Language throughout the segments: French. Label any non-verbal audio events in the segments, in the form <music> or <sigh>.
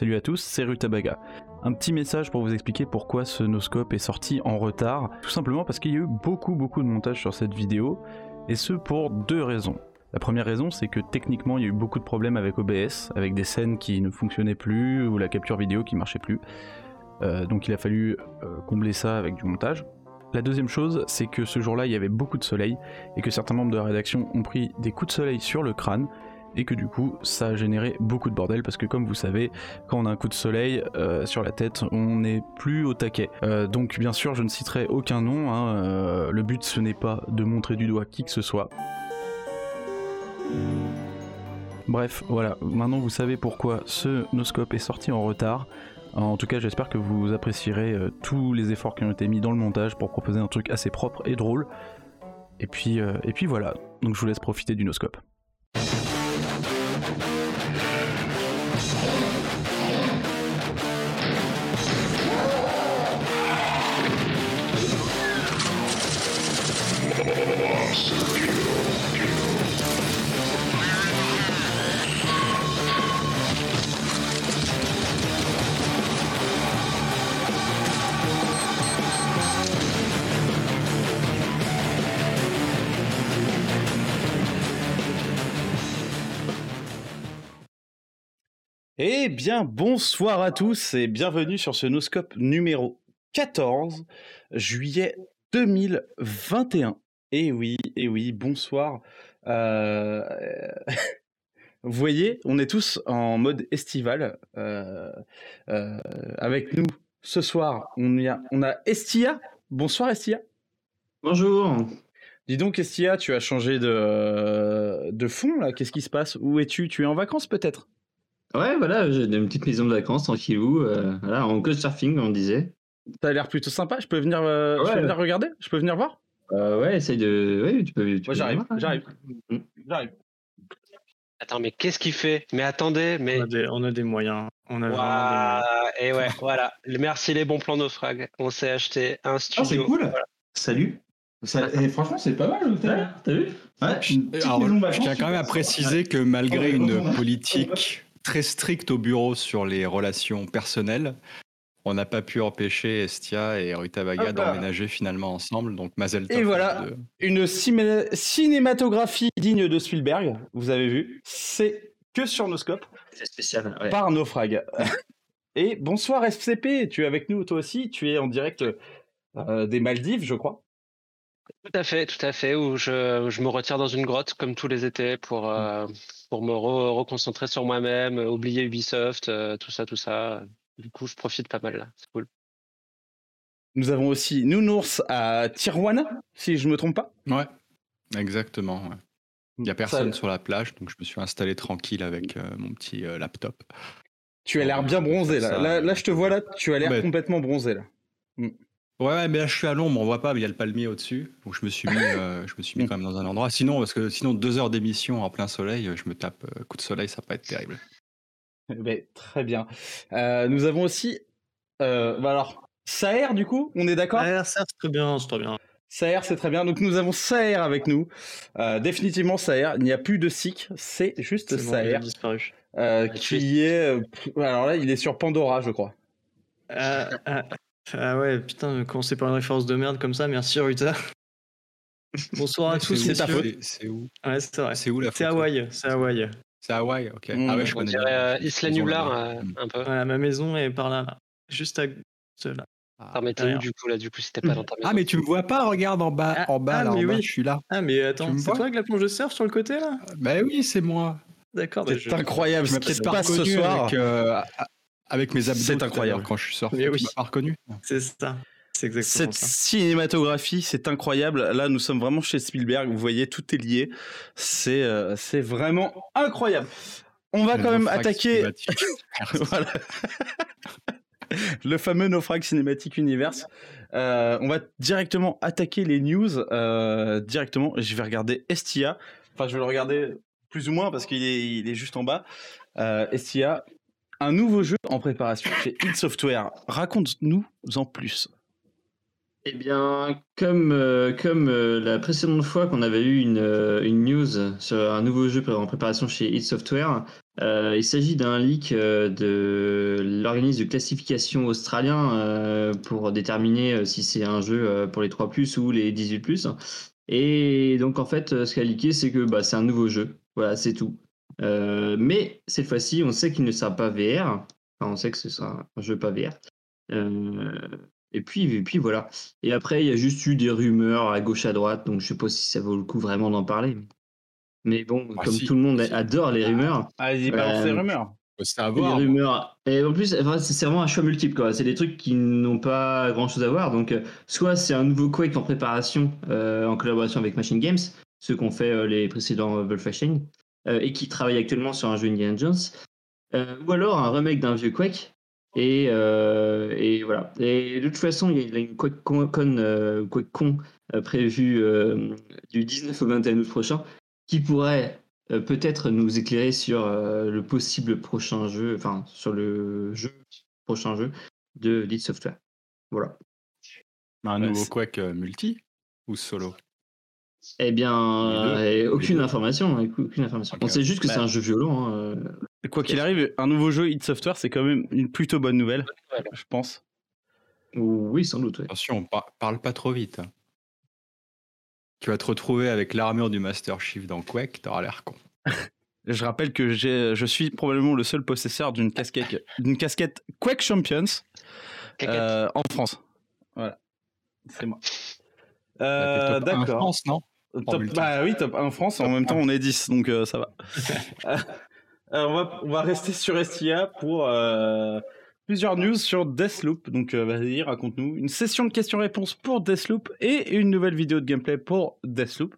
Salut à tous, c'est Rutabaga. Un petit message pour vous expliquer pourquoi ce noscope est sorti en retard. Tout simplement parce qu'il y a eu beaucoup beaucoup de montage sur cette vidéo, et ce pour deux raisons. La première raison, c'est que techniquement, il y a eu beaucoup de problèmes avec OBS, avec des scènes qui ne fonctionnaient plus, ou la capture vidéo qui marchait plus. Euh, donc il a fallu euh, combler ça avec du montage. La deuxième chose, c'est que ce jour-là, il y avait beaucoup de soleil, et que certains membres de la rédaction ont pris des coups de soleil sur le crâne, et que du coup ça a généré beaucoup de bordel parce que comme vous savez quand on a un coup de soleil euh, sur la tête on n'est plus au taquet. Euh, donc bien sûr je ne citerai aucun nom hein, euh, le but ce n'est pas de montrer du doigt qui que ce soit. Bref voilà. Maintenant vous savez pourquoi ce noscope est sorti en retard. En tout cas j'espère que vous apprécierez tous les efforts qui ont été mis dans le montage pour proposer un truc assez propre et drôle. Et puis, et puis voilà. Donc je vous laisse profiter du noscope Eh bien, bonsoir à tous et bienvenue sur ce Noscope numéro 14, juillet 2021. Eh oui, eh oui, bonsoir. Euh, <laughs> Vous voyez, on est tous en mode estival. euh, euh, avec nous, ce soir, on, y a, on a Estia. Bonsoir Estia. Bonjour. Dis donc Estia, tu as changé de, de fond là, qu'est-ce qui se passe? Où es-tu? Tu es en vacances peut-être? Ouais, voilà, j'ai une petite maison de vacances tranquillou, voilà, en couchsurfing, on disait. A l'air plutôt sympa. Je peux venir, je Ouais. peux venir regarder? Je peux venir voir? Euh, ouais, essaye de. Ouais, tu peux. Tu Moi j'arrive, hein. j'arrive, Mm. j'arrive. Attends, mais qu'est-ce qu'il fait? Mais attendez, mais. On a des, on a des moyens. On a des Et ouais, <laughs> voilà. Merci les bons plans naufrag. On s'est acheté un Ah, c'est studio. cool. Salut. Ça, et franchement, c'est pas mal l'hôtel. T'as vu? Ouais, une Alors, je tiens quand même à préciser que malgré une <laughs> politique très stricte au bureau sur les relations personnelles, on n'a pas pu empêcher Estia et Rutabaga Hop là. d'emménager finalement ensemble. Donc Mazel Et voilà. Une cinématographie digne de Spielberg, vous avez vu. C'est que sur Noscope, C'est spécial. Ouais. par Naufrag. <laughs> Et bonsoir FCP, tu es avec nous toi aussi, tu es en direct euh, des Maldives, je crois. Tout à fait, tout à fait. Où je, où je me retire dans une grotte comme tous les étés pour, euh, pour me re- reconcentrer sur moi-même, oublier Ubisoft, euh, tout ça, tout ça. Du coup, je profite pas mal là. C'est cool. Nous avons aussi Nounours à Tijuana, si je me trompe pas. Ouais, exactement. ouais. Il n'y a personne sur la plage, donc je me suis installé tranquille avec euh, mon petit euh, laptop. Tu as l'air bien bronzé là. Là. là, je te vois là, tu as l'air complètement bronzé là. Ouais, ouais, mais là je suis à l'ombre, on voit pas, mais il y a le palmier au-dessus. Donc je me suis mis, euh, je me suis mis quand même dans un endroit. Sinon, parce que sinon deux heures d'émission en plein soleil, je me tape euh, coup de soleil, ça va pas être terrible. Ben, très bien. Euh, nous avons aussi. Euh, bah alors, Saher, du coup, on est d'accord? Ça, c'est très bien, c'est très bien. Saher, c'est très bien. Donc, nous avons Saher avec nous. Euh, définitivement, Saher. Il n'y a plus de SIC, c'est juste C'est bon, il a Saher. disparu. euh, qui est. euh, alors là, il est sur Pandora, je crois. Ah, ah, ah ouais, putain, commencer par une référence de merde comme ça, merci Ruta. <laughs> Bonsoir à tous, c'est ta messieurs. C'est- C'est où? Ouais, c'est vrai. C'est où la C'est photo? Hawaï, c'est Hawaï. C'est Hawaï, ok. Mm. Ah ouais, je On connais. dirait euh, Isla Nublar euh, Mm. un peu. Voilà, ma maison est par là, là. juste à là. Ah. T'en mettais où derrière. du coup là Du coup, si t'es pas dans ta maison. Ah, mais tu me vois pas, regarde en bas, Ah, en bas, ah, là, en mais bas, je suis là. Ah mais attends, c'est vois? toi avec la plonge de surf sur le côté là? Bah oui, c'est moi. D'accord, bah, C'est je- incroyable Tu ce qui se passe ce reconnu soir. avec, euh, avec mes abdos. C'est incroyable. Quand je suis sorti, Mais oui. pas reconnu? c'est ça. C'est exactement Cette ça. cinématographie, c'est incroyable. Là, nous sommes vraiment chez Spielberg. Vous voyez, tout est lié. C'est euh, c'est vraiment incroyable. On va Le quand même attaquer <laughs> voilà. le fameux naufrage cinématique universe. Euh, on va directement attaquer les news. euh, directement, je vais regarder Estia. Enfin, je vais le regarder plus ou moins parce qu'il est, il est juste en bas. Euh, Estia, un nouveau jeu en préparation chez id Software. Raconte-nous en plus. Eh bien, comme, euh, comme euh, la précédente fois qu'on avait eu une, euh, une news sur un nouveau jeu en préparation chez id Software, il s'agit d'un leak de l'organisme de classification australien pour déterminer si c'est un jeu pour les 3 ou les 18 Et donc, en fait, ce qu'a leaké, c'est que bah, c'est un nouveau jeu. Voilà, c'est tout. Mais cette fois-ci, on sait qu'il ne sera pas VR. Enfin, on sait que ce sera un jeu pas VR. Euh, et puis, et puis voilà. Et après, il y a juste eu des rumeurs à gauche à droite, donc je sais pas si ça vaut le coup vraiment d'en parler. Mais bon, Ah, comme si, tout le monde si. adore les rumeurs, Allez-y, balance Euh, ces rumeurs. C'est à les voir. rumeurs. Et en plus, enfin, c'est vraiment un choix multiple, quoi. C'est des trucs qui n'ont pas grand chose à voir. Donc, euh, soit c'est un nouveau Quake en préparation, euh, en collaboration avec Machine Games, ceux qu'ont fait euh, les précédents Wolfenstein, euh, et qui travaillent actuellement sur un jeu Indiana Jones. Euh, ou alors un remake d'un vieux Quake. Et, euh, et voilà. Et de toute façon, il y a une QuakeCon con, euh, euh, prévue euh, du 19 au 21 août prochain, qui pourrait euh, peut-être nous éclairer sur euh, le possible prochain jeu, enfin sur le jeu, prochain jeu de Lead Software. Voilà. Un nouveau Quake multi ou solo? Eh bien, euh, aucune information, aucune information. On sait juste que Bah. c'est un jeu violent. hein. Quoi qu'il arrive, un nouveau jeu id Software, c'est quand même une plutôt bonne nouvelle, nouvelle. je pense. Oui, sans doute. ouais. Attention, par- parle pas trop vite. hein. Tu vas te retrouver avec l'armure du Master Chief dans Quake, t'auras l'air con. <laughs> Je rappelle que je suis probablement le seul possesseur d'une casquette, casquette Quake Champions euh, en France. Voilà, c'est moi. T'as Euh, D'accord. France, non? Top- bah oui, top 1 en France, en même temps on est 10, donc euh, ça va. <laughs> Euh, on, va on va rester sur STIA pour euh, plusieurs news sur Deathloop. Donc euh, vas-y, raconte-nous. Une session de questions-réponses pour Deathloop et une nouvelle vidéo de gameplay pour Deathloop.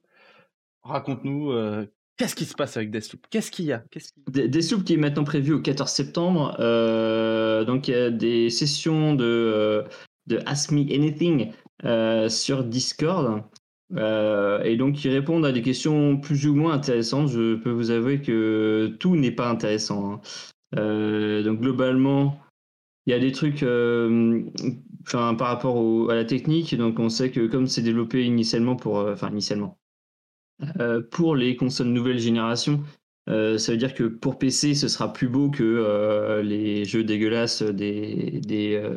Raconte-nous qu'est-ce qui se passe avec Deathloop? Qu'est-ce qu'il y a? Des soupes qui est maintenant prévu au 14 septembre. donc il y a des sessions de, de Ask Me Anything sur Discord. Euh, et donc ils répondent à des questions plus ou moins intéressantes. Je peux vous avouer que tout n'est pas intéressant. hein. Euh, donc globalement, il y a des trucs euh, par rapport à la technique. Donc on sait que comme c'est développé initialement pour... Enfin initialement. pour les consoles nouvelle génération, ça veut dire que pour PC, ce sera plus beau que les jeux dégueulasses des,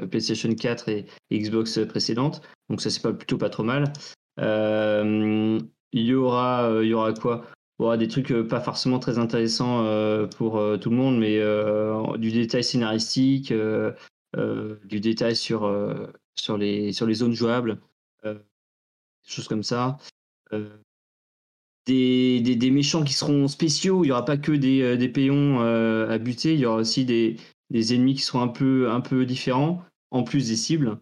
PlayStation 4 et Xbox précédentes. Donc ça, c'est plutôt pas trop mal. Euh, Il y aura, euh, il y aura quoi? Il y aura des trucs euh, pas forcément très intéressants pour tout le monde, mais du détail scénaristique, du détail sur, sur, les, sur les zones jouables, des choses comme ça. Des, des, méchants qui seront spéciaux. Il n'y aura pas que des, des péons à buter. Il y aura aussi des, des ennemis qui seront un peu, un peu différents, en plus des cibles.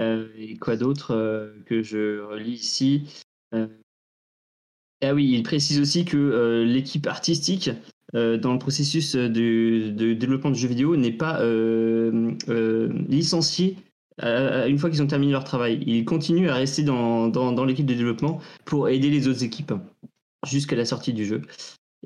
Euh, et quoi d'autre euh, que je relis ici? Euh, Ah oui, il précise aussi que l'équipe artistique dans le processus de, développement de jeux vidéo n'est pas licenciée une fois qu'ils ont terminé leur travail. Ils continuent à rester dans, l'équipe de développement pour aider les autres équipes jusqu'à la sortie du jeu.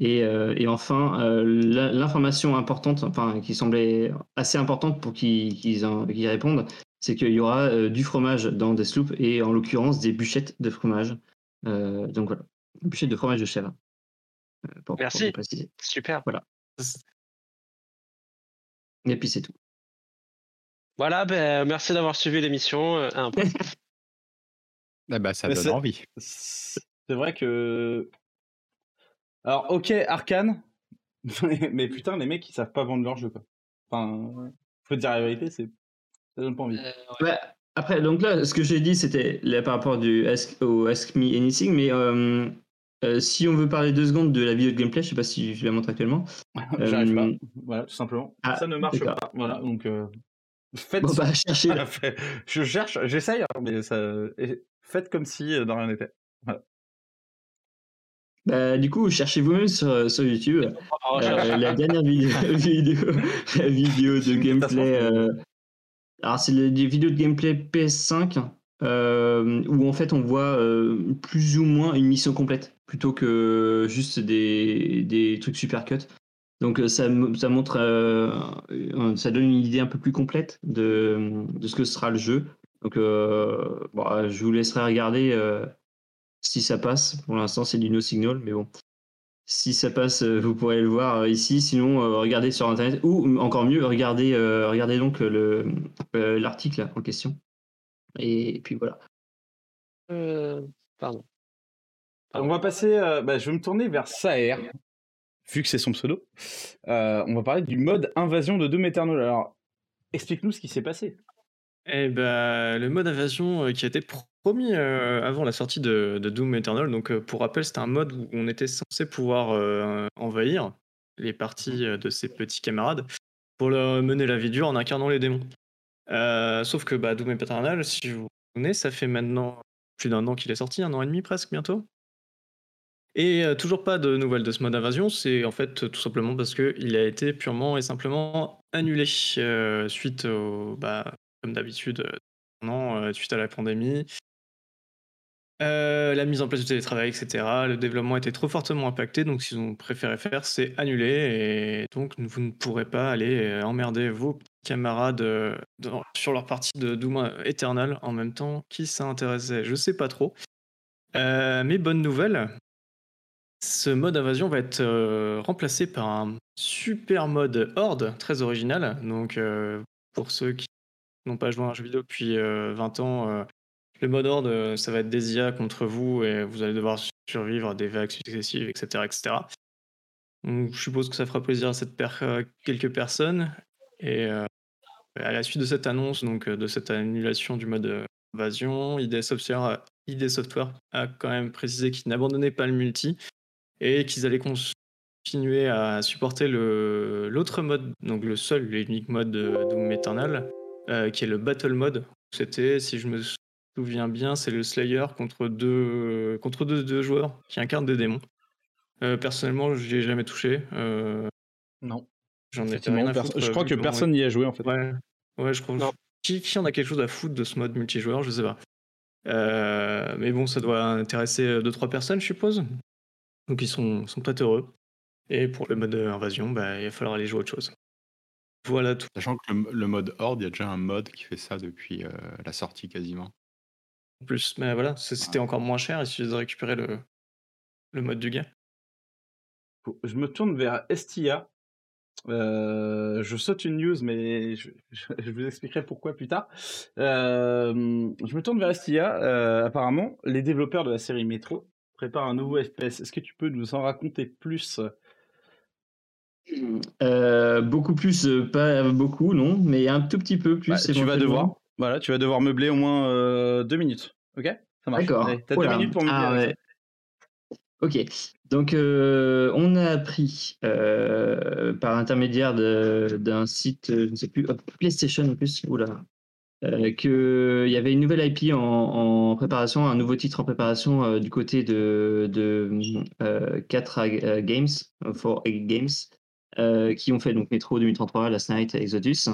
Et, enfin, l'information importante, enfin qui semblait assez importante pour qu'ils qu'ils répondent, c'est qu'il y aura euh, du fromage dans Deathloop et en l'occurrence des bûchettes de fromage. Euh, donc voilà, bûchettes de fromage de chèvre. Euh, pour- pour Merci. préciser. Super. Et puis c'est tout. Voilà, ben, merci d'avoir suivi l'émission. euh, un peu. Ah <laughs> bah, ça Mais donne c'est- envie. C'est vrai que. Alors, ok, Arkane, <laughs> mais putain, les mecs ils savent pas vendre leur jeu quoi. Enfin, faut dire la vérité, c'est. Ça donne pas envie. Euh, Ouais, après, donc là, ce que j'ai dit, c'était là, par rapport du ask, au Ask Me Anything, mais euh, euh, si on veut parler deux secondes de la vidéo de gameplay, je sais pas si je la montre actuellement. <laughs> J'arrive pas. Voilà, tout simplement. ah, ça ne marche pas. Voilà, donc. euh, Faites. Bon, bah, <laughs> Je cherche, j'essaye, hein, mais ça. Faites comme si euh, de rien n'était. Bah, du coup, cherchez vous-même sur, sur YouTube. Euh, la dernière vidéo, <laughs> vidéo, la vidéo de gameplay. euh, alors, c'est des vidéos de gameplay PS5 euh, où en fait on voit euh, plus ou moins une mission complète plutôt que juste des, des trucs super cut. Donc euh, ça, ça montre, ça donne une idée un peu plus complète de, de ce que sera le jeu. Donc, bon, je vous laisserai regarder si ça passe. Pour l'instant, c'est du no signal, mais bon. Si ça passe, euh, vous pourrez le voir euh, ici. Sinon, euh, regardez sur Internet. Ou encore mieux, regardez, euh, regardez donc le, euh, l'article en question. Et, puis voilà. Euh, pardon. On va passer. euh, bah, je vais me tourner vers Saer, vu que c'est son pseudo. Euh, on va parler du mode invasion de Doom Eternal. Alors, explique-nous ce qui s'est passé. Eh ben, le mode invasion euh, qui a été promis euh, avant la sortie de, de Doom Eternal. Donc, euh, pour rappel, c'était un mode où on était censé pouvoir euh, envahir les parties euh, de ses petits camarades pour leur mener la vie dure en incarnant les démons. Sauf que bah, Doom Eternal, si vous vous souvenez, ça fait maintenant plus d'un an qu'il est sorti, un an et demi presque bientôt. Et toujours pas de nouvelles de ce mode invasion, c'est en fait tout simplement parce qu'il a été purement et simplement annulé suite au, bah, comme d'habitude, non, suite à la pandémie. Euh, la mise en place du télétravail, etc. Le développement était trop fortement impacté, donc ce qu'ils ont préféré faire, c'est annuler. Et donc, vous ne pourrez pas aller euh, emmerder vos camarades euh, sur leur partie de Doom Eternal en même temps. Qui ça intéressait Je sais pas trop. Mais bonne nouvelle, ce mode invasion va être remplacé par un super mode horde très original. Donc, pour ceux qui n'ont pas joué à un jeu vidéo depuis euh, 20 ans, le mode horde, euh, ça va être des IA contre vous et vous allez devoir survivre à des vagues successives, etc. etc. Je suppose que ça fera plaisir à cette euh, quelques personnes. Et euh, à la suite de cette annonce, donc de cette annulation du mode invasion, ID Software, a quand même précisé qu'ils n'abandonnaient pas le multi et qu'ils allaient continuer à supporter l'autre mode, donc le seul et unique mode de Doom Eternal, qui est le Battle Mode. C'était, si je me souviens bien, c'est le Slayer contre deux, contre deux, deux joueurs qui incarnent des démons. Euh, personnellement, je n'y ai jamais touché. euh, Non. J'en ai Effectivement, rien à pers- foutre, je crois que personne n'y a joué en fait. Ouais, ouais, je crois. Non. Qui, qui en a quelque chose à foutre de ce mode multijoueur Je sais pas. Euh, mais bon, ça doit intéresser 2-3 personnes, je suppose. Donc ils sont, sont peut-être heureux. Et pour le mode euh, invasion, bah, il va falloir aller jouer à autre chose. Voilà tout. Sachant que le, le mode Horde, il y a déjà un mode qui fait ça depuis euh, la sortie quasiment. En plus, mais voilà, c'était encore moins cher. Il suffit de récupérer le, le mode du gars. Je me tourne vers Estia. Euh, je saute une news, mais je, je- je vous expliquerai pourquoi plus tard. Euh, je me tourne vers Estia. Euh, apparemment, les développeurs de la série Metro préparent un nouveau FPS. Est-ce que tu peux nous en raconter plus? Euh, beaucoup plus, euh, pas beaucoup, non, mais un tout petit peu plus. Bah, Tu vas devoir, voilà, tu vas devoir meubler au moins euh, deux minutes. Ok? Ça marche. D'accord. T'as deux minutes pour meubler. Ah ouais. Ok, donc euh, on a appris euh, par l'intermédiaire de- d'un site, je ne sais plus, PlayStation en plus, oula, euh, qu'il y avait une nouvelle IP en, en préparation, un nouveau titre en préparation euh, du côté de, de euh, 4 euh, Games, euh, for Games, euh, qui ont fait donc Metro 2033, Last Night, Exodus.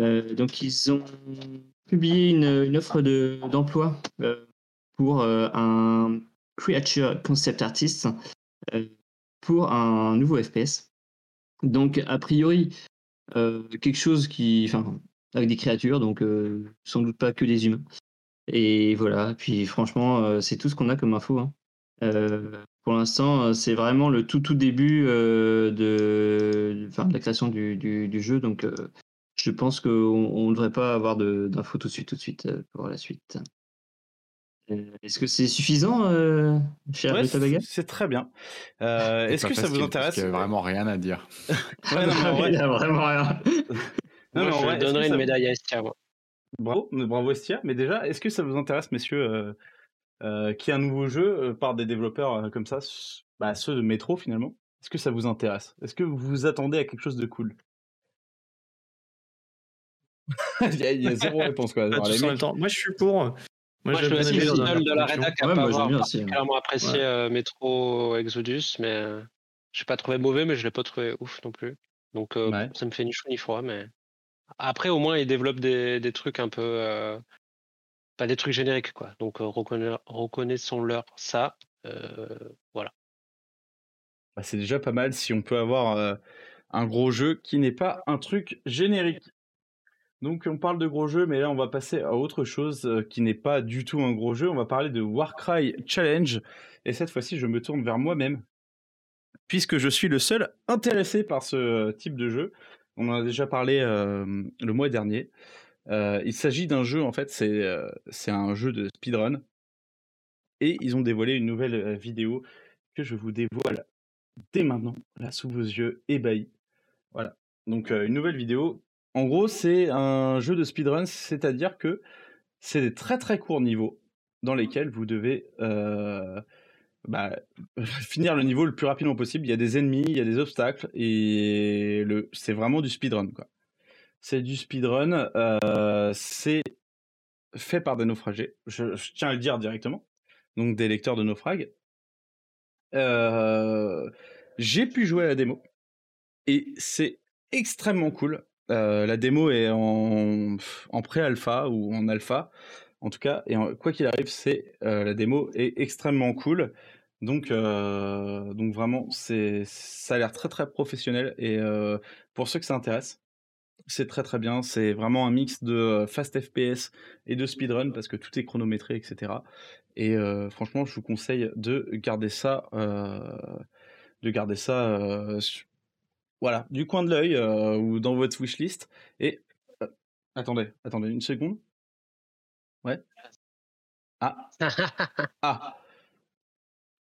Euh, donc ils ont publié une, offre de- d'emploi euh, pour euh, un Creature Concept Artist pour un nouveau FPS. Donc, a priori, quelque chose qui. Enfin, avec des créatures, donc sans doute pas que des humains. Et voilà, puis franchement, c'est tout ce qu'on a comme info. hein. Pour l'instant, c'est vraiment le tout tout début de, de la création du, du- du jeu, donc je pense qu'on ne devrait pas avoir d'infos tout de suite, tout de suite euh, pour la suite. Euh, Est-ce que c'est suffisant, euh, cher Ouais, c'est très bien. Euh, <laughs> Est-ce que ça vous intéresse qu'il y a vraiment rien à dire. <laughs> Ouais, <laughs> non, Il a vraiment rien. Non, Moi, je vrai, une ça- médaille à Estia, moi. Bravo, bravo Estia. Mais déjà, est-ce que ça vous intéresse, messieurs, euh, euh, qu'il y ait un nouveau jeu euh, par des développeurs euh, comme ça, bah, ceux de Metro finalement? Est-ce que ça vous intéresse? Est-ce que vous vous attendez à quelque chose de cool? <laughs> il, y a, il y a zéro réponse quoi. Les mecs- temps. Moi, je suis pour. Moi, Moi, je suis le de la rédac à Ouais, pas avoir aussi, hein. particulièrement apprécié euh, Metro Exodus, mais euh, je l'ai pas trouvé mauvais, mais je l'ai pas trouvé ouf non plus. Donc euh, Ouais. ça me fait ni chaud ni froid, mais après au moins ils développent des, des trucs un peu euh, pas des trucs génériques quoi. Donc euh, reconna- reconnaissons-leur ça. Euh, voilà. Bah, c'est déjà pas mal si on peut avoir euh, un gros jeu qui n'est pas un truc générique. Donc on parle de gros jeux, mais là on va passer à autre chose euh, qui n'est pas du tout un gros jeu. On va parler de Warcry Challenge. Et cette fois-ci, je me tourne vers moi-même, puisque je suis le seul intéressé par ce type de jeu. On en a déjà parlé euh, le mois dernier. Euh, il s'agit d'un jeu, en fait, c'est euh, un jeu de speedrun. Et ils ont dévoilé une nouvelle euh, vidéo que je vous dévoile dès maintenant, là sous vos yeux, ébahis. Voilà. Donc euh, une nouvelle vidéo. En gros, c'est un jeu de speedrun, c'est-à-dire que c'est des très très courts niveaux dans lesquels vous devez euh, bah, <laughs> finir le niveau le plus rapidement possible. Il y a des ennemis, il y a des obstacles, et c'est vraiment du speedrun. C'est du speedrun, euh, c'est fait par des naufragés, je, je tiens à le dire directement, donc des lecteurs de naufrages. Euh, j'ai pu jouer à la démo, et c'est extrêmement cool. Euh, la démo est en, pré-alpha ou en alpha, en tout cas, et quoi qu'il arrive, c'est euh, la démo est extrêmement cool. Donc, euh, donc vraiment, c'est, ça a l'air très très professionnel. Et pour ceux que ça intéresse, c'est très très bien. C'est vraiment un mix de fast FPS et de speedrun parce que tout est chronométré, etc. Et franchement, je vous conseille de garder ça, de garder ça, voilà, du coin de l'œil euh, ou dans votre wishlist. Et euh, attendez, attendez une seconde. Ouais. Ah. <laughs> Ah.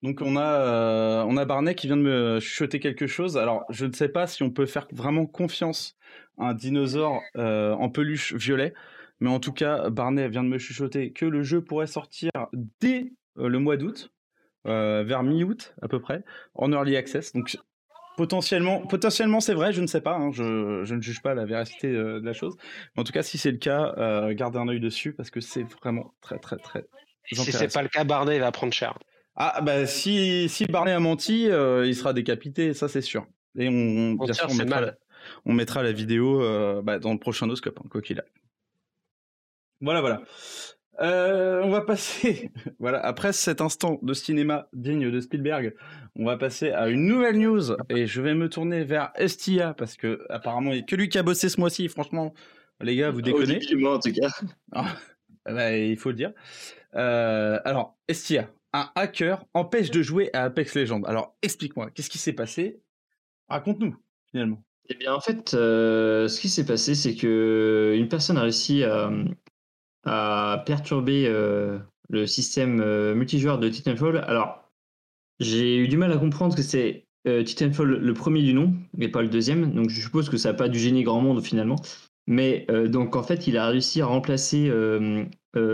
Donc on a euh, on a Barnet qui vient de me chuchoter quelque chose. Alors je ne sais pas si on peut faire vraiment confiance à un dinosaure en peluche violet, mais en tout cas Barnet vient de me chuchoter que le jeu pourrait sortir dès le mois d'août, vers mi-août à peu près, en early access. Donc potentiellement potentiellement c'est vrai, je ne sais pas. hein, je, je ne juge pas la véracité euh, de la chose. Mais en tout cas si c'est le cas, euh, gardez un œil dessus parce que c'est vraiment très très très si c'est pas le cas, Barnet il va prendre cher. Ah bah si si Barney a menti, euh, il sera décapité, ça c'est sûr. Et on, on- sûr on mettra, la, on mettra la vidéo euh, bah, dans le prochain noscope, hein, quoi qu'il arrive. Voilà voilà. Euh, on va passer <laughs> voilà après cet instant de cinéma digne de Spielberg, on va passer à une nouvelle news et je vais me tourner vers Estia parce que apparemment il n'y a que lui qui a bossé ce mois-ci. Franchement les gars vous déconnez. Objectivement, en tout cas. <laughs> Ah, bah, il faut le dire. Euh, alors, Estia, un hacker empêche de jouer à Apex Legends. Alors, explique-moi, qu'est-ce qui s'est passé? Raconte-nous, finalement. Eh bien, en fait, euh, ce qui s'est passé, c'est que une personne a réussi à, à perturber euh, le système euh, multijoueur de Titanfall. Alors, j'ai eu du mal à comprendre que c'est euh, Titanfall le premier du nom, mais pas le deuxième. Donc, je suppose que ça n'a pas dû gêner grand monde finalement. Mais donc, en fait, il a réussi à remplacer le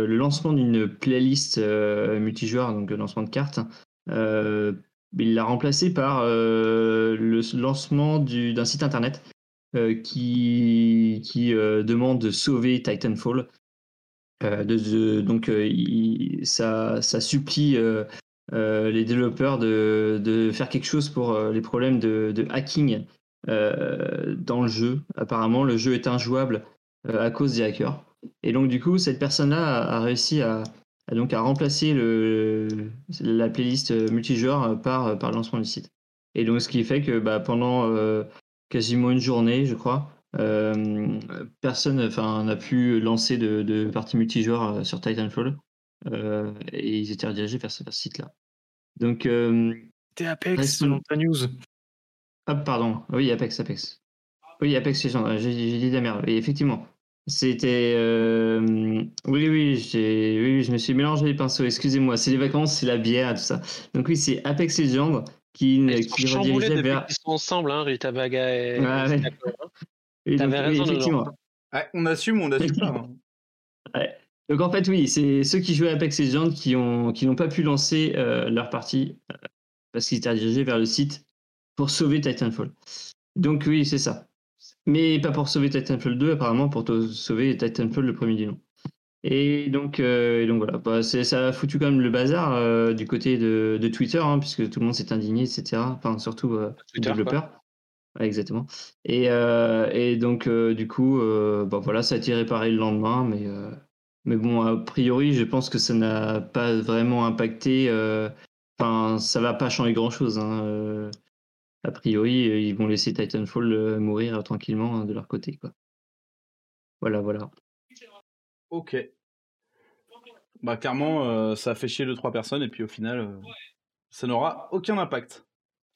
lancement d'une playlist multijoueur, donc le lancement de cartes. il l'a remplacé par le lancement du- d'un site internet qui, demande de sauver Titanfall. Euh, donc, euh, ça, supplie euh, les développeurs de, faire quelque chose pour les problèmes de, hacking dans le jeu. Apparemment, le jeu est injouable à cause des hackers. Et donc, du coup, cette personne-là a, réussi à, donc à remplacer la playlist multijoueur par, le lancement du site. Et donc, ce qui fait que bah, pendant quasiment une journée, je crois, personne enfin, n'a pu lancer de, de partie multijoueur euh, sur Titanfall. Euh, et ils étaient redirigés vers ce, vers ce site-là. Donc, euh, T'es Apex Reste- selon ta news. ah, pardon. Oui, Apex, Apex. Oui, Apex Legends. J'ai j'ai dit de la merde. Oui, effectivement. C'était. euh, Oui, oui, j'ai- oui, je me suis mélangé les pinceaux. Excusez-moi. C'est les vacances, c'est la bière, tout ça. Donc, oui, c'est Apex Legends qui, Ils qui redirigeait vers. qu'ils sont ensemble, hein, Rita Baga et. Ouais. T'avais raison, effectivement. on assume ou on assume pas hein. <laughs> Donc, en fait, oui, c'est ceux qui jouaient à Apex Legends qui ont qui n'ont pas pu lancer euh, leur partie euh, parce qu'ils étaient redirigés vers le site pour sauver Titanfall. Donc, oui, c'est ça. Mais pas pour sauver Titanfall 2, apparemment, pour te sauver Titanfall le premier du nom. Et donc, euh, et donc voilà, Bah, c'est- ça a foutu quand même le bazar euh, du côté de, de Twitter, hein, puisque tout le monde s'est indigné, etc. Enfin, surtout euh, les quoi. Exactement. Et, euh, donc, euh, du coup, euh, bah, voilà, ça a été réparé le lendemain, mais, bon, a priori, je pense que ça n'a pas vraiment impacté. Enfin, ça va pas changer grand-chose. hein, a priori, ils vont laisser Titanfall mourir tranquillement hein, de leur côté, quoi. Voilà, voilà. Ok. Bah clairement, ça a fait chier deux trois personnes et puis au final, ça n'aura aucun impact.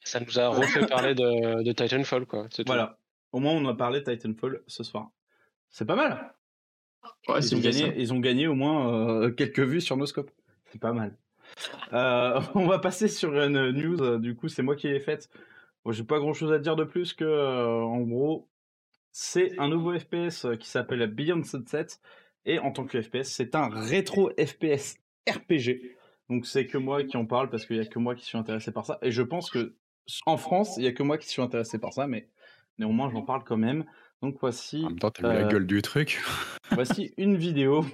Ça nous a refait <laughs> parler de, de Titanfall, quoi. c'est tout. Voilà. Au moins, on a parlé de Titanfall ce soir. C'est pas mal. Ouais, Ils c'est ont, gagné, ils ont gagné au moins euh, quelques vues sur nos scopes. C'est pas mal. Euh, <laughs> on va passer sur une news. euh, Du coup, c'est moi qui l'ai faite. Bon, J'ai pas grand chose à dire de plus que, euh, en gros, c'est un nouveau FPS qui s'appelle Beyond Sunset. Et en tant que FPS, c'est un rétro FPS RPG. Donc c'est que moi qui en parle parce qu'il y a que moi qui suis intéressé par ça. Et je pense que en France, il y a que moi qui suis intéressé par ça, mais néanmoins, j'en parle quand même. Donc voici En même temps, t'as vu la Euh, gueule du truc. <laughs> Voici une vidéo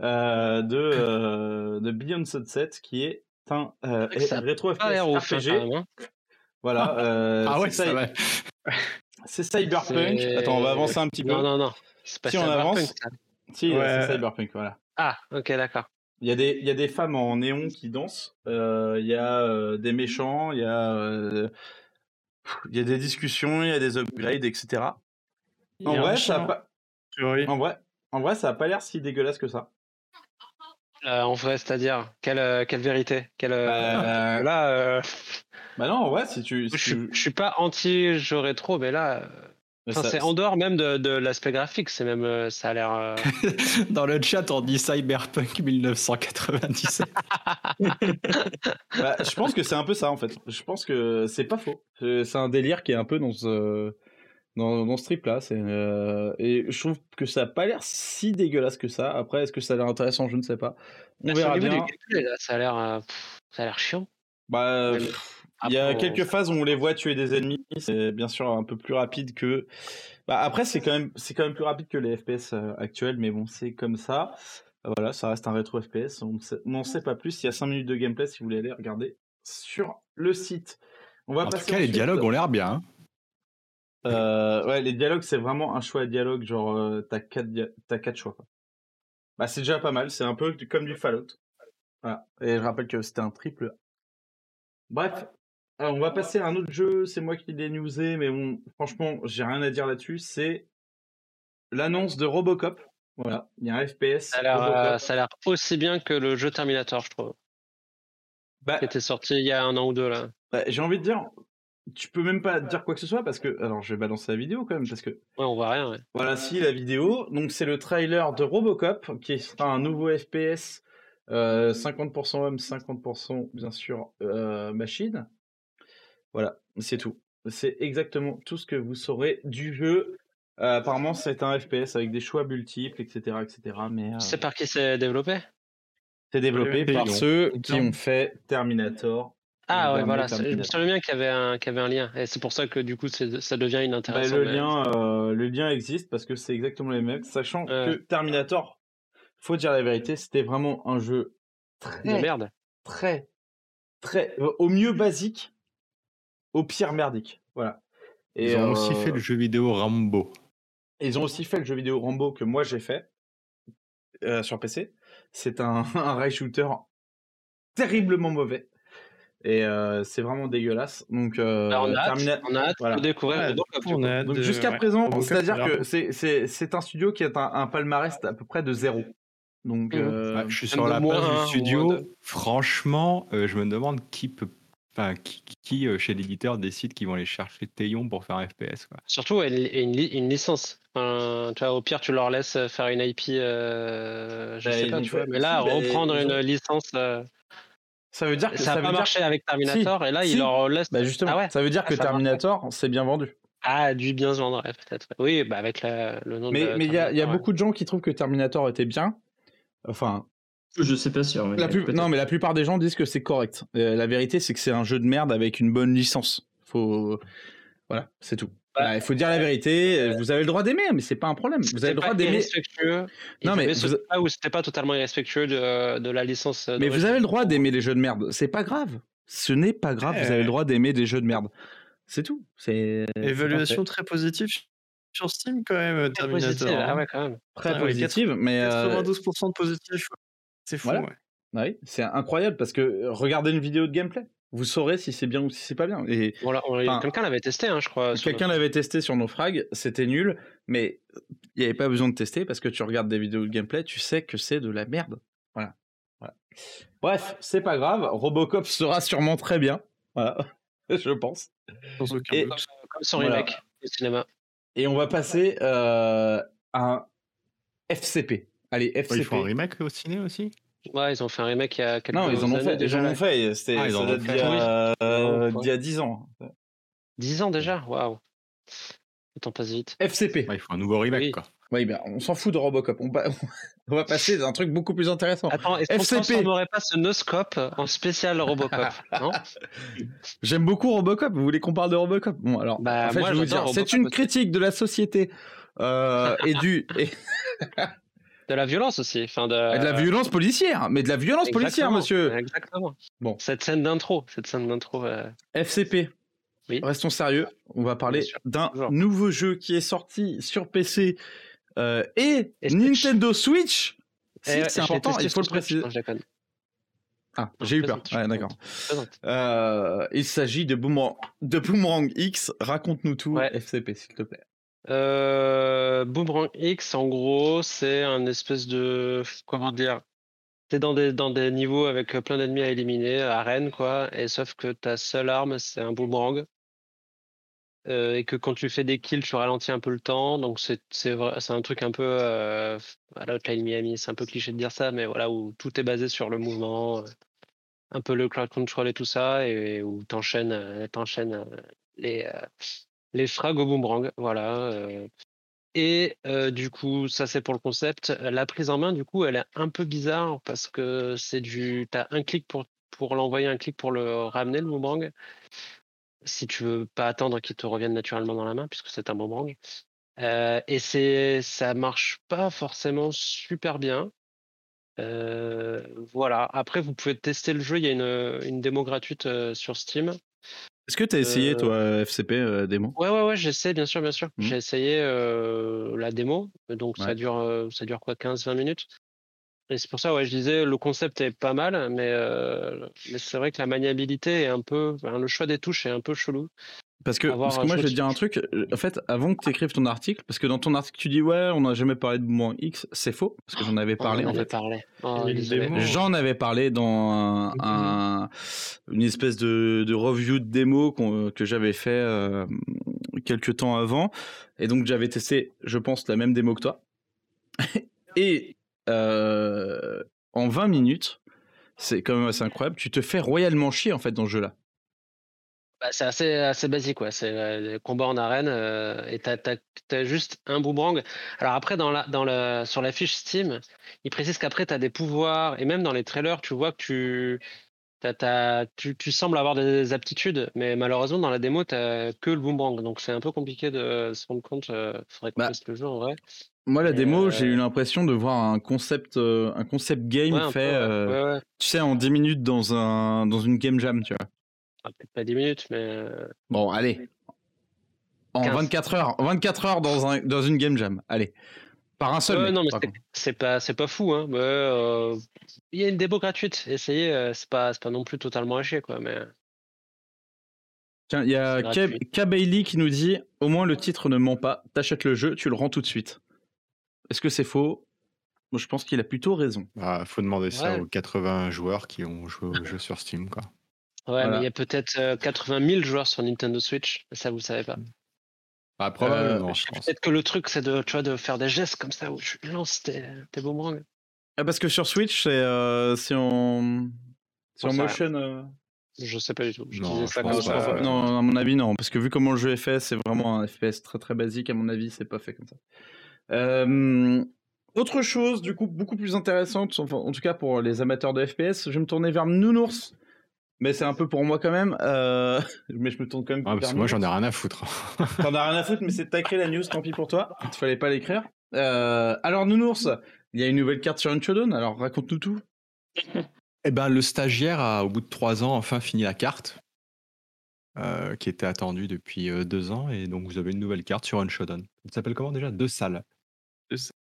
euh, de, euh, de Beyond Sunset qui est un euh, rétro RPG. Voilà, <laughs> euh, ah ouais, c'est, ça va. <laughs> c'est Cyberpunk. Attends, on va avancer un petit peu. Non, non, non. C'est pas Si on avance-. Si, Ouais. c'est Cyberpunk, voilà. Ah, ok, d'accord. Il y, a des, il y a des femmes en néon qui dansent, euh, il y a euh, des méchants, il y, a, euh, il y a des discussions, il y a des upgrades, etc. Il y En a vrai, ça pas, en, vrai, en vrai, ça a pas l'air si dégueulasse que ça. Euh, en vrai, c'est-à-dire, quelle, euh, quelle vérité quelle, euh, Bah, Là, euh, bah non, en vrai, si tu. si je, suis- tu- je suis pas anti-jeu rétro, mais là, euh, enfin, c'est en dehors même de, de l'aspect graphique. C'est même, euh, ça a l'air. euh, <laughs> Dans le chat, on dit Cyberpunk 1997. <laughs> Bah, je pense que c'est un peu ça en fait. Je pense que c'est pas faux. C'est un délire qui est un peu dans ce, dans, dans ce trip là. et je trouve que ça a pas l'air si dégueulasse que ça. Après, est-ce que ça a l'air intéressant? Je ne sais pas. On sur verra bien. du gameplay, là, ça a l'air, euh, ça a l'air chiant. Bah, pff, il y a quelques phases où on les voit tuer des ennemis. C'est bien sûr un peu plus rapide que. Bah, après, c'est quand même, c'est quand même plus rapide que les FPS euh, actuels, mais bon, c'est comme ça. Voilà, ça reste un rétro FPS. On n'en sait pas plus. Il y a 5 minutes de gameplay si vous voulez aller regarder sur le site. On va En tout passer cas, les dialogues ont l'air bien. hein. Euh, ouais, les dialogues, c'est vraiment un choix de dialogue. Genre, euh, t'as quatre, dia- t'as quatre choix. Bah, c'est déjà pas mal. C'est un peu comme du Fallout. Voilà. Et je rappelle que c'était un triple. A. Bref. Alors, on va passer à un autre jeu. C'est moi qui l'ai newsé, mais bon, franchement, j'ai rien à dire là-dessus. C'est l'annonce de Robocop. Voilà. Il y a un FPS. Ça a l'air, Robocop. euh, ça a l'air aussi bien que le jeu Terminator, je trouve, Bah, qui était sorti il y a un an ou deux là. bah, j'ai envie de dire, tu peux même pas dire quoi que ce soit parce que. Alors, je vais balancer la vidéo quand même parce que. Ouais, on voit rien. ouais. Voilà, si la vidéo. Donc c'est le trailer de Robocop qui sera un nouveau FPS, euh, 50% homme, 50% bien sûr euh, machine. Voilà, c'est tout. C'est exactement tout ce que vous saurez du jeu. Euh, apparemment, c'est un FPS avec des choix multiples, etc., etc. Mais euh, sais par qui c'est développé? C'est développé Oui, par non. ceux qui ont fait Terminator. Ah Le ouais, voilà. c'est- Je me souviens bien qu'il y avait un, qu'il y avait un lien. Et c'est pour ça que du coup, c'est- ça devient Bah, inintéressant. le, mais- lien, euh, le lien existe parce que c'est exactement les mêmes, sachant que Terminator, faut dire la vérité, c'était vraiment un jeu De très, merde. très, très, euh, au mieux basique, au pire merdique. Voilà. Et Ils ont aussi euh, fait le jeu vidéo Rambo. Ils ont aussi fait le jeu vidéo Rambo que moi j'ai fait euh, sur PC. C'est un, <laughs> un rail shooter terriblement mauvais. Et euh, c'est vraiment dégueulasse. Donc, euh, Bah, on a hâte, Termina- on a hâte voilà. de découvrir Ouais, Robocop, du on a hâte Donc de- jusqu'à ouais, présent, c'est-à-dire que c'est- c'est c'est un studio qui a un, un palmarès à peu près de zéro. Donc, euh, Ouais, je suis sur la page un, du studio. Franchement, euh, je me demande qui peut, enfin, qui, qui, euh, chez l'éditeur décide qu'ils vont aller chercher Théon pour faire un FPS. Quoi. Surtout une, une, li- une licence. Enfin, tu vois, au pire, tu leur laisses faire une IP, euh, je Bah, sais pas, tu vois. Mais là, si, bah, reprendre une ont- licence, euh, ça veut dire que ça ça n'a veut pas dire- marché avec Terminator, et là, Si. ils leur laissent. Bah justement, Ah ouais. ça veut dire Ah, que. Terminator, c'est bien vendu. Ah, dû bien se vendre, peut-être. Oui, bah avec la- le nom Mais de. mais il y a, il y a Terminator, ouais. beaucoup de gens qui trouvent que Terminator était bien. Enfin, Je sais pas sûr. mais la plus... non, mais la plupart des gens disent que c'est correct. Euh, la vérité, c'est que c'est un jeu de merde avec une bonne licence. Faut, voilà, c'est tout. Bah, Bah, il faut dire la vérité. Vous avez le droit d'aimer, mais c'est pas un problème. Vous avez le droit pas d'aimer. Non, mais vous- cas où c'était pas totalement irrespectueux de, de la licence. Mais vous avez le droit d'aimer les jeux de merde. C'est pas grave. Ce n'est pas grave. Vous avez le droit d'aimer des jeux de merde. C'est tout. C'est Évaluation très positive sur Steam quand même, Terminator. Ah hein. ouais, quand même. très positive, mais euh, 92% de positif. C'est fou, voilà. ouais. oui, c'est incroyable parce que euh, regardez une vidéo de gameplay. vous saurez si c'est bien ou si c'est pas bien. Et Voilà, quelqu'un l'avait testé, hein, je crois. quelqu'un l'avait testé sur nos frags, c'était nul, mais il n'y avait pas besoin de tester parce que tu regardes des vidéos de gameplay, tu sais que c'est de la merde. Voilà. Voilà. Bref, c'est pas grave, Robocop sera sûrement très bien. Voilà, <laughs> je pense. Sans aucun Et- doute. Comme son Voilà. remake au cinéma. Et on va passer euh, à un FCP. Allez, Ouais, FCP. ils font un remake au ciné aussi? Ouais, ils ont fait un remake il y a quelques non, ils en ont années fait. Ils déjà. en ont fait. C'était, Ah, ils ça en ont date fait. d'il y a, euh, Oui. d'il y a 10 ans. 10 ans déjà Waouh. Le temps passe vite. FCP. Ouais, Ils font un nouveau remake, Oui. quoi. Oui, ben, on s'en fout de Robocop. On, va- <laughs> on va passer à un truc beaucoup plus intéressant. Attends, est-ce qu'on transformerait pas ce noscope en spécial Robocop <laughs> non? J'aime beaucoup Robocop. Vous voulez qu'on parle de Robocop? Bon, alors, Bah, en fait, moi, je vais vous dire, c'est une critique de la société euh, et du et, <laughs> De la violence aussi. Enfin, de, et de la violence policière, mais de la violence policière, monsieur. Exactement. Bon. Cette scène d'intro, cette scène d'intro. euh, FCP. Oui. Restons sérieux. On va parler d'un nouveau jeu qui est sorti sur PC euh, et. Nintendo Switch. Si, eh ouais, c'est important, il faut le préciser. Non, je déconne. Ah, j'ai eu peur. Ouais, d'accord. Euh, il s'agit de Boomerang, de Boomerang X. Raconte-nous tout, Ouais. FCP, s'il te plaît. Euh, Boomerang X, en gros, c'est un espèce de. Comment dire T'es dans des, dans des niveaux avec plein d'ennemis à éliminer, arène, quoi, et sauf que ta seule arme, c'est un boomerang. Euh, et que quand tu fais des kills, tu ralentis un peu le temps. Donc, c'est un truc un peu. Euh, à la Hotline Miami, c'est un peu cliché de dire ça, mais voilà, où tout est basé sur le mouvement, euh, un peu le crowd control et tout ça, et où t'enchaînes euh, t'enchaînes, euh, les, euh, les frags au boomerang. Voilà. Et du coup, ça c'est pour le concept. La prise en main, du coup, elle est un peu bizarre parce que c'est du. T'as un clic pour, l'envoyer, un clic pour le ramener, le boomerang. Si tu veux pas attendre qu'il te revienne naturellement dans la main, puisque c'est un boomerang. Et c'est, ça marche pas forcément super bien. Voilà. Après, vous pouvez tester le jeu. Il y a une, démo gratuite sur Steam. Est-ce que tu as essayé, Euh, toi, FCP euh, démo? Ouais, ouais, ouais, j'essaie, bien sûr, bien sûr. Mhm. J'ai essayé euh, la démo, donc ça dure, ça dure quoi, 15-20 minutes. Et c'est pour ça, ouais, je disais, le concept est pas mal, mais, euh, mais c'est vrai que la maniabilité est un peu, enfin, le choix des touches est un peu chelou. Parce que, parce que moi, je vais te dire un truc. euh, En fait, avant que tu écrives ton article, parce que dans ton article, tu dis ouais, on n'a jamais parlé de Boomerang X, c'est faux, parce que j'en avais parlé On en fait. parlé. Oh, Il y a une désolé. démo. J'en avais parlé dans un, Mhm. un- une espèce de, de review de démo qu'on- que j'avais fait euh, quelques temps avant. Et donc j'avais testé, je pense, la même démo que toi. <laughs> Et euh, en 20 minutes, c'est quand même assez incroyable, tu te fais royalement chier en fait dans ce jeu-là. Bah, c'est assez, assez basique, quoi. C'est euh, des combats en arène euh, et t'as, t'as- t'as juste un boomerang. Alors après, dans la, dans la, sur la fiche Steam, il précise qu'après, tu as des pouvoirs et même dans les trailers, tu vois que tu, t'as- t'as- tu, tu sembles avoir des aptitudes, mais malheureusement, dans la démo, tu que le boomerang. Donc c'est un peu compliqué de se rendre compte. Il faudrait qu'on Bah, le jeu en vrai. Moi, la démo, euh, j'ai eu l'impression de voir un concept, euh, un concept game Ouais, peu, fait, ouais. euh, Ouais, ouais. tu sais, en 10 minutes dans, un, dans une game jam, tu vois. Ah, peut-être pas 10 minutes, mais. euh, Bon, allez. En 15. 24 heures, 24 heures dans, un, dans une game jam. Allez. Par un seul. Mec, non, mais c'est- pas, c'est pas fou, hein. Mais, euh, il y a une démo gratuite. Essayez, euh, c'est pas, c'est pas non plus totalement à chier, quoi. Mais Tiens, il y a c'est K, gratuit. K. Bailey qui nous dit Au moins le titre ne ment pas. T'achètes le jeu, tu le rends tout de suite. Est-ce que c'est faux? Moi, je pense qu'il a plutôt raison. Bah, faut demander ça aux 80 joueurs qui ont joué au jeu sur Steam, quoi. Ouais, Voilà. mais il y a peut-être euh, 80 000 joueurs sur Nintendo Switch. Ça, vous savez pas. Ah, probablement, Euh, je pense. Peut-être que le truc, c'est de, tu vois, de faire des gestes comme ça où tu lances tes, tes boomerangs. Ah, parce que sur Switch, c'est euh, c'est en, c'est en J'en sais motion. euh, Je sais pas du tout. Je Non, je ça pense comme pas. Non, à mon avis, non. Parce que vu comment le jeu est fait, c'est vraiment un FPS très très basique. À mon avis, c'est pas fait comme ça. Euh, autre chose, du coup, beaucoup plus intéressante, enfin, en tout cas pour les amateurs de FPS, je vais me tourner vers Nounours. Mais c'est un peu pour moi quand même. euh, <laughs> Mais je me tourne quand même Ah, parce que moi, j'en ai rien à foutre. <laughs> T'en as rien à foutre, mais c'est tacré la news, tant pis pour toi. Il fallait pas l'écrire. Euh, alors, Nounours, il y a une nouvelle carte sur Unshadowed, alors raconte-nous tout. <laughs> Eh ben, le stagiaire a, au bout de trois ans, enfin fini la carte, euh, qui était attendue depuis euh, deux ans, et donc vous avez une nouvelle carte sur Unshodden. Elle s'appelle comment déjà? Deux salles.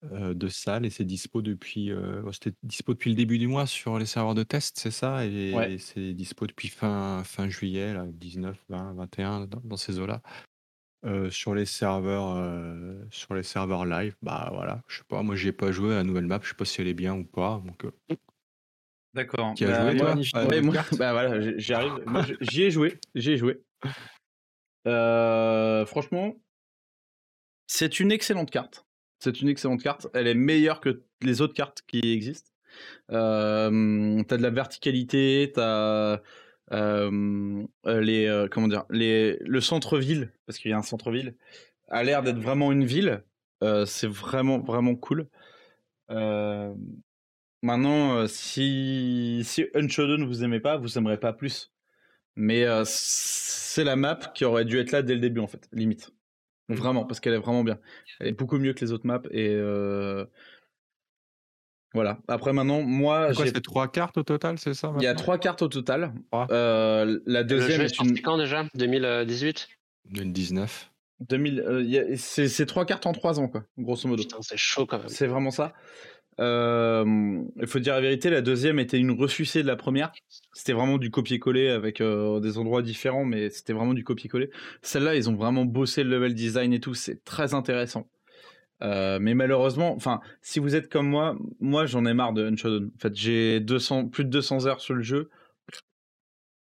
De salles et c'est dispo depuis oh, c'était dispo depuis le début du mois sur les serveurs de test, c'est ça? Et Ouais. c'est dispo depuis fin fin juillet là, 19, 20, 21 dans dans ces eaux-là. Sur les serveurs, sur les serveurs live, bah, voilà, je sais pas, moi j'y ai pas joué à la nouvelle map, je sais pas si elle est bien ou pas donc heu D'accord. Y as Bah, joué, moi, toi, ouais, moi, bah voilà, j'y <laughs> j'y ai joué, j'y ai joué. Franchement, c'est une excellente carte. C'est une excellente carte. Elle est meilleure que les autres cartes qui existent. Euh, t'as de la verticalité, t'as euh, euh, les comment le centre-ville parce qu'il y a un centre-ville a l'air d'être vraiment une ville. C'est vraiment vraiment cool. Maintenant, si, si Unshoden vous aimez pas, vous aimerez pas plus. Mais c'est la map qui aurait dû être là dès le début, en fait, limite. Vraiment, parce qu'elle est vraiment bien. Elle est beaucoup mieux que les autres maps. Et euh, voilà. Après, maintenant, moi, C'est quoi, c'est 3 cartes au total, c'est ça il y a trois cartes au total. Trois. Euh, la Le deuxième jeu est sorti une. quand déjà? 2018 2019. 2000, euh, il y a- c'est c'est trois cartes en trois ans, quoi, grosso modo. Putain, c'est chaud quand même. C'est vraiment ça. Euh, il faut dire la vérité, la deuxième était une ressucée de la première. C'était vraiment du copier-coller avec euh, des endroits différents, mais c'était vraiment du copier-coller. Celle-là, ils ont vraiment bossé le level design et tout, c'est très intéressant. Euh, mais malheureusement, enfin, si vous êtes comme moi, moi j'en ai marre de Unshoden. En fait, j'ai 200, plus de 200 heures sur le jeu.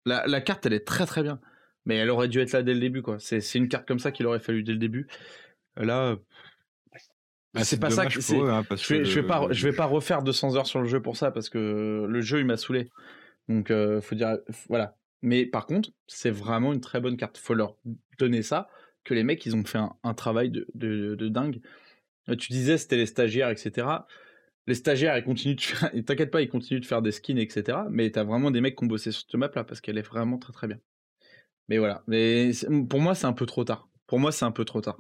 La, carte, elle est très très bien, mais elle aurait dû être là dès le début, quoi. C'est une carte comme ça qu'il aurait fallu dès le début. Là, Bah, c'est pas ça que eux, hein, parce Je vais, que je vais pas, je vais pas refaire 200 heures sur le jeu pour ça parce que le jeu il m'a saoulé. Donc euh, faut dire, voilà. Mais par contre, c'est vraiment une très bonne carte. Faut leur donner ça. Que les mecs, ils ont fait un, un travail de, de, de dingue. Euh, Tu disais c'était les stagiaires, etc. Les stagiaires, ils continuent de <laughs> faire, t'inquiète pas, ils continuent de faire des skins, etc. Mais t'as vraiment des mecs qui ont bossé sur cette map là parce qu'elle est vraiment très très bien. Mais voilà. Mais pour moi, c'est un peu trop tard. Pour moi, c'est un peu trop tard.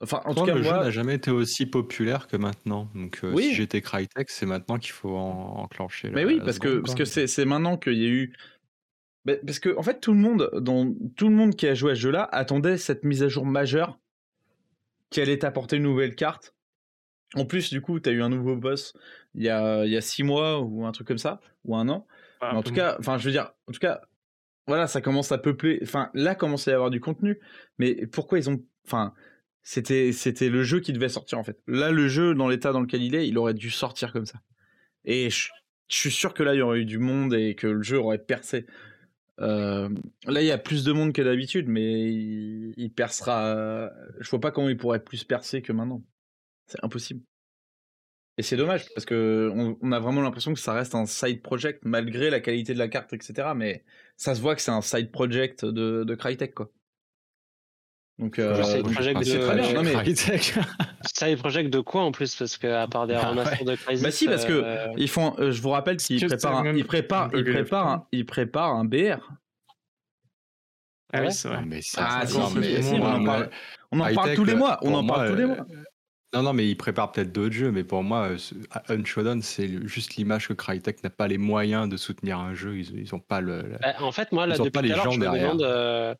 Enfin, en tout cas, le jeu n'a jamais été aussi populaire que maintenant. Donc, euh, Oui. si j'étais Crytek, c'est maintenant qu'il faut en- enclencher. Mais la- oui, la parce que, parce que c'est, c'est maintenant qu'il y a eu. Ben, parce que, en fait, tout le monde, dans, tout le monde qui a joué à ce jeu-là attendait cette mise à jour majeure qui allait t'apporter une nouvelle carte. En plus, du coup, tu as eu un nouveau boss il y a, il y a six mois ou un truc comme ça, ou un an. Mais en tout cas, enfin, je veux dire, en tout cas, voilà, ça commence à peupler. Enfin, là, commence à y avoir du contenu. Mais pourquoi ils ont. Enfin, c'était, c'était le jeu qui devait sortir, en fait. Là, le jeu, dans l'état dans lequel il est, il aurait dû sortir comme ça. Et je, suis sûr que là, il y aurait eu du monde et que le jeu aurait percé. Euh, là, il y a plus de monde que d'habitude, mais il, percera. Je vois pas comment il pourrait plus percer que maintenant. C'est impossible. Et c'est dommage parce que on, on a vraiment l'impression que ça reste un side project malgré la qualité de la carte, etc. Mais ça se voit que c'est un side project de, de Crytek, quoi. Donc, euh, side project de- très bien. Non, mais- Crytek. <laughs> Side project de quoi en plus Parce que à part des Ah, remasters de Crysis. Bah si, parce que euh, ils font. euh, je vous rappelle qu'ils préparent, un, ils préparent, ils préparent, un, ils préparent un BR. Ah Ouais. oui, c'est vrai. Non, mais ça, Ah, ça, si, non, si, mais- si, on en parle. On en parle Crytek, tous les mois. On en moi, parle tous les euh, mois. Non, non, mais il prépare peut-être d'autres jeux, mais pour moi, Unshoden, c'est juste l'image que Crytek n'a pas les moyens de soutenir un jeu. Ils, ils ont pas le. bah, en fait, moi, là, Ils depuis pas tout les à l'heure, gens je me derrière. demande. euh,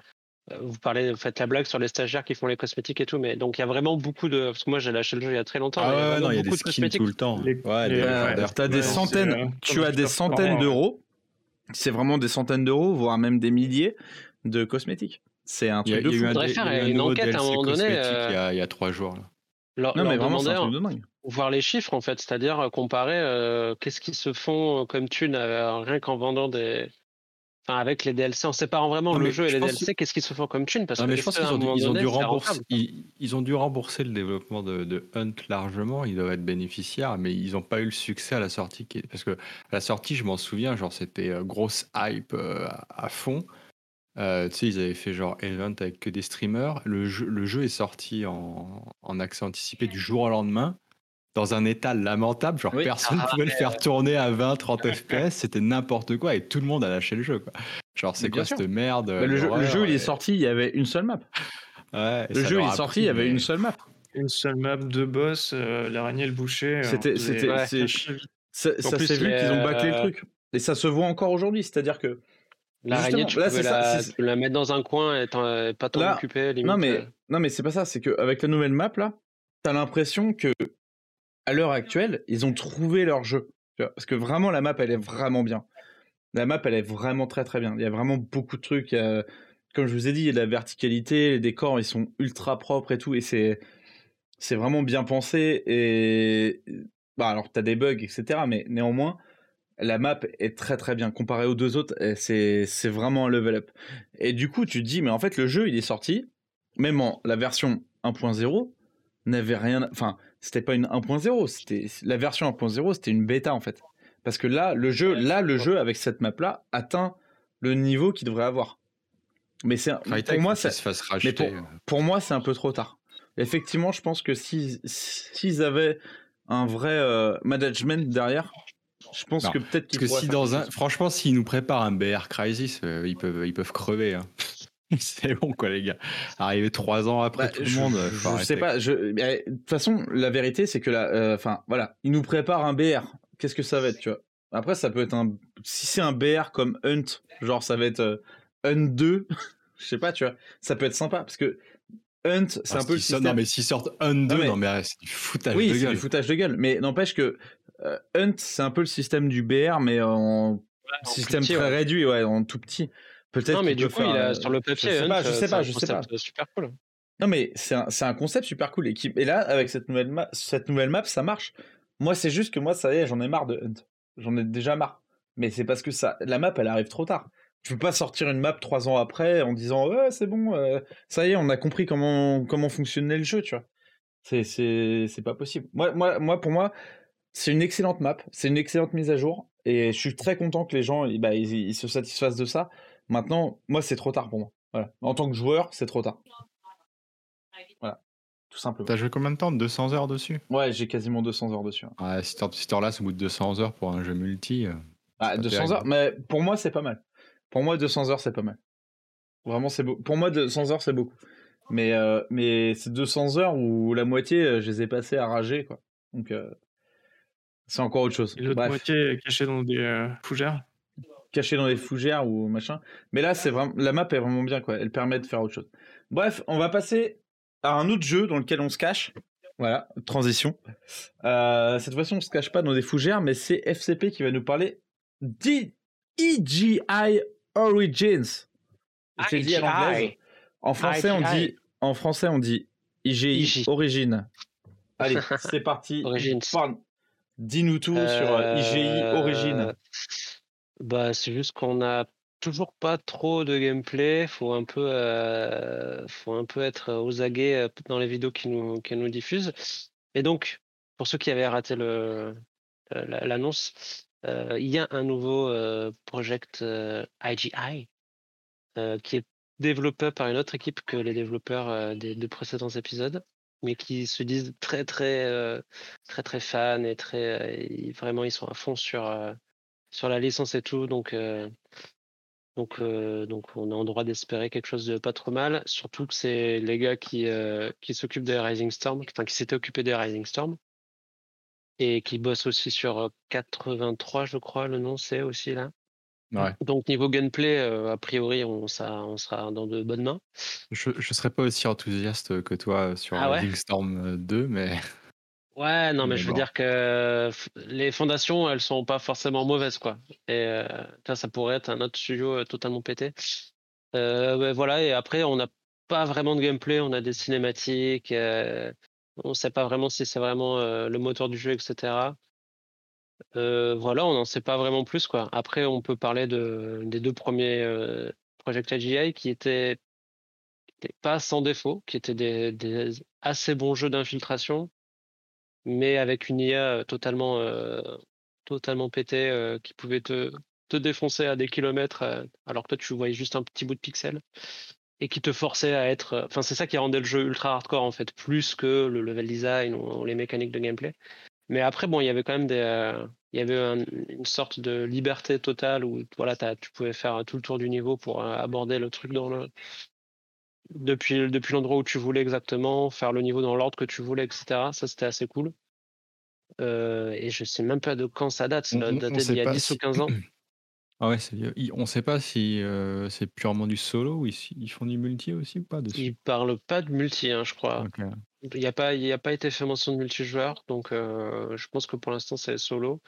vous parlez, vous faites la blague sur les stagiaires qui font les cosmétiques et tout, mais donc il y a vraiment beaucoup de. Parce que moi, j'ai lâché le jeu il y a très longtemps. Ah ouais, non, il y a des beaucoup de skins cosmétiques. tout le temps. Les- Ouais, les- des- Euh, Euh, centaines, euh, tu as des centaines d'euros. C'est vraiment des centaines d'euros, voire même des milliers de cosmétiques. C'est un truc il y de a y faire un une enquête à un moment donné, euh, il, y a, il y a trois jours. Là. Leur, Non, mais vraiment, c'est un demander, truc de dingue. voir les chiffres en fait, c'est-à-dire euh, comparer euh, qu'est-ce qu'ils se font comme thunes euh, rien qu'en vendant des. Enfin, avec les DLC, en séparant vraiment Non, le jeu et les DLC, qu'est-ce qu'ils se font comme thunes Parce Non, que mais je pense qu'ils ont, ils ont dû rembourser, ils, ils ont dû rembourser le développement de, de Hunt largement. Ils doivent être bénéficiaires, mais ils n'ont pas eu le succès à la sortie. Parce que à la sortie, je m'en souviens, genre c'était euh, grosse hype euh, à, à fond. Euh, tu sais, ils avaient fait genre event avec que des streamers. Le jeu, le jeu est sorti en, en accès anticipé du jour au lendemain. Dans un état lamentable, genre Oui. personne ne Ah, pouvait le faire tourner à 20, 30 FPS, c'était n'importe quoi et tout le monde a lâché le jeu. Quoi. Genre, c'est quoi sûr. cette merde Bah, le, jeu, le d'horreur, jeu, il est sorti, il y avait une seule map. Ouais, Le jeu, il est sorti, il y avait une seule map. Une seule map, deux boss, euh, l'araignée le boucher. euh, C'était- c'était- Ouais. Ça, s'est vu qu'ils ont bâclé le euh, truc. Et ça se voit encore aujourd'hui. C'est-à-dire que. L'araignée, tu là, ça, tu peux la mettre dans un coin et pas t'en Là, occuper. Limite. Non, mais, euh. non, mais c'est pas ça. C'est qu'avec la nouvelle map, là, t'as l'impression que à l'heure actuelle, ils ont trouvé leur jeu. Parce que vraiment, la map, elle est vraiment bien. La map, elle est vraiment très très bien. Il y a vraiment beaucoup de trucs. euh, comme je vous ai dit, la verticalité, les décors, ils sont ultra propres et tout. Et c'est c'est vraiment bien pensé. Et bah, alors, t'as des bugs, etc. Mais néanmoins, la map est très très bien. Comparé aux deux autres, eh, c'est c'est vraiment un level up. Et du coup, tu te dis, mais en fait, le jeu, il est sorti, même en la version 1.0, n'avait rien. Enfin, c'était pas une 1.0, c'était la version 1.0, c'était une bêta en fait. Parce que là, le jeu, là, le jeu avec cette map-là atteint le niveau qu'il devrait avoir. Mais c'est pour moi, ça, se fasse mais racheter. pour, pour moi, c'est un peu trop tard. Effectivement, je pense que si s'ils avaient un vrai euh, management derrière, je pense Non, que peut-être qu'ils que si dans un, chose. franchement, s'ils nous préparent un BR Crisis, euh, ils peuvent, ils peuvent crever. hein. <laughs> C'est bon quoi les gars. Arriver trois ans après Bah, tout le monde. je- je sais pas. mais, De toute façon, la vérité, c'est que là, euh, enfin, voilà, ils nous préparent un BR. Qu'est-ce que ça va être, tu vois? Après, ça peut être un. Si c'est un BR comme Hunt, genre ça va être euh, Hunt 2, <laughs> je sais pas, tu vois. Ça peut être sympa parce que Hunt, c'est Ah, un peu le système. Non mais s'ils sortent un 2, mais- non mais, c'est du foutage oui, de c'est gueule. du foutage de gueule. Mais n'empêche que euh, Hunt, c'est un peu le système du BR, mais en En système petit, très ouais. réduit, ouais, en tout petit. Peut-être. Non, mais du coup, il a sur le papier, Je sais Hunt, pas, je sais pas, je sais pas. concept super cool. Non, mais c'est un, c'est un concept super cool. Et, qui- et là, avec cette nouvelle, map, cette nouvelle map, ça marche. Moi, c'est juste que moi, ça y est, j'en ai marre de Hunt. J'en ai déjà marre. Mais c'est parce que ça, la map, elle arrive trop tard. Tu peux pas sortir une map trois ans après en disant ouais, c'est bon, euh, ça y est, on a compris comment, comment fonctionnait le jeu, tu vois. C'est, c'est, c'est pas possible. Moi, moi, moi, pour moi, c'est une excellente map, c'est une excellente mise à jour. Et je suis très content que les gens ils- bah, ils, ils se satisfassent de ça. Maintenant, moi, c'est trop tard pour moi. Voilà. En tant que joueur, c'est trop tard. Voilà. Tout simplement. T'as joué combien de temps? 200 heures dessus? Ouais, j'ai quasiment 200 heures dessus. hein. Ouais, si t'en si lasses au bout de 200 heures pour un jeu multi. euh, Ah, pas 200 terrible. heures, mais pour moi, c'est pas mal. Pour moi, 200 heures, c'est pas mal. Vraiment, c'est beau. Pour moi, 200 heures, c'est beaucoup. Mais, euh, mais c'est 200 heures où la moitié, euh, je les ai passées à rager, quoi. Donc, euh, c'est encore autre chose. Et l'autre moitié cachée dans des euh, fougères? Caché dans les fougères ou machin. Mais là, c'est vraiment, la map est vraiment bien, quoi. Elle permet de faire autre chose. Bref, on va passer à un autre jeu dans lequel on se cache. Voilà, transition. Euh, cette fois-ci, on se cache pas dans des fougères, mais c'est FCP qui va nous parler d'EGI Origins. Je t'ai dit à l'anglaise. En français, on dit, en français, on dit IGI IGI. Origine. Allez, <laughs> c'est parti. Dis-nous tout sur euh, IGI Origine. Bah, c'est juste qu'on a toujours pas trop de gameplay. Faut un peu, euh, faut un peu être aux aguets euh, dans les vidéos qui nous, qui nous diffusent. Et donc, pour ceux qui avaient raté le, euh, la- l'annonce, euh, il y a un nouveau euh, project euh, IGI euh, qui est développé par une autre équipe que les développeurs euh, des deux précédents épisodes, mais qui se disent très très euh, très très fans et très euh, vraiment ils sont à fond sur euh, sur la licence et tout, donc euh, donc euh, donc on a en droit d'espérer quelque chose de pas trop mal, surtout que c'est les gars qui euh, qui s'occupent des Rising Storm, enfin qui s'étaient occupés des Rising Storm et qui bossent aussi sur euh, 83 je crois le nom c'est aussi là. Ouais. Donc niveau gameplay, euh, a priori, on, ça, on sera dans de bonnes mains. Je, je serais pas aussi enthousiaste que toi sur Ah ouais? Rising Storm 2, mais <laughs> Ouais, non, mais Mais je veux bon. dire que les fondations, elles sont pas forcément mauvaises, quoi. Et euh, ça, ça pourrait être un autre studio euh, totalement pété. Euh, ouais, voilà, et après, on n'a pas vraiment de gameplay, on a des cinématiques, euh, on sait pas vraiment si c'est vraiment le moteur du jeu, etc. Voilà, on n'en sait pas vraiment plus, quoi. Après, on peut parler de, des deux premiers Project AGI qui étaient, qui étaient pas sans défaut, qui étaient des, des assez bons jeux d'infiltration, mais avec une IA totalement, euh, totalement pétée euh, qui pouvait te, défoncer à des kilomètres euh, alors que toi tu voyais juste un petit bout de pixel et qui te forçait à être. euh, Enfin, c'est ça qui rendait le jeu ultra hardcore en fait, plus que le level design ou les mécaniques de gameplay. Mais après, bon, il y avait quand même des, euh, il y avait un- une sorte de liberté totale où voilà, tu pouvais faire tout le tour du niveau pour euh, aborder le truc dans le depuis, depuis l'endroit où tu voulais exactement, faire le niveau dans l'ordre que tu voulais, etc. Ça, c'était assez cool. Euh, et je sais même pas de quand ça date. Ça sait d'il y a pas 10 si- ou 15 ans. <clears throat> ah ouais, on sait pas si euh, c'est purement du solo ou ils, ils font du multi aussi ou pas dessus? Ils parlent pas de multi, hein, je crois. Il n'y a, pas- il y a pas été fait mention de multijoueur, donc euh, je pense que pour l'instant c'est solo.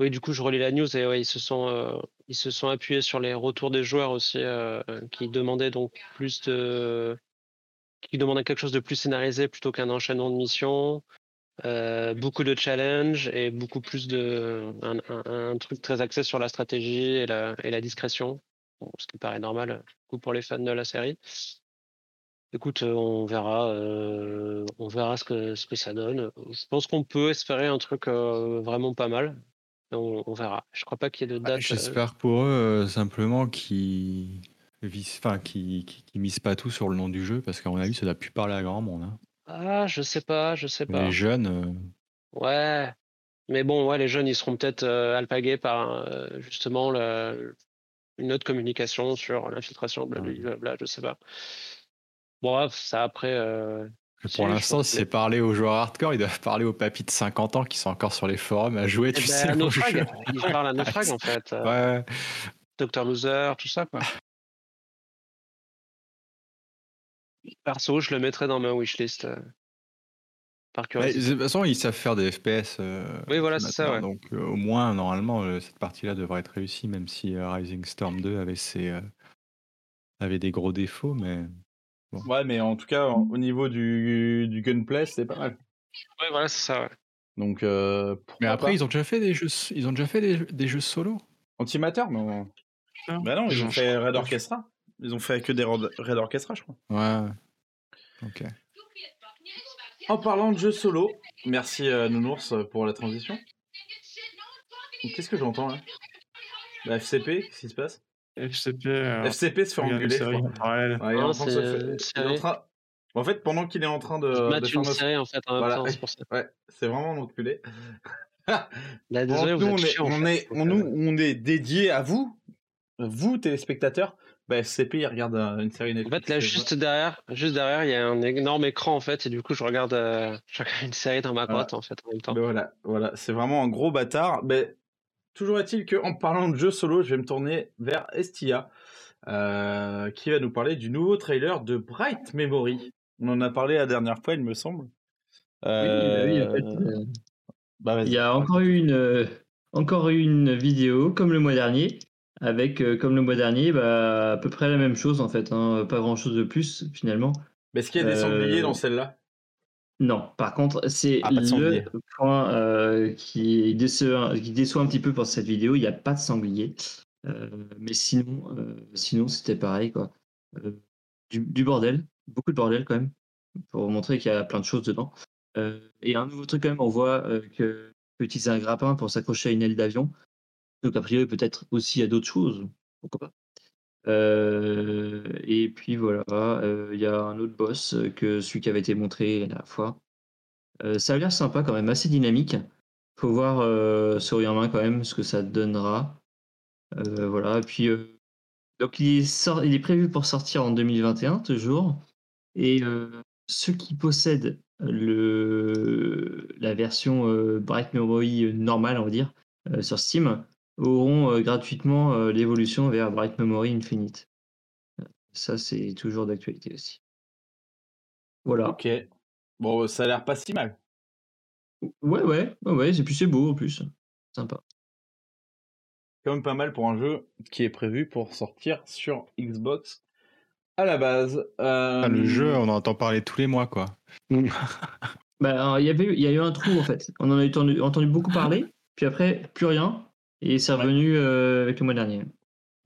Oui, du coup, je relis la news et ils se sont, euh, ils se sont appuyés sur les retours des joueurs aussi, euh, qui demandaient donc plus de, qui demandaient quelque chose de plus scénarisé plutôt qu'un enchaînement de missions, euh, beaucoup de challenges et beaucoup plus de, un, truc très axé sur la stratégie et la, et la discrétion, ce qui paraît normal, du coup, pour les fans de la série. Écoute, on verra, on verra ce que, ce que ça donne. Je pense qu'on peut espérer un truc vraiment pas mal. On, on verra. Je crois pas qu'il y ait de Bah, date. euh, J'espère pour eux euh, simplement qu'ils visent- enfin, misent pas tout sur le nom du jeu, parce qu'à mon avis, ça doit plus parler à grand monde. hein. Ah, je sais pas, je sais pas. Les jeunes, euh, Ouais. Mais bon, ouais, les jeunes, ils seront peut-être euh, alpagués par euh, justement le- une autre communication sur l'infiltration, blablabla, je sais pas. Bon, bref, ça après. Pour l'instant, c'est parler aux joueurs hardcore, ils doivent parler aux papis de 50 ans qui sont encore sur les forums à jouer, Eh tu ben, sais. Naufrag, ils parlent à <laughs> Naufrag en fait. euh, Ouais. Dr Loser, tout ça quoi. Perso, je le mettrais dans ma wishlist. euh, par curiosité. de toute façon, ils savent faire des FPS. euh, Oui, voilà, c'est ça, ouais. Donc, au moins, normalement, cette partie-là devrait être réussie, même si Rising Storm 2 avait, ses, avait des gros défauts. Mais Ouais, mais en tout cas, au niveau du, du gunplay, c'est pas mal. Ouais, voilà, c'est ça. ouais. Donc, euh, Mais après, pas ils ont déjà fait des jeux, ils ont déjà fait des, des jeux solo. Antimatter, non Non. Bah non, ils ont fait Red Orchestra. Ils ont fait que des Red Orchestra, je crois. Ouais. Ok. En parlant de jeux solo, merci euh, Nounours pour la transition. Qu'est-ce que j'entends là? La FCP, qu'est-ce qui se passe? FCP. alors, FCP se fait engueuler, je en. Ouais, est en est en train- En fait, pendant qu'il est en train de, Ils de faire une notre- série en fait en Voilà. temps, c'est pour ça. <laughs> Ouais, c'est vraiment un enculé. <laughs> Là, Bon, désolé, nous, on est, en on, fait, est, on, euh, nous, on est dédié à vous, vous téléspectateurs. Bah, FCP, il regarde euh, une série En Netflix. fait, là, euh, juste derrière, juste derrière, il y a un énorme écran en fait, et du coup, je regarde, euh, <laughs> je regarde une série dans ma Voilà. grotte en fait en même temps. Ben voilà, voilà, c'est vraiment un gros bâtard. Mais toujours est-il qu'en parlant de jeux solo, je vais me tourner vers Estia, euh, qui va nous parler du nouveau trailer de Bright Memory. On en a parlé la dernière fois, il me semble. Oui, bah oui, en Euh, fait, euh, bah. Il y a encore eu une, encore eu une vidéo comme le mois dernier, avec comme le mois dernier, bah, à peu près la même chose en fait, hein, pas grand chose de plus finalement. Mais est-ce qu'il y a des sangliers dans celle-là? Non, par contre, c'est Ah, le point euh, qui, déçoit, qui déçoit un petit peu pour cette vidéo. Il n'y a pas de sanglier, Euh, mais sinon, euh, sinon c'était pareil quoi. Du, du bordel, beaucoup de bordel quand même, pour montrer qu'il y a plein de choses dedans. Et un nouveau truc quand même, on voit que peut utiliser un grappin pour s'accrocher à une aile d'avion. Donc a priori peut-être aussi à d'autres choses, pourquoi pas. Euh, et puis voilà, euh, il y a un autre boss euh, que celui qui avait été montré la fois. Ça a l'air sympa quand même, assez dynamique. Faut voir en main quand même ce que ça donnera. Voilà, et puis donc il est, prévu pour sortir en 2021 toujours. Et ceux qui possèdent le, la version euh, Bright Memory normale, on va dire, sur Steam, auront euh, gratuitement euh, l'évolution vers Bright Memory Infinite. Ça, c'est toujours d'actualité aussi. Voilà. Ok. Bon, ça a l'air pas si mal. Ouais, ouais, ouais, ouais, et puis c'est beau en plus. Sympa. Quand même pas mal pour un jeu qui est prévu pour sortir sur Xbox à la base. Euh, Ah, le jeu, on en entend parler tous les mois, quoi. Bah, il y avait, eu- il y a eu un trou en fait. On en a entendu, entendu beaucoup parler, puis après plus rien, et c'est revenu euh, avec le mois dernier.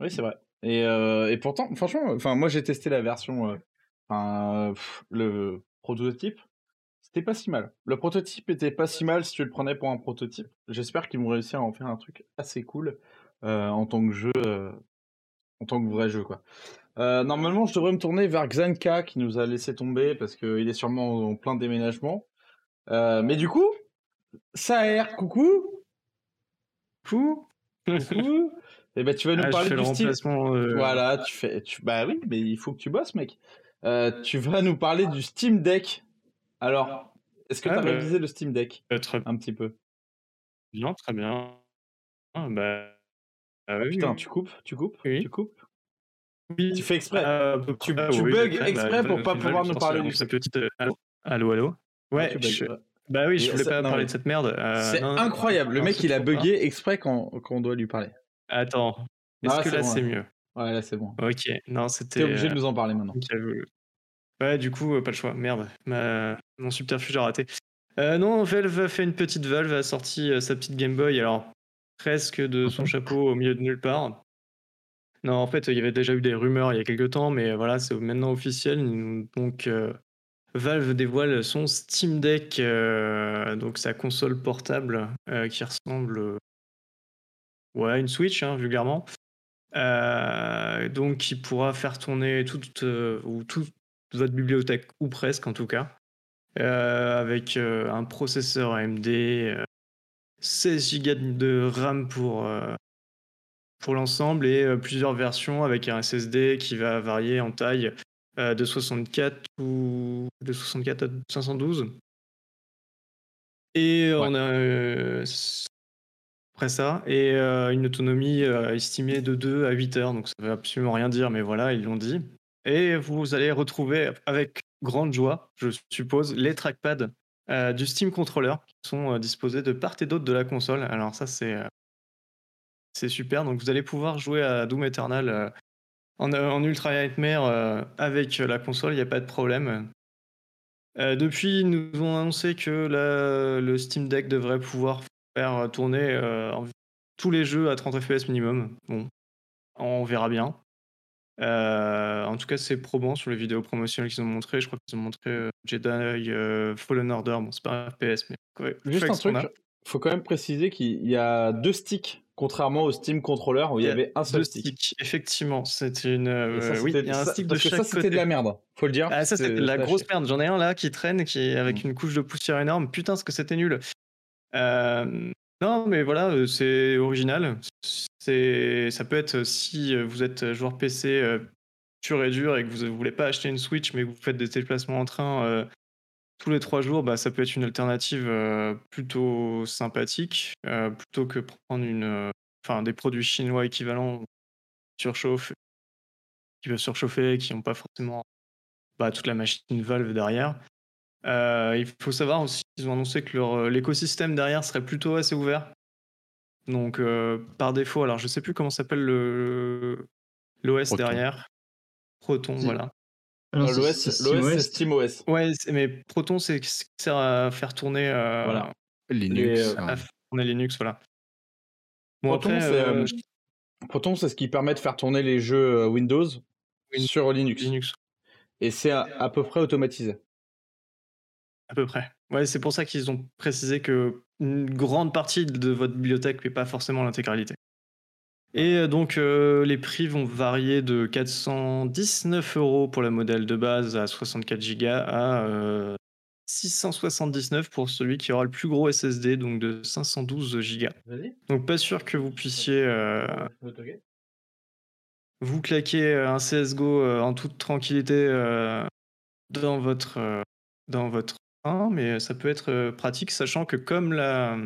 Oui, c'est vrai. Et, euh, et pourtant, franchement, enfin, moi j'ai testé la version, euh, pff, le prototype, c'était pas si mal. Le prototype était pas si mal si tu le prenais pour un prototype. J'espère qu'ils vont réussir à en faire un truc assez cool euh, en tant que jeu, euh, en tant que vrai jeu, quoi. Normalement, je devrais me tourner vers Xanka qui nous a laissé tomber parce qu'il est sûrement en plein déménagement. Mais du coup, ça a l'air, coucou, coucou, coucou. <laughs> Et ben, tu vas nous Ah, parler du style. euh, Voilà, tu fais. Tu... Bah oui, mais il faut que tu bosses, mec. Euh, tu vas nous parler du Steam Deck. Alors, est-ce que Ah, tu as bah, révisé le Steam Deck euh, Très un petit peu? Bien, très bien. Ah, bah, ah oui, Putain, oui. tu coupes, tu coupes, Oui. tu coupes? Oui. Tu fais exprès? Ah, peu Tu- près, tu bugs exprès bah, pour pas pouvoir nous parler du- petite, euh, Allô Allô, Ouais, je-. Bah oui, je voulais ça- pas non, parler de cette merde. euh, C'est incroyable. Le mec, il a bugué exprès quand, quand on doit lui parler. Attends, est-ce Ah, que là bon, c'est mieux? Ouais, là, c'est bon. Ok, non, T'es c'était. obligé de nous en parler maintenant. Euh, Ouais, du coup, euh, pas le choix. Merde, ma- mon subterfuge a raté. Euh, non, Valve a fait une petite Valve, a sorti sa petite Game Boy, alors presque de son chapeau au milieu de nulle part. Non, en fait, il y avait déjà eu des rumeurs il y a quelques temps, mais voilà, c'est maintenant officiel. Donc, euh, Valve dévoile son Steam Deck, euh, donc sa console portable euh, qui ressemble euh, ouais, à une Switch, hein, vulgairement. Donc, qui pourra faire tourner toute, ou toute votre bibliothèque, ou presque en tout cas, avec un processeur AMD, euh, 16 Go de RAM pour, pour l'ensemble et plusieurs versions avec un SSD qui va varier en taille euh, de 64 ou de 64 à 512. Et on a euh, après ça et euh, une autonomie euh, estimée de 2 à 8 heures. Donc ça veut absolument rien dire, mais voilà, ils l'ont dit. Et vous allez retrouver avec grande joie, je suppose, les trackpads euh, du Steam Controller qui sont euh, disposés de part et d'autre de la console. Alors ça c'est euh, c'est super. Donc vous allez pouvoir jouer à Doom Eternal euh, en, euh, en Ultra Nightmare euh, avec la console, il n'y a pas de problème. Euh, depuis, ils nous ont annoncé que la- le Steam Deck devrait pouvoir faire tourner tous les jeux à 30 FPS minimum. Bon, on verra bien. Euh, en tout cas, c'est probant sur les vidéos promotionnelles qu'ils ont montré. Je crois qu'ils ont montré euh, Jedi euh, Fallen Order. Bon, c'est pas un FPS, mais ouais, Juste un truc, faut quand même préciser qu'il y a deux sticks, contrairement au Steam Controller où il y, avait un seul stick. sticks. Effectivement, c'était une. Ça, euh, oui, c'était- il y a un stick de parce que chaque ça, c'était de la merde. Faut le dire. Ah, ça, c'était de la grosse merde. J'en ai un là qui traîne, qui est avec Mm. une couche de poussière énorme. Putain, ce que c'était nul. Euh, non, mais voilà, euh, c'est original. C'est, ça peut être si vous êtes joueur PC pur et dur et que vous ne voulez pas acheter une Switch, mais que vous faites des déplacements en train tous les trois jours, bah, ça peut être une alternative euh, plutôt sympathique, euh, plutôt que prendre une, euh, enfin, des produits chinois équivalents surchauffe, qui peuvent surchauffer, qui n'ont pas forcément bah, toute la machine Valve derrière. Euh, il faut savoir aussi qu'ils ont annoncé que leur, l'écosystème derrière serait plutôt assez ouvert. Donc euh, par défaut, alors je sais plus comment s'appelle le l'OS derrière. Proton, voilà. L'OS, c'est SteamOS. c'est SteamOS. Ouais, mais Proton, c'est ce qui sert à faire tourner, euh, Voilà. Linux. Les, euh, ouais. à faire tourner Linux, voilà. Bon Proton, après, c'est, euh, euh, Proton, c'est ce qui permet de faire tourner les jeux euh, Windows Win- sur Linux. Linux, Et c'est à, à peu près automatisé. à peu près. Ouais, c'est pour ça qu'ils ont précisé que une grande partie de votre bibliothèque, mais pas forcément l'intégralité. Et euh, donc, euh, les prix vont varier de 419 euros pour le modèle de base à 64 Go à euh, 679 pour celui qui aura le plus gros SSD, donc de 512 Go. Donc, pas sûr que vous puissiez euh, vous claquer un CSGO en toute tranquillité dans votre dans votre train, mais ça peut être pratique, sachant que comme la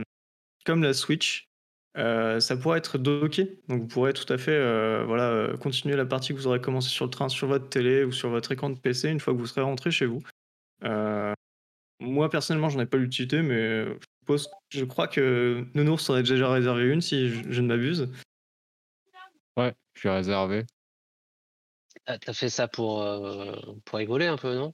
comme la Switch, euh, ça pourrait être docké, donc vous pourrez tout à fait euh, voilà euh, continuer la partie que vous aurez commencé sur le train sur votre télé ou sur votre écran de PC une fois que vous serez rentré chez vous. Euh, moi personnellement, j'en ai pas l'utilité, mais je, suppose- je crois que Nounours aurait déjà réservé une si je, je ne m'abuse. Ouais, je l'ai réservé. Ah, T'as fait ça pour, euh, pour rigoler un peu, non?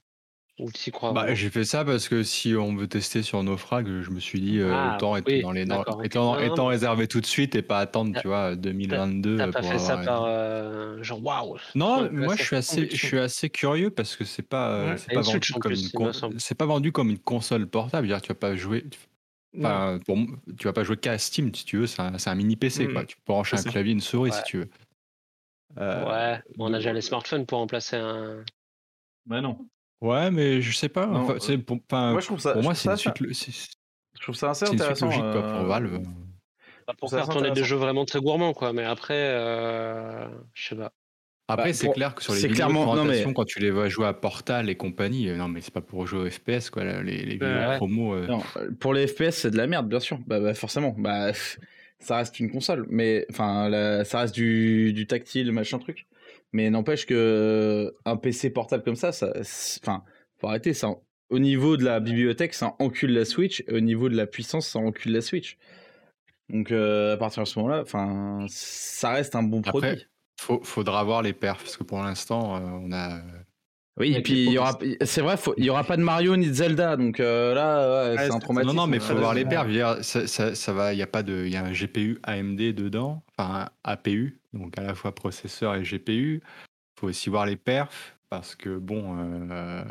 Ou t'y crois Bah, j'ai fait ça parce que si on veut tester sur nos frags, je me suis dit, euh, Ah, autant être oui, dans les d'accord, ok. étant, Non, étant mais- réservé tout de suite et pas attendre, tu vois, 2022 T'as pas pour fait ça par euh, genre waouh Non, Ouais, moi je suis assez, conviction. je suis assez curieux parce que c'est pas, Ouais. c'est pas vendu comme plus, une il me con- semble. c'est pas vendu comme une console portable. Dire, tu vas pas jouer, tu- enfin, pour m- tu vas pas jouer qu'à Steam si tu veux. C'est un, c'est un mini PC Mm. quoi. Tu peux brancher un ça. clavier, une souris si tu veux. Euh, Ouais, on a déjà les smartphones pour remplacer un. Bah non. Ouais, mais je sais pas. Non, enfin, euh, c'est pour, Moi, je trouve ça, pour moi, trouve c'est une suite, je trouve ça assez intéressant. logique quoi, pour euh, Valve. Bah, pour Ça, faire tourner des jeux vraiment très gourmands, quoi. Mais après, euh, je sais pas. Après, Bah, c'est pour- clair que sur les vidéos clairement- de non, mais- présentation, quand tu les vois jouer à Portal et compagnie, euh, non mais c'est pas pour jouer au FPS quoi. Les, les vidéos Ouais. promo. euh, Non, euh, pour les FPS, c'est de la merde, bien sûr. Bah, bah, forcément. Bah, <laughs> ça reste une console, mais enfin, la- ça reste du, du tactile, machin truc. Mais n'empêche que un PC portable comme ça, ça, enfin, faut arrêter ça. au niveau de la bibliothèque, ça encule la Switch, et au niveau de la puissance, ça encule la Switch. Donc euh, à partir de ce moment-là, enfin, ça reste un bon produit. Après, faut, faudra voir les perfs, parce que pour l'instant, euh, on a. Oui, et puis il y aura, c'est vrai, faut- il y aura pas de Mario ni de Zelda, donc euh, là, ouais, c'est un traumatisme. Non, non, mais il faut voir les dire, ça, ça, ça va, il y a pas de, il y a un GPU AMD dedans, enfin un APU, donc à la fois processeur et GPU. Il faut aussi voir les perfs parce que bon, euh,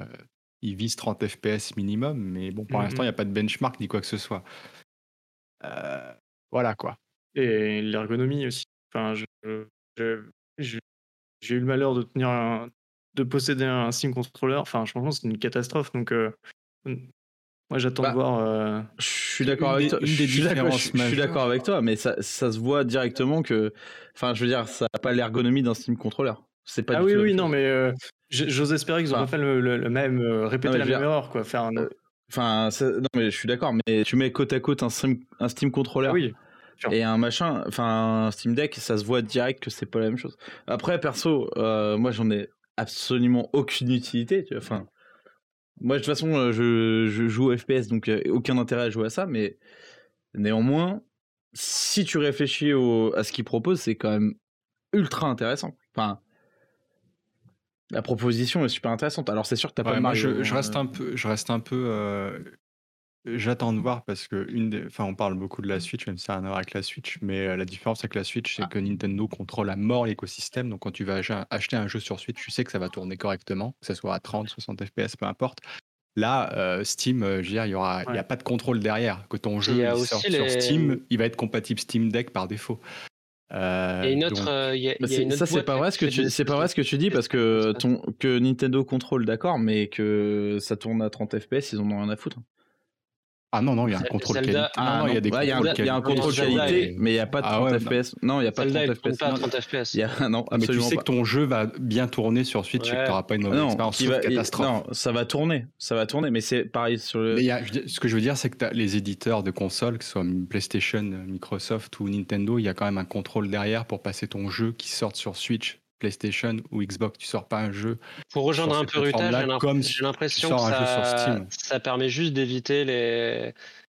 ils visent 30 FPS minimum, mais bon, pour Mhm. l'instant, il n'y a pas de benchmark ni quoi que ce soit. Euh, voilà quoi. Et l'ergonomie aussi. Enfin, je, je- je- j'ai eu le malheur de tenir un- de posséder un Steam controller. Enfin, franchement, c'est une catastrophe. Donc, euh, moi, j'attends Bah, de voir. euh, Je suis d'accord avec des- toi. une Je des suis d'accord- différences je- je suis majeures. d'accord avec toi, mais ça, ça se voit directement que, enfin, je veux dire, ça n'a pas l'ergonomie d'un Steam controller. C'est pas Ah du oui, tout oui, non, mais euh, j'ose espérer qu'ils n'ont Enfin, pas fait le, le- le même, euh, répéter non, la même dire, erreur, quoi. Faire un... Enfin, ça- non, mais je suis d'accord, mais tu mets côte à côte un Steam, un Steam controller Ah oui, et un machin, enfin, un Steam Deck, ça se voit direct que c'est pas la même chose. Après, perso, euh, moi, j'en ai absolument aucune utilité. Tu vois. Enfin, moi, de toute façon, euh, je, je joue au FPS, donc euh, aucun intérêt à jouer à ça, mais néanmoins, si tu réfléchis au- à ce qu'ils proposent, c'est quand même ultra intéressant. Enfin, la proposition est super intéressante. Alors, c'est sûr que t'as pas Ouais, de moi, Mario. je, je hein, reste euh, un peu, je reste un peu. euh, J'attends de voir parce que une des, enfin, on parle beaucoup de la Switch, même si ça n'a rien à voir avec la Switch, mais la différence avec la Switch, c'est que Nintendo contrôle à mort l'écosystème. Donc, quand tu vas ach- acheter un jeu sur Switch, tu sais que ça va tourner correctement, que ce soit à 30, 60 FPS, peu importe. Là, euh, Steam, euh, je veux dire, il y aura, il y a pas de contrôle derrière. Que ton jeu il sur Steam, il va être compatible Steam Deck par défaut. Euh, Il y a une autre, donc- euh, y a- Bah, y a une autre ça c'est pas vrai ce que tu c'est pas vrai ce que tu dis parce que ton que Nintendo contrôle d'accord mais que ça tourne à 30 FPS ils en ont rien à foutre. Ah non, non, il y a un contrôle Zelda- qualité. Ah non, non, il y a des ouais, il y a un, contrôles il y a un qualité contrôle qualité mais il y a pas de Ah 30 ouais, FPS. Non, il y a pas de Zelda, 30 il tourne FPS. pas à Non, 30 FPS. il y a <laughs> non, Ah, mais tu absolument sais pas. que ton jeu va bien tourner sur Switch et que tu n'auras pas une Ah mauvaise non, expérience, va- catastrophe. non, ça va tourner, ça va tourner mais c'est pareil sur le Mais y a- ce que je veux dire, c'est que les éditeurs de consoles, que ce soit PlayStation, Microsoft ou Nintendo, il y a quand même un contrôle derrière pour passer ton jeu qui sort sur Switch, PlayStation ou Xbox. Tu sors pas un jeu. Pour rejoindre un peu Ruta, j'ai l'impression que ça, permet juste d'éviter les,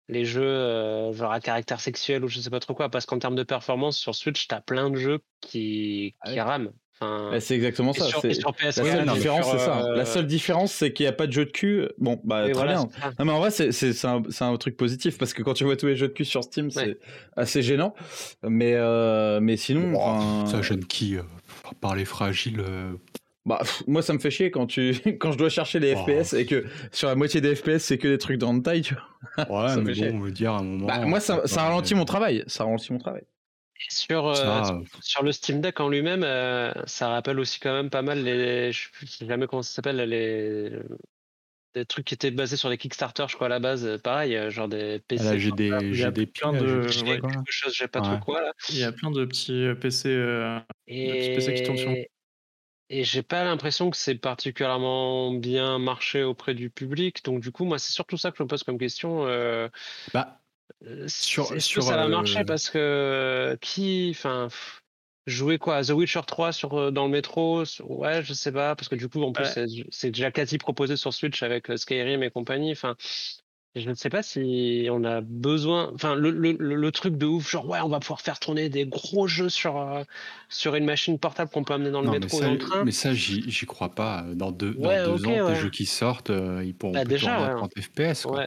les jeux euh, genre à caractère sexuel ou je sais pas trop quoi. Parce qu'en termes de performance, sur Switch, t'as plein de jeux qui, Ah qui ouais. rament. Enfin, Bah, c'est exactement ça. sur, sur PS4, La seule Ouais, non, mais différence, sur, c'est ça. euh, La seule différence, c'est qu'il n'y a pas de jeu de cul. Bon, bah, très voilà, bien. Non, mais en vrai, c'est, un, truc positif parce que quand tu vois tous les jeux de cul sur Steam, c'est Ouais. assez gênant. Mais, euh, mais sinon, Oh, Ça gêne qui euh, Par les fragiles. euh, bah, pff, moi, ça me fait chier quand, tu, <laughs> quand je dois chercher les Oh. FPS et que sur la moitié des FPS, c'est que des trucs de hentai, tu vois. <laughs> Ouais, Ça mais bon, on veut dire à un moment. Bah, moi, ça, ça ralentit mon travail. Ça ralentit mon travail. Et Sur, euh, sur le Steam Deck en lui-même, euh, ça rappelle aussi quand même pas mal les. Je sais plus jamais comment ça s'appelle, les. Des trucs qui étaient basés sur les Kickstarter, je crois, à la base. euh, Pareil, euh, genre des PC. Là, j'ai des, il y a j'ai des plein piles, de- j'ai- J'ai ouais. quoi. quelque chose, j'ai pas Ouais. trop quoi là. Il y a plein de petits euh, PC. euh, petits PC qui tournent sur- Et, et j'ai pas l'impression que c'est particulièrement bien marché auprès du public. Donc, du coup, moi, c'est surtout ça que je me pose comme question. euh, Bah, Sur- Est-ce que sur, ça va euh, marcher? Parce que qui, enfin, pff, jouer quoi, The Witcher 3 sur euh, dans le métro, sur- ouais, je sais pas, parce que du coup, en plus, Ouais. c'est- déjà quasi proposé sur Switch avec euh, Skyrim et compagnie. Enfin, je ne sais pas si on a besoin. Enfin, le, le, le, truc de ouf, genre ouais, on va pouvoir faire tourner des gros jeux sur euh, sur une machine portable qu'on peut amener dans le non, mais métro ou ça, dans le train. mais ça, j'y crois pas. Dans deux, dans deux ans, ouais. des jeux qui sortent, ils pourront Bah, plus déjà, tourner à ouais. 30 FPS. quoi.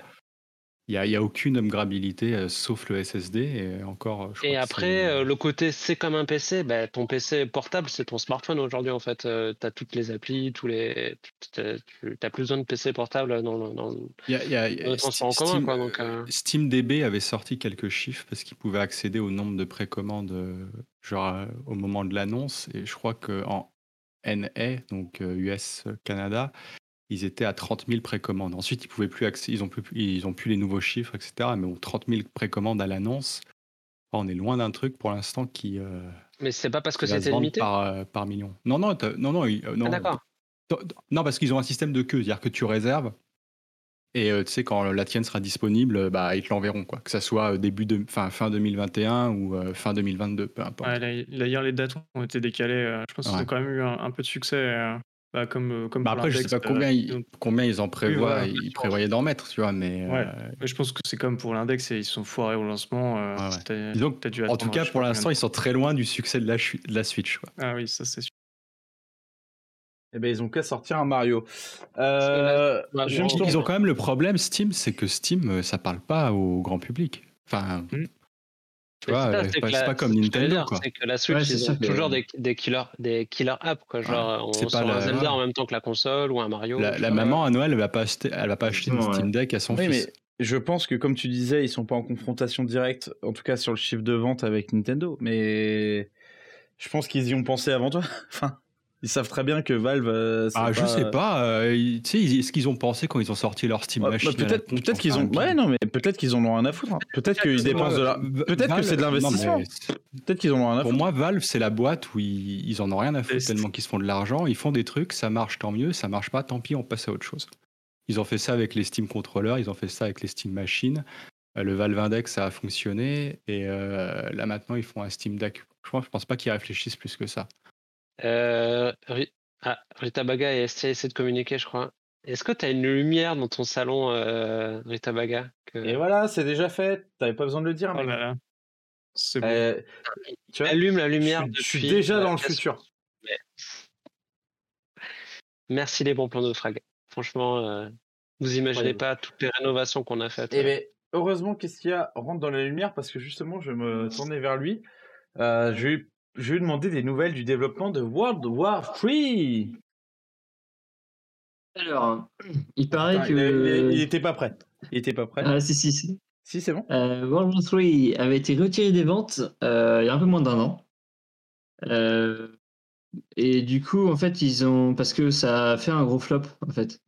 Il n'y a, y a aucune upgradabilité euh, sauf le SSD. Et encore, je crois Et après, euh, le côté c'est comme un PC, bah, ton PC portable, c'est ton smartphone aujourd'hui en fait. tu as toutes les applis, tous les... tu n'as plus besoin de PC portable dans, le- dans y a- y a- transport en commun. Steam, Quoi, donc, euh, SteamDB avait sorti quelques chiffres parce qu'ils pouvaient accéder au nombre de précommandes euh, genre euh, au moment de l'annonce et je crois qu'en NA, donc euh, US euh, Canada, ils étaient à 30 000 précommandes. Ensuite, ils pouvaient plus accéder, ils ont plus, ils ont plus les nouveaux chiffres, etc. Mais bon, 30 000 précommandes à l'annonce. On est loin d'un truc pour l'instant qui, euh, Mais c'est pas parce que c'était limité? par, euh, par million. Non, non, non, non, euh, non, Ah, d'accord. non, parce qu'ils ont un système de queue, c'est-à-dire que tu réserves et euh, tu sais quand la tienne sera disponible, bah ils te l'enverront quoi, que ça soit euh, début de, fin, fin 2021 ou euh, fin 2022, peu importe. ouais, hier, les dates ont été décalées. je pense qu'ils ont quand même eu un, un peu de succès. Euh, Bah, comme, euh, comme Bah après, je sais pas euh, combien ils, ils combien ils en prévoient, voilà. ils prévoyaient d'en mettre, tu vois, mais Ouais. euh, je pense que c'est comme pour l'index, et ils sont foirés au lancement. euh, Ouais, ouais. t'as dû en tout cas, pour l'instant, ils sont très loin du succès de la, de la Switch. Quoi. Ah oui, ça c'est sûr. Eh ben, ils ont qu'à sortir un Mario. Euh, Bah, je Ils ont quand même le problème, Steam, c'est que Steam, euh, ça parle pas au grand public. Enfin, Hmm. Tu vois, c'est euh, pas, pas comme Nintendo. C'est que la Switch, Ouais, c'est ils ont toujours des, des killers, des killer apps, quoi. Genre, on c'est pas sort un la- Zelda ouais. en même temps que la console ou un Mario. La, pas. maman à Noël, elle va pas acheter, elle va pas acheter une Steam Deck à son Oui, fils. mais je pense que comme tu disais, ils sont pas en confrontation directe, en tout cas sur le chiffre de vente avec Nintendo. Mais je pense qu'ils y ont pensé avant toi. <laughs> enfin, ils savent très bien que Valve. euh, Ah, je sais pas. euh, ils- tu sais, est-ce qu'ils ont pensé quand ils ont sorti leur Steam Ouais, bah, Machine la peut-être qu'ils ont. Ouais, non, mais peut-être qu'ils en ont rien à foutre. hein. Peut-être qu'ils dépensent de la. Peut-être que c'est de non, mais l'investissement. Peut-être qu'ils en ont rien à Pour foutre. moi, Valve, c'est la boîte où ils, ils en ont rien à foutre tellement qu'ils se font de l'argent. Ils font des trucs, ça marche, tant mieux. Ça marche pas, tant pis, on passe à autre chose. Ils ont fait ça avec les Steam Controllers, ils ont fait ça avec les Steam Machines. Euh, Le Valve Index, ça a fonctionné. Et euh, là, maintenant, ils font un Steam Deck. Je pense, je pense pas qu'ils réfléchissent plus que ça. Euh, ah, Rita Baga et Estia essaient de communiquer, je crois. Est-ce que tu as une lumière dans ton salon, euh, Rita Baga que... Et voilà, c'est déjà fait. T'avais pas besoin de le dire. Oh mec. là là. C'est bon. Euh, tu vois, Allume la lumière je, suis- je suis depuis déjà dans le futur. Merci les bons plans de Frag. Franchement, euh, vous imaginez pas toutes les rénovations qu'on a faites. Eh ben, heureusement, qu'est-ce qu'il y a Rentre dans la lumière parce que justement, je me tournais vers lui. Euh, je, lui- je lui ai demandé des nouvelles du développement de World War 3. Alors, il paraît Enfin, que. il, il- il était pas prêt. Il était pas prêt. Ah, si, si, si. Si, c'est bon. Euh, World War 3 avait été retiré des ventes euh, il y a un peu moins d'un an. Euh, et du coup, en fait, ils ont. Parce que ça a fait un gros flop, en fait.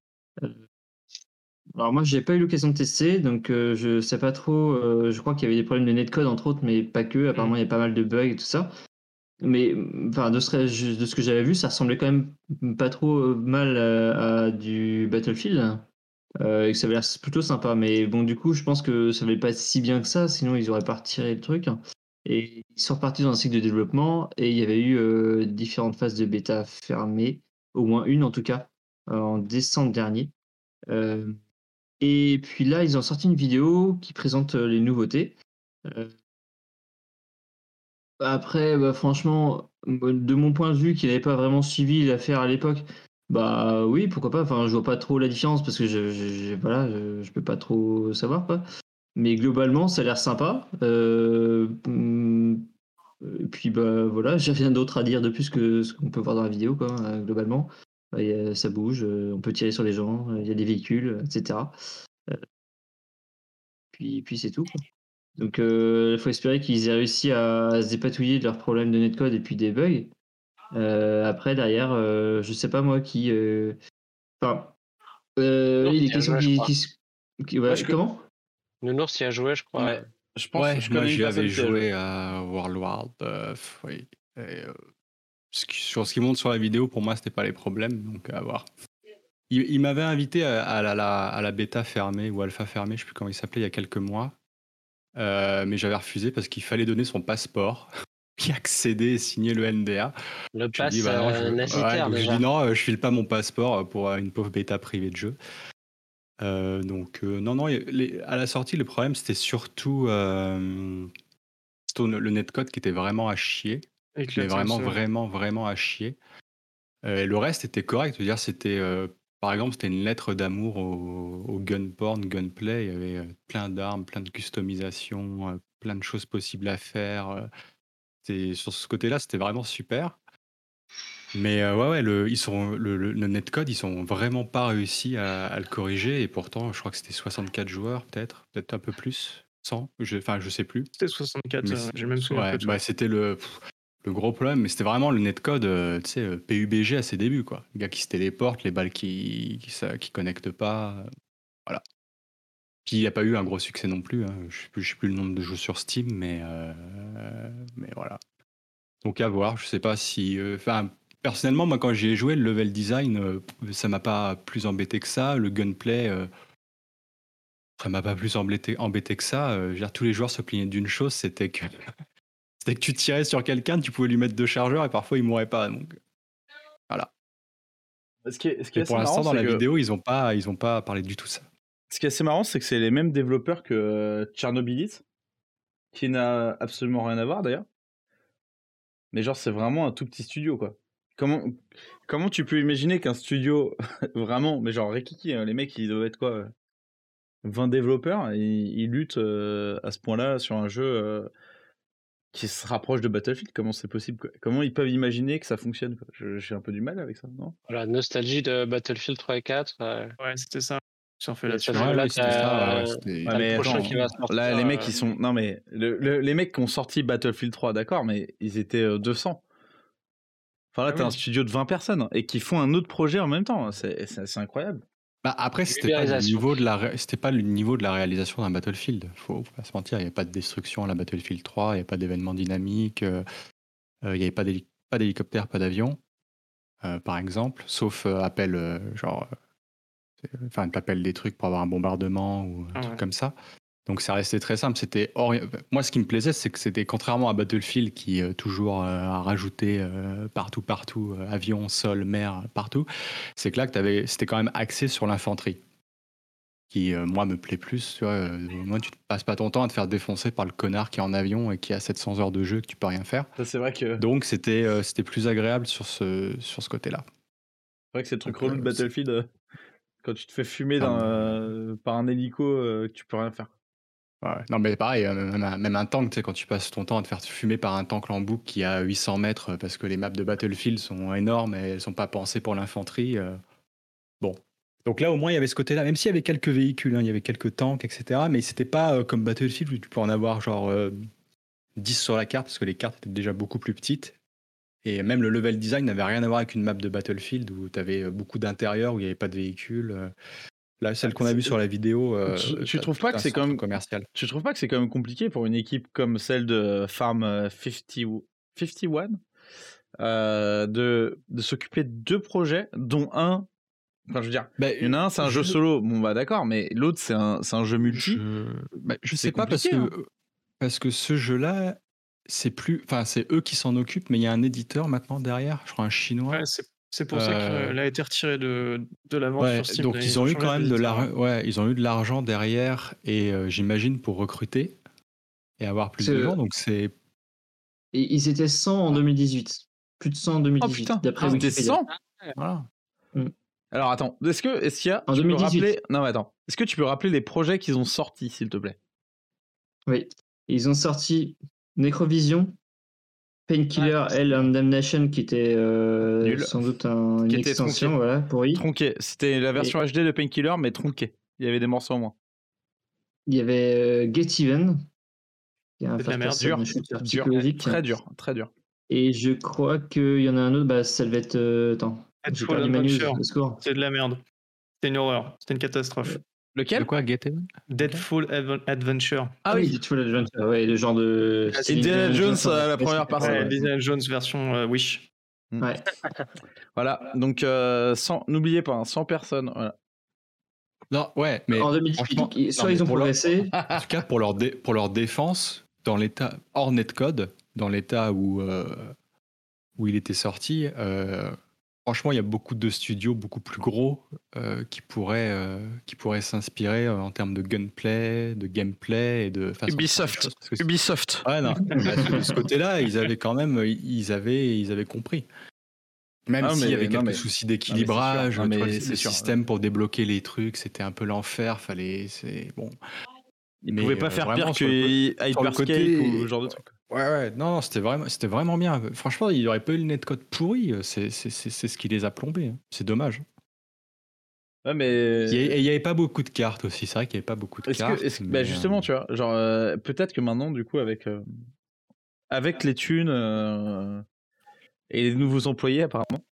Alors, moi, j'ai pas eu l'occasion de tester, donc je sais pas trop. je crois qu'il y avait des problèmes de netcode, entre autres, mais pas que. Apparemment, il y a pas mal de bugs et tout ça. Mais enfin, de ce, que j'avais vu, ça ressemblait quand même pas trop euh, mal à, à du Battlefield. Euh, et que ça avait l'air plutôt sympa. Mais bon, du coup, je pense que ça valait pas si bien que ça, sinon ils auraient pas retiré le truc. Et ils sont repartis dans un cycle de développement et il y avait eu euh, différentes phases de bêta fermées, au moins une en tout cas, euh, en décembre dernier. Euh, et puis là, ils ont sorti une vidéo qui présente euh, les nouveautés. Après, bah, franchement, de mon point de vue, qui n'avait pas vraiment suivi l'affaire à l'époque, bah oui, pourquoi pas. Enfin, je vois pas trop la différence parce que je, je, voilà, je, peux pas trop savoir quoi. Mais globalement, ça a l'air sympa. Euh, hum, et puis bah voilà, j'ai rien d'autre à dire de plus que ce qu'on peut voir dans la vidéo quoi. euh, globalement, Bah, ça bouge, euh, on peut tirer sur les gens, il y a des véhicules, etc. Puis puis c'est tout. quoi. Donc il faut espérer qu'ils aient réussi à, se dépatouiller de leurs problèmes de netcode et puis des bugs. Euh, après derrière, euh, je sais pas moi qui. euh, Enfin, euh, il joué, je qui, qui ouais, comment? Nounours y a joué, je crois. Ouais. Je pense Ouais, que je moi j'y avais joué à World War. euh, oui. Et, euh, ce qui- sur ce qui monte sur la vidéo, pour moi, c'était pas les problèmes, donc à voir. Il, il m'avait invité à, à la, la- à la bêta fermée ou alpha fermée, je sais plus comment il s'appelait, il y a quelques mois. Euh, mais j'avais refusé parce qu'il fallait donner son passeport, <laughs> y accéder et signer le NDA. Le Je pass bah non, je, euh, ouais, je déjà. dis non, euh, je file pas mon passeport pour une pauvre bêta privée de jeu. Euh, donc euh, non, non, les- à la sortie, le problème c'était surtout Stone- le netcode qui était vraiment à chier, mais Éclatant, vraiment, vraiment, vraiment à chier. Et le reste était correct, je veux dire, c'était par exemple, c'était une lettre d'amour au, au gun porn, gunplay. Il y avait euh, plein d'armes, plein de customisation, euh, plein de choses possibles à faire. euh. Sur ce côté-là, c'était vraiment super. Mais euh, ouais, ouais, le, ils sont, le, le- le netcode, ils ont vraiment pas réussi à, à le corriger. Et pourtant, je crois que c'était 64 joueurs, peut-être, peut-être un peu plus, 100, je, enfin, je sais plus. C'était 64, Mais euh, c'est- j'ai même souvenir Ouais, bah, c'était le, pff, le gros problème, mais c'était vraiment le netcode, euh, tu sais, euh, PUBG à ses débuts, quoi. Les gars qui se téléportent, les balles qui, qui, ça- qui connectent pas, euh, voilà. Puis il a pas eu un gros succès non plus. hein. Je je sais plus le nombre de jeux sur Steam, mais, mais voilà. Donc à voir. Je sais pas si. Personnellement, moi, quand j'y ai joué, le level design, ça m'a pas plus embêté que ça. Le gunplay, ça m'a pas plus embêté, embêté que ça. Tous les joueurs se plaignaient d'une chose, c'était que c'était que tu tirais sur quelqu'un, tu pouvais lui mettre deux chargeurs et parfois il mourait pas. Donc voilà. Ce qui est, ce qui est Et pour l'instant, dans la que- vidéo, ils ont pas, ils ont pas parlé du tout ça. Ce qui est assez marrant, c'est que c'est les mêmes développeurs que euh, Tchernobylis, qui n'a absolument rien à voir d'ailleurs. Mais genre, c'est vraiment un tout petit studio, quoi. Comment, comment tu peux imaginer qu'un studio, <laughs> vraiment, mais genre, Rikiki, hein, les mecs, ils doivent être quoi euh, 20 développeurs, et ils luttent euh, à ce point-là sur un jeu euh, qui se rapproche de Battlefield. Comment c'est possible quoi Comment ils peuvent imaginer que ça fonctionne J'ai un peu du mal avec ça, non? Voilà, nostalgie de Battlefield 3 et 4. euh, Ouais, c'était ça. Fait Et là-dessus. là, ouais, Ouais, mais attends, qui va sortir. Là, les mecs, euh, ils sont. Non, mais le- le- les mecs qui ont sorti Battlefield 3, d'accord, mais ils étaient euh, 200. Enfin, là, Ah t'as oui. un studio de 20 personnes et qui font un autre projet en même temps. C'est incroyable. Bah, après, c'était pas, le niveau de la c'était pas le niveau de la réalisation d'un Battlefield. Faut, faut pas se mentir, il n'y avait pas de destruction à la Battlefield 3, il n'y avait pas d'événements dynamiques, euh, euh, il n'y avait pas d'héli- pas d'hélicoptère, pas d'avion, euh, par exemple, sauf euh, appel, genre, enfin, t'appelles des trucs pour avoir un bombardement ou un Ah truc ouais. comme ça. Donc ça restait très simple. C'était ori- moi ce qui me plaisait, c'est que c'était contrairement à Battlefield qui euh, toujours euh, a rajouté euh, partout, partout, euh, avion, sol, mer, partout. C'est que là que t'avais, c'était quand même axé sur l'infanterie, qui euh, moi me plaît plus. Tu vois, euh, au moins tu ne passes pas ton temps à te faire défoncer par le connard qui est en avion et qui a 700 heures de jeu que tu peux rien faire. Ça, c'est vrai que. Donc c'était euh, c'était plus agréable sur ce sur ce côté-là. C'est vrai que c'est le truc relou de Battlefield. euh, Quand tu te fais fumer Ah, euh, par un hélico, euh, que tu peux rien faire. Ouais. Non, mais pareil, euh, même un, même un tank, tu sais, quand tu passes ton temps à te faire fumer par un tank lambouk qui a 800 mètres euh, parce que les maps de Battlefield sont énormes et elles sont pas pensées pour l'infanterie. euh, Bon. Donc là, au moins, il y avait ce côté-là, même s'il y avait quelques véhicules, hein, il y avait quelques tanks, etc. Mais c'était pas euh, comme Battlefield où tu peux en avoir genre euh, 10 sur la carte parce que les cartes étaient déjà beaucoup plus petites. Et même le level design n'avait rien à voir avec une map de Battlefield où tu avais beaucoup d'intérieur, où il n'y avait pas de véhicules. Euh. Là, celle qu'on a vue sur la vidéo. euh, Tu- tu t'as trouves pas que c'est quand même- commercial Tu trouves pas que c'est quand même compliqué pour une équipe comme celle de Farm euh, 50, ou- 51 euh, de, de s'occuper de deux projets, dont un. Enfin, je veux dire, Bah, il y en a un, c'est un jeu je- solo, bon bah d'accord, mais l'autre, c'est un, c'est un jeu multi. Je, bah, je C'est sais pas parce que parce que ce jeu-là, c'est plus, enfin c'est eux qui s'en occupent, mais il y a un éditeur maintenant derrière, je crois un chinois. Ouais, c'est c'est pour ça Euh, qu'elle a été retirée de, de la vente Ouais, sur Steam. donc Ils ils ont eu quand même de l'argent, ouais, ils ont eu de l'argent derrière et euh, j'imagine pour recruter et avoir plus de gens. Donc c'est Et ils étaient 100 en 2018. Plus de 100 en 2018. Oh putain, d'après ah, c'était Wikipédia. 100 voilà. Alors attends, est-ce que est-ce qu'il y a En tu peux 2018. rappeler Non mais attends, est-ce que tu peux rappeler les projets qu'ils ont sortis s'il te plaît? Oui. Ils ont sorti Necrovision, Painkiller, Hell and Damnation, qui était euh, sans doute un- une Qui était extension, tronqué. voilà, pourri. Tronqué, c'était la version HD de Painkiller mais tronqué. Il y avait des morceaux en moins. Il y avait euh, Get Even, qui est un C'est de la merde. Dur, très dur, très dur. Et je crois qu'il y en a un autre, bah, ça devait être. euh, attends. C'est de la merde. C'était une horreur. C'était une catastrophe. Lequel De quoi Get Even Deadfall Adven- Adventure. Ah oui, Deadful Adventure, ouais, le genre de. Indiana Jones à la première personne. Ouais, ouais. Indiana Jones version euh, Wish. Ouais. <laughs> Voilà, donc euh, 100 n'oubliez pas, hein, 100 personnes. Voilà. Non, ouais, mais en 2018, franchement, donc, soit non, ils ont pour leur- progressé. <laughs> En tout cas, pour leur, dé- pour leur défense, dans l'état hors netcode, dans l'état où, euh, où il était sorti, euh, franchement, il y a beaucoup de studios beaucoup plus gros euh, qui pourraient, euh, qui pourraient s'inspirer euh, en termes de gunplay, de gameplay et de façon de Ubisoft. Ubisoft. Ouais, non. Bah, de ce côté-là, ils avaient quand même, ils avaient, ils avaient compris. Même Ah, s'il y avait quelques mais- soucis d'équilibrage, mais le mais sûr. système pour débloquer les trucs, c'était un peu l'enfer. Fallait, c'est bon. Ils Mais, pouvaient pas euh, faire pire le que le côté- ou ce genre de truc. Ouais, ouais, non, c'était vraiment, c'était vraiment bien. Franchement, il n'y aurait pas eu le netcode pourri. C'est, c'est, ce qui les a plombés. hein. C'est dommage. Ouais, mais. Il n'y avait pas beaucoup de cartes aussi. C'est vrai qu'il n'y avait pas beaucoup de Est-ce cartes. que, est-ce que- mais, bah euh, justement, tu vois, genre, euh, peut-être que maintenant, du coup, avec, euh, avec les thunes euh, et les nouveaux employés, apparemment.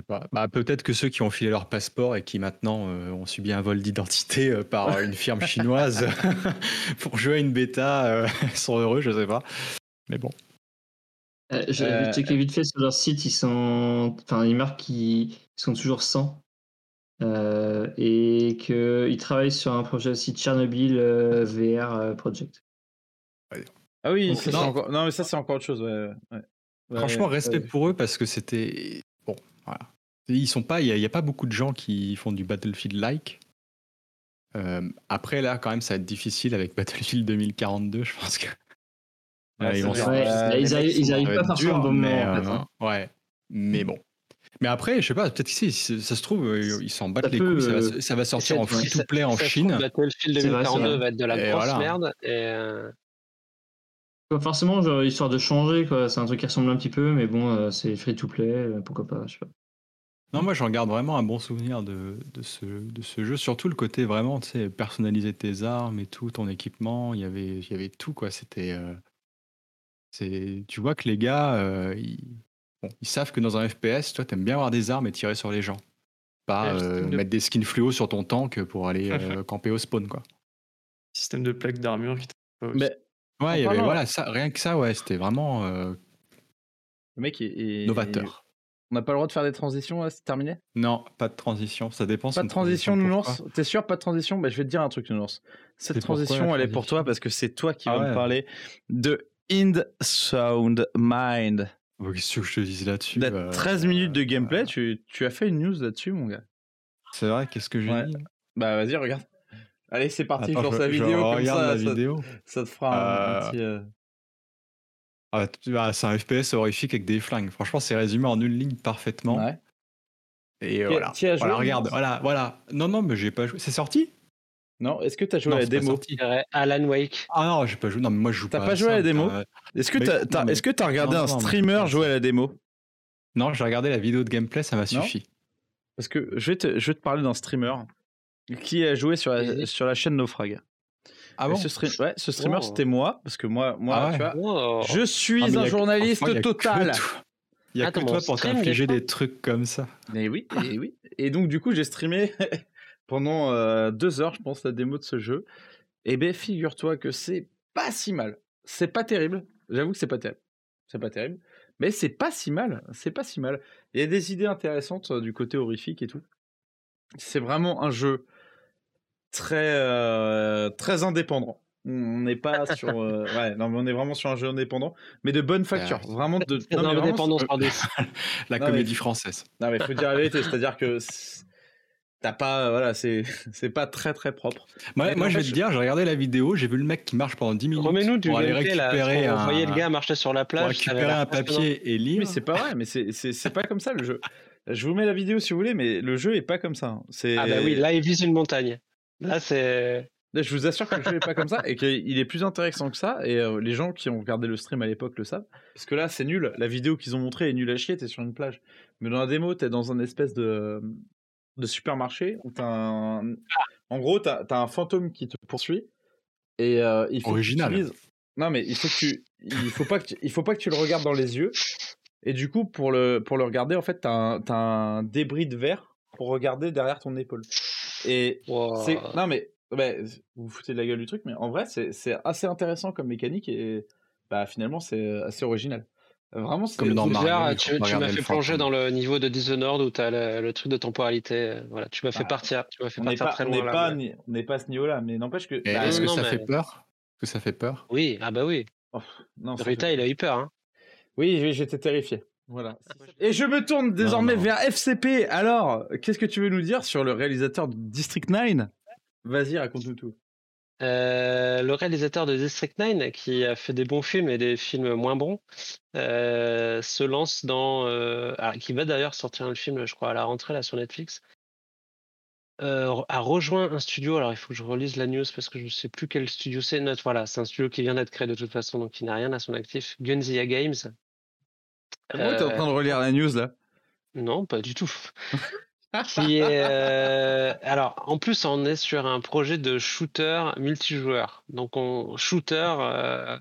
Je sais pas. Bah, peut-être que ceux qui ont filé leur passeport et qui maintenant euh, ont subi un vol d'identité euh, par une firme chinoise <laughs> <laughs> pour jouer à une bêta euh, <laughs> sont heureux, je sais pas. Mais bon. Euh, J'avais Euh, checké vite fait sur leur site, ils sont. Enfin, ils marquent qu'ils sont toujours 100. Euh, et qu'ils travaillent sur un projet aussi Tchernobyl euh, VR Project. Ah oui, Donc, ça, c'est non. encore... non, mais ça, c'est encore autre chose. Ouais, ouais. Ouais, Franchement, respect ouais. pour eux parce que c'était. Voilà. Ils sont pas, il n'y a, pas beaucoup de gens qui font du Battlefield-like. Euh, après, là, quand même, ça va être difficile avec Battlefield 2042, je pense que. Euh, ils, arrivent, pas forcément au bon moment. Mais, en fait, hein. Ouais, mais bon. Mais après, je sais pas, peut-être que ça se trouve, ils s'en battent les couilles, ça va, ça va sortir en free-to-play en Chine. Battlefield 2042 va être de la grosse merde. Et Forcément, genre, histoire de changer, quoi. C'est un truc qui ressemble un petit peu, mais bon, c'est free-to-play, pourquoi pas, je sais pas. Non, moi j'en garde vraiment un bon souvenir de, de, ce, de ce jeu. Surtout le côté vraiment, tu sais, personnaliser tes armes et tout, ton équipement. Il y avait, il y avait tout, quoi. C'était. c'est, tu vois que les gars, ils, ils savent que dans un FPS, toi, t'aimes bien avoir des armes et tirer sur les gens. Pas mettre des skins fluo sur ton tank pour aller <laughs> camper au spawn, quoi. Système de plaques d'armure qui Mais, Ouais, il y avait, voilà, ça, rien que ça, ouais, c'était vraiment. Le mec est, novateur. On n'a pas le droit de faire des transitions, c'est terminé? Non, pas de transition, ça dépend. Pas de transition, Nounours? T'es sûr, pas de transition? Bah, Je vais te dire un truc, Nounours. Cette transition, elle est pour toi parce que c'est toi qui ah vas me parler de Ind Sound Mind. Qu'est-ce que je te dis là-dessus 13 euh, minutes de gameplay, tu, tu, as fait une news là-dessus, mon gars. C'est vrai, qu'est-ce que j'ai dit? Bah vas-y, regarde. Allez, c'est parti, pour sa vidéo. Comme ça, la ça, vidéo. Ça te fera un, petit. Euh, ah, bah, c'est un FPS horrifique avec des flingues. Franchement, c'est résumé en une ligne parfaitement. Ouais. Et voilà. As joué, voilà, regarde, voilà, voilà. Non, non, mais j'ai pas joué. C'est sorti? Non, est-ce que tu as joué à la démo? Alan Wake. Ah non, j'ai pas joué. Non, mais moi je joue pas. T'as pas joué à la démo? Est-ce que tu as, est-ce que as regardé un streamer jouer à la démo? Non, j'ai regardé la vidéo de gameplay, ça m'a suffi. Parce que je vais te, je vais te parler d'un streamer qui a joué sur la, sur la chaîne Naufrag. Ah bon ce, ouais, ce streamer, oh. c'était moi, parce que moi, moi ah tu vois, oh. je suis ah, un journaliste total. Il y a que toi pour t'infliger des trucs comme ça. Et oui, et oui. Et donc, du coup, j'ai streamé <laughs> pendant euh, deux heures, je pense, la démo de ce jeu. Et ben, figure-toi que c'est pas si mal. C'est pas terrible. J'avoue que c'est pas terrible. C'est pas terrible. Mais c'est pas si mal. C'est pas si mal. Il y a des idées intéressantes euh, du côté horrifique et tout. C'est vraiment un jeu très euh, très indépendant. On n'est pas <laughs> sur euh, ouais non mais on est vraiment sur un jeu indépendant mais de bonne facture vraiment de non, indépendance par <laughs> la comédie française. Non mais faut dire la vérité <laughs> c'est-à-dire que t'as pas voilà c'est c'est pas très très propre. Moi, moi je vais te dire j'ai regardé la vidéo j'ai vu le mec qui marche pendant 10 minutes Remets-nous du pour aller récupérer un... Vous voyez le gars marcher sur la plage pour récupérer un papier et lire. Mais c'est pas vrai mais c'est c'est pas comme ça le jeu. Je vous mets la vidéo si vous voulez mais le jeu est pas comme ça. C'est ah bah oui là il vise une montagne. Là, c'est. Je vous assure que le jeu n'est pas comme ça et qu'il est plus intéressant que ça. Et euh, les gens qui ont regardé le stream à l'époque le savent. Parce que là, c'est nul. La vidéo qu'ils ont montrée est nulle à chier. T'es sur une plage. Mais dans la démo, t'es dans un espèce de, de supermarché. Où un... En gros, t'as as un fantôme qui te poursuit. Et euh, il faut Original. Non, mais il faut que tu. Il faut pas que tu... il faut pas que tu le regardes dans les yeux. Et du coup, pour le, pour le regarder, en fait, t'as un... as un débris de verre pour regarder derrière ton épaule. Et c'est non mais vous vous foutez de la gueule du truc, mais en vrai c'est assez intéressant comme mécanique et bah finalement c'est assez original. Vraiment, c'est comme dans Mario. Tu, tu m'as fait plonger dans le niveau de Dishonored où tu as le, truc de temporalité. Euh, voilà, tu m'as fait bah, partir. Tu m'as fait partir pas, très loin. On n'est pas, à ce niveau-là, mais n'empêche que. Bah, est-ce que ça fait peur? Que ça fait peur? Oui, ah bah oui. Oh, non, Rita, il a eu peur. Hein. Oui, j'étais terrifié. Voilà. Et je me tourne désormais vers FCP. Alors, qu'est-ce que tu veux nous dire sur le réalisateur de District 9 Vas-y, raconte-nous tout. Euh, le réalisateur de District 9, qui a fait des bons films et des films moins bons, euh, se lance dans. Euh, qui va d'ailleurs sortir un film, je crois, à la rentrée là sur Netflix. a rejoint un studio. Alors, il faut que je relise la news parce que je ne sais plus quel studio c'est. Voilà, c'est un studio qui vient d'être créé de toute façon, donc qui n'a rien à son actif. Gunzilla Games, Comment t'es en train de relire la news là? Non, pas du tout. <laughs> qui est, euh, Alors, en plus, on est sur un projet de shooter multijoueur. Donc, on shooter. Euh,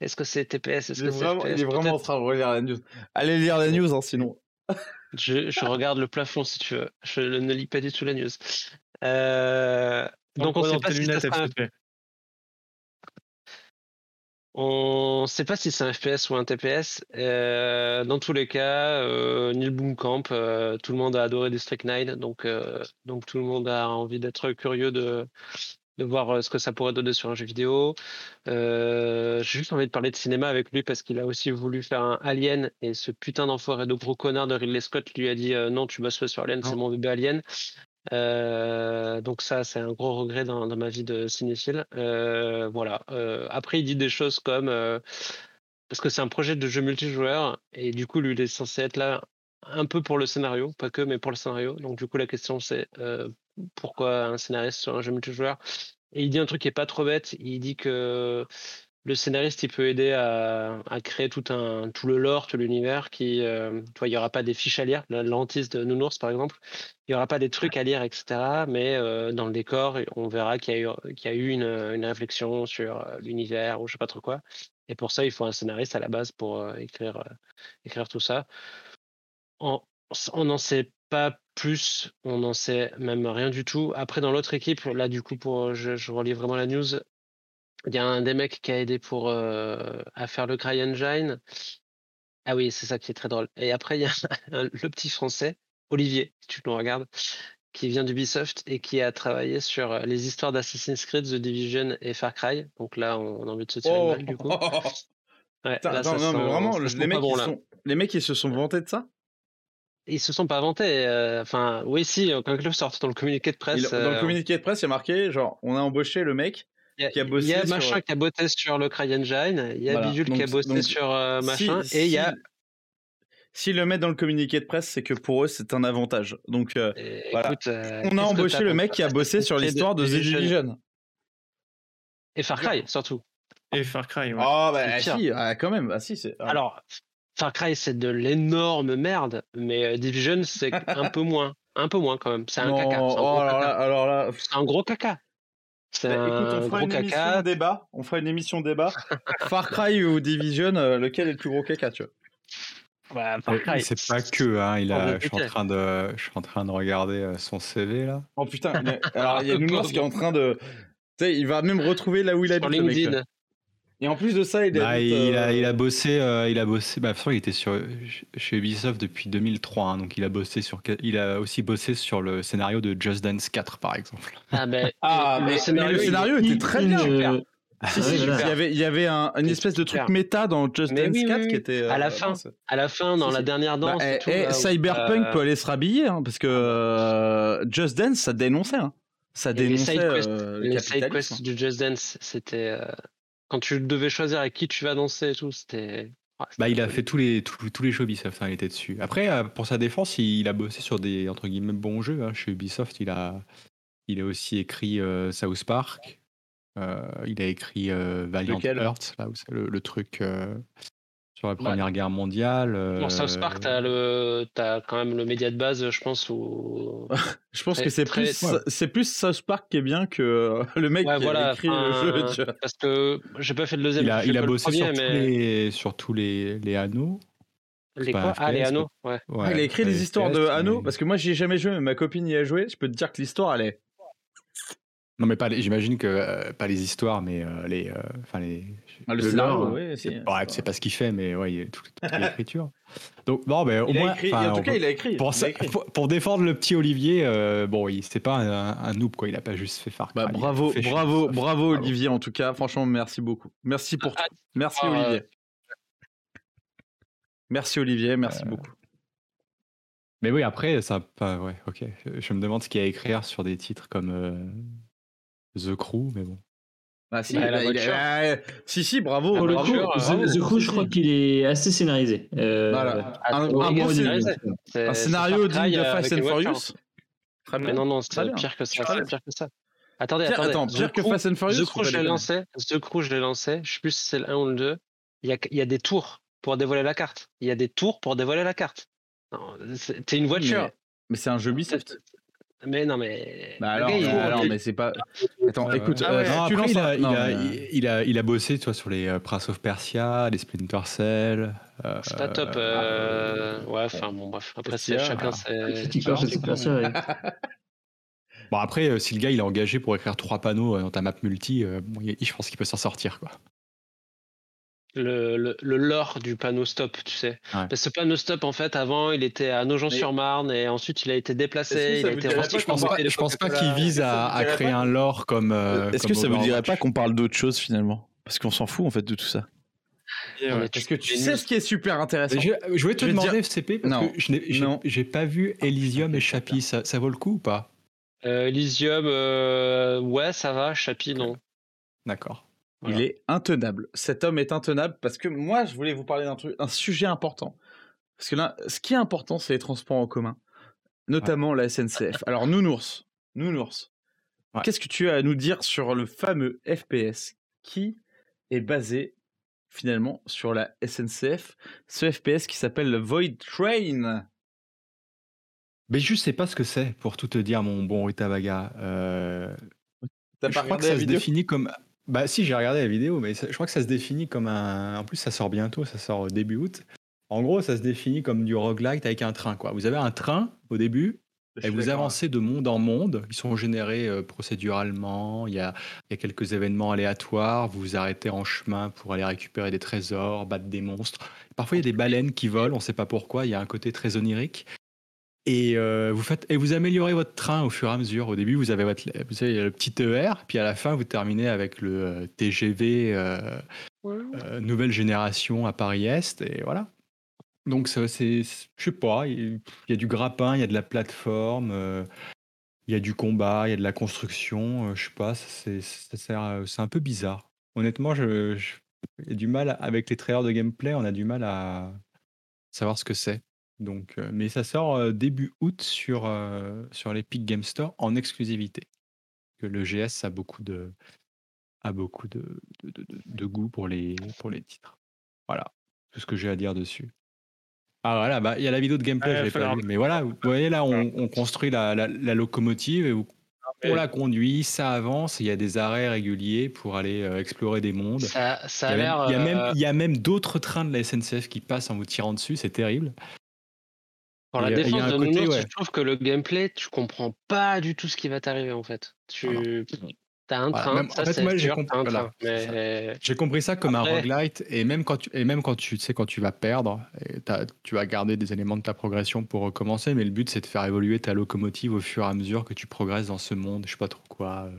est-ce que c'est TPS Est-ce que vraiment, Il est vraiment en train de relire la news. Allez lire la news, hein, sinon. je, je, regarde le plafond si tu veux. Je ne lis pas du tout la news. Euh, donc, on, sait pas si ça sera on ne sait pas si c'est un FPS ou un TPS. Euh, dans tous les cas, euh, Neil Boomkamp, euh, tout le monde a adoré District 9, donc, donc tout le monde a envie d'être curieux de, de voir ce que ça pourrait donner sur un jeu vidéo. J'ai juste envie de parler de cinéma avec lui parce qu'il a aussi voulu faire un Alien et ce putain d'enfoiré de gros connard de Ridley Scott lui a dit non, tu bosses pas sur Alien, c'est mon bébé Alien. Euh, donc ça, c'est un gros regret dans, ma vie de cinéphile. Euh, voilà. Euh, après, il dit des choses comme parce que c'est un projet de jeu multijoueur et du coup, lui, il est censé être là un peu pour le scénario, pas que, mais pour le scénario. Donc du coup, la question c'est pourquoi un scénariste sur un jeu multijoueur? Et il dit un truc qui est pas trop bête. Il dit que le scénariste, il peut aider à, créer tout un tout le lore, tout l'univers. Qui, euh, tu vois, il y aura pas des fiches à lire, la lentille de Nounours par exemple. Il y aura pas des trucs à lire, etc. Mais euh, dans le décor, on verra qu'il y a eu qu'il y a eu une, une réflexion sur euh, l'univers ou je sais pas trop quoi. Et pour ça, il faut un scénariste à la base pour écrire écrire tout ça. On on n'en sait pas plus, on n'en sait même rien du tout. Après, dans l'autre équipe, là, du coup, pour, je, je relis vraiment la news, il y a un des mecs qui a aidé pour euh, à faire le CryEngine. Ah oui, c'est ça qui est très drôle. Et après, il y a <laughs> un- le petit français, Olivier, si tu nous regardes, qui vient d'Ubisoft et qui a travaillé sur euh, les histoires d'Assassin's Creed, The Division et Far Cry. Donc là, on, a envie de se tirer une Oh. balle, du coup. <laughs> Ouais, Putain, là, attends, ça non, mais vraiment, le- les mecs, bon, ils là. sont... les mecs, ils se sont vantés de ça? Ils se sont pas inventés. euh, Enfin, oui, si, quand le sort dans le communiqué de presse. Il- Dans le communiqué de presse, il y a marqué, genre, on a embauché le mec. Il y a, y machin qui a bossé sur le CryEngine, il y a Voilà, Bidule qui a bossé donc, sur euh, Si- machin, et il y a. si- S'ils le mettent dans le communiqué de presse, c'est que pour eux, c'est un avantage. Donc, euh, voilà. écoute, euh, on a embauché le mec qui a bossé sur l'histoire de The Division. Et Far Cry, surtout. Et Far Cry, ouais. Ah, bah, si, ah, quand même. Ah, si, c'est. ah. Alors, Far Cry, c'est de l'énorme merde, mais euh, Division, c'est un peu moins. Un peu moins quand même. C'est un Non, caca. Un, oh, là, alors là. C'est un gros caca. C'est Bah, un écoute, on fera gros une émission débat. On fera une émission débat. <laughs> Far Cry ou Division, euh, lequel est le plus gros caca, tu vois Cry, C'est pas que, hein, il a, je, suis en train de, je suis en train de regarder euh, son CV là. Oh putain, il y a- alors il y a <laughs> Nounours qui est en train de. Tu sais, il va même retrouver là où il Sur habite, le mec. LinkedIn. Et en plus de ça, il Bah, habite. il, a, euh, il a bossé, euh, il a bossé. Bah, de toute façon, il était sur, chez Ubisoft depuis 2003, hein, donc il a bossé sur, il a aussi bossé sur le scénario de Just Dance 4 par exemple. Ah, ben, <laughs> Ah, le mais, mais scénario, le scénario était très bien. Euh, Si, Ah si, il y avait, il y avait un- une espèce de truc méta dans Just Mais Dance oui, 4 oui, qui était. À la euh, fin. à la fin, dans Si, la si. dernière Bah, danse. eh, et tout, eh, là où, Cyberpunk euh, peut aller se rhabiller hein, parce que euh, Just Dance ça dénonçait. Hein. Ça Et les dénonçait side euh, le les side quests du Just Dance, c'était euh, quand tu devais choisir avec qui tu vas danser et tout, c'était. ouais, Bah, il a fait tous les, tous, tous les jeux Ubisoft, hein, il était dessus. Après, euh, pour sa défense, il, il a bossé sur des entre guillemets bons jeux. hein. Chez Ubisoft, il a, il a aussi écrit euh, South Park. Euh, il a écrit euh, Valiant Lequel? Hearts, là, où c'est le, le truc euh, sur la Première Guerre mondiale. Dans South euh, Park, t'as le, t'as quand même le média de base, je pense, où. <laughs> Je pense Très- que c'est très- plus, ouais. c'est plus South Park qui est bien que euh, le mec Ouais, qui voilà, a écrit le jeu. tu vois. Parce que j'ai pas fait le deuxième. il a, il bossé premier, sur, tous les, sur tous les, les anneaux. les quoi Ah, les anneaux, ouais. Ouais, Ah, il a écrit les histoires de mais- parce que moi j'y ai jamais joué, mais ma copine y a joué. Je peux te dire que l'histoire elle est. Non, mais pas les- j'imagine que euh, pas les histoires, mais euh, les, euh, enfin les. Ah, le Le scénario, lore. Ouais, c'est pas ce qu'il fait, mais ouais, il y a toute, toute <laughs> l'écriture. Donc non, mais au Il a moins, écrit, en tout cas, peut- il a écrit. pour, il a ça- écrit. pour, pour défendre le petit Olivier, euh, bon, il c'était pas un, un noob quoi, il a pas juste fait Far Cry. Bah, bravo, fait bravo, bravo Olivier en tout cas. Franchement, merci beaucoup. Merci pour Ah, tout. Merci ah, Olivier. Merci Olivier, merci beaucoup. Mais oui, après, ça, pas, ouais, ok. Je, je me demande ce qu'il y a à écrire sur des titres comme euh, The Crew, mais bon. Ah si, Bah, la il a- il a- voiture. ah, si, si, bravo. Pour le bravo. coup, The, bravo. The Crew, je crois qu'il est assez scénarisé. Euh, Voilà. Un- bon scénarisé. scénario. Un scénario digne de euh, Fast and. Furious. Très Mais non, non, c'est pire que ça. C'est pire que ça. Attendez, Pire- attendez. attends, The pire que Fast and Furious, The Crew, je l'ai lancé. The Crew, je l'ai lancé. Je sais plus si c'est le 1 ou le 2. Il y a, il y a des tours pour dévoiler la carte. Il y a des tours pour dévoiler la carte. T'es une voiture. Mais, mais c'est un jeu Ubisoft. Mais non, mais. Bah alors, gars, il mais, joue- alors, mais c'est pas. Attends, écoute, ouais. euh, Non, après, il, a, il, a, il, il a, il a bossé toi, sur les euh, Prince of Persia, les Splinter Cell. euh, C'est pas top. euh, Ouais, enfin, bon, bref. Après, c'est chacun ah. ses. Bon, après, euh, si le gars il est engagé pour écrire trois panneaux euh, dans ta map multi, euh, bon, je pense qu'il peut s'en sortir. Quoi. Le, le, le lore du panneau stop, tu sais. Ouais. Parce que ce panneau stop, en fait, avant, il était à Nogent-sur-Marne et ensuite il a été déplacé. Il a été Je pense pas, je pense pas que ça à, créer un lore comme. euh, Est-ce que ça vous dirait pas qu'on parle d'autre chose finalement? Parce qu'on s'en fout en fait de tout ça. Parce que tu sais ce qui est super intéressant? Je, je voulais te Je vais demander, dire- FCP, parce Non. que je n'ai- j'ai Non. j'ai pas vu Elysium et Chapi. Ça, ça vaut le coup ou pas? Euh, Elysium, euh, ouais, ça va. Chapi, non. D'accord. Il est intenable. Cet homme est intenable parce que moi, je voulais vous parler d'un truc, un sujet important. Parce que là, ce qui est important, c'est les transports en commun, notamment la SNCF. Alors, Nounours, Nounours, Ouais. qu'est-ce que tu as à nous dire sur le fameux FPS qui est basé finalement sur la SNCF, ce FPS qui s'appelle le Void Train? Mais je sais pas ce que c'est, pour tout te dire, mon bon Rutabaga. Euh, T'as je crois que ça se définit comme. Bah si, j'ai regardé la vidéo, mais ça- je crois que ça se définit comme un. En plus, ça sort bientôt, ça sort début août. En gros, ça se définit comme du roguelite avec un train. Quoi. Vous avez un train au début, et vous avancez de monde en monde. Ils sont générés euh, procéduralement. Il y, a, il y a quelques événements aléatoires. Vous vous arrêtez en chemin pour aller récupérer des trésors, battre des monstres. Parfois, il y a des baleines qui volent. On ne sait pas pourquoi. Il y a un côté très onirique. Et euh, vous faites et vous améliorez votre train au fur et à mesure. Au début, vous avez votre, vous avez le petit TER, puis à la fin, vous terminez avec le euh, TGV euh, euh, nouvelle génération à Paris Est, et voilà. Donc c'est, je sais pas, il y a du grappin, il y a de la plateforme, il y a du combat, il y a de la construction, je sais pas, c'est, un peu bizarre. Honnêtement, je, je- il y a du mal avec les trailers de gameplay, on a du mal à savoir ce que c'est. Donc, euh, mais ça sort euh, début août sur, euh, sur l'Epic Game Store en exclusivité. Que le GS a beaucoup de, a beaucoup de, de, de- de- goût pour les, pour les titres. Voilà, tout ce que j'ai à dire dessus. Ah voilà, bah, il y a la vidéo de gameplay, Ouais, je pas. Mais voilà, vous voyez là, on, on construit la, la- la locomotive et vous- on la conduit, ça avance, il y a des arrêts réguliers pour aller euh, explorer des mondes. Ça, ça Il y a même, il y l'air. a même, euh, il y a même d'autres trains de la SNCF qui passent en vous tirant dessus, c'est terrible. Pour la défense de côté, Nounours, ouais. je trouve que le gameplay, tu comprends pas du tout ce qui va t'arriver en fait. Tu as un train, même- en ça fait, c'est moi, j'ai compris- voilà, ça. Mais J'ai compris ça comme un roguelite et même quand tu, et même quand tu, tu sais quand tu vas perdre, et tu vas garder des éléments de ta progression pour recommencer, mais le but c'est de faire évoluer ta locomotive au fur et à mesure que tu progresses dans ce monde, je sais pas trop quoi, euh,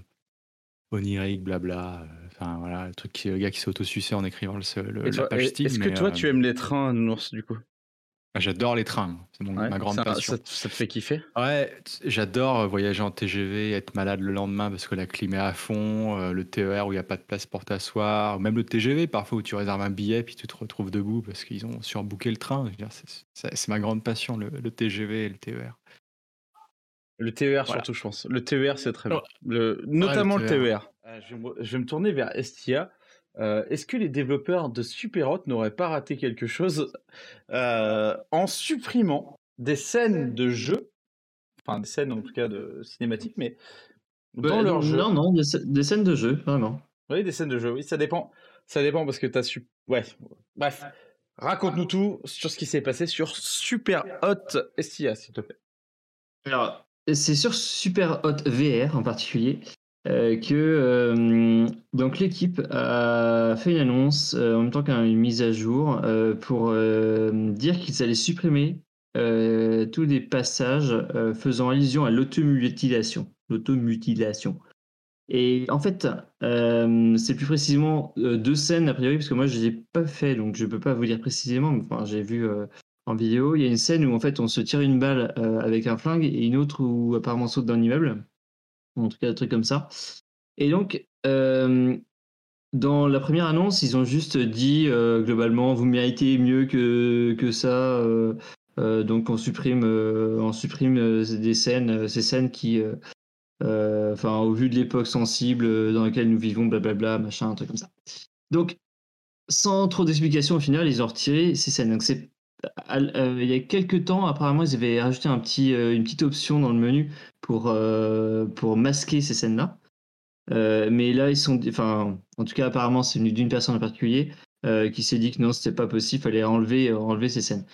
onirique, blabla, euh, enfin voilà, le truc qui, le gars qui s'est autosucé en écrivant le, le- la page Steam. Est-ce que toi, euh, tu aimes les trains, Nounours, du coup? ah, J'adore les trains, c'est mon- Ouais, ma grande ça, passion. ça, ça te fait kiffer? Ouais, j'adore euh, voyager en TGV, être malade le lendemain parce que la clim est à fond, euh, le TER où il n'y a pas de place pour t'asseoir, même le TGV parfois où tu réserves un billet puis tu te retrouves debout parce qu'ils ont surbooké le train. C'est- C'est c'est ma grande passion, le, le TGV et le TER. Le TER Voilà. surtout, je pense. Le TER, c'est très bien. Ouais. Le, notamment le TER. TER. Euh, je, vais me- je vais me tourner vers Estia. Euh, Est-ce que les développeurs de Superhot n'auraient pas raté quelque chose euh, en supprimant des scènes de jeu, enfin des scènes en tout cas de cinématiques, mais dans Ouais, leur jeu. Non, non, des, sc- des scènes de jeu, vraiment. Oui, des scènes de jeu. Oui, ça dépend. Ça dépend parce que t'as su. Ouais. Bref, raconte-nous tout sur ce qui s'est passé sur Super Hot Estia, s'il te plaît. Alors, c'est sur Super Hot VR en particulier euh, que euh, donc l'équipe a fait une annonce euh, en même temps qu'une mise à jour pour dire qu'ils allaient supprimer tous les passages faisant allusion à l'automutilation. L'automutilation. Et en fait, c'est plus précisément deux scènes a priori, parce que moi je les ai pas fait, donc je peux pas vous dire précisément, mais j'ai vu en vidéo, il y a une scène où en fait on se tire une balle avec un flingue et une autre où apparemment on saute d'un immeuble. En tout cas, un truc comme ça. Et donc, euh, dans la première annonce, ils ont juste dit euh, globalement vous méritez mieux que, que ça. euh, donc on supprime, on supprime des scènes, ces scènes qui, enfin au vu de l'époque sensible dans laquelle nous vivons, blablabla, machin, un truc comme ça. Donc, sans trop d'explications au final, ils ont retiré ces scènes. Donc c'est euh, il y a quelques temps, apparemment, ils avaient rajouté euh, une petite option dans le menu pour, euh, pour masquer ces scènes-là. Mais là, ils sont. Enfin, en tout cas, apparemment, c'est venu d'une personne en particulier qui s'est dit que non, c'était pas possible, fallait enlever, enlever ces scènes.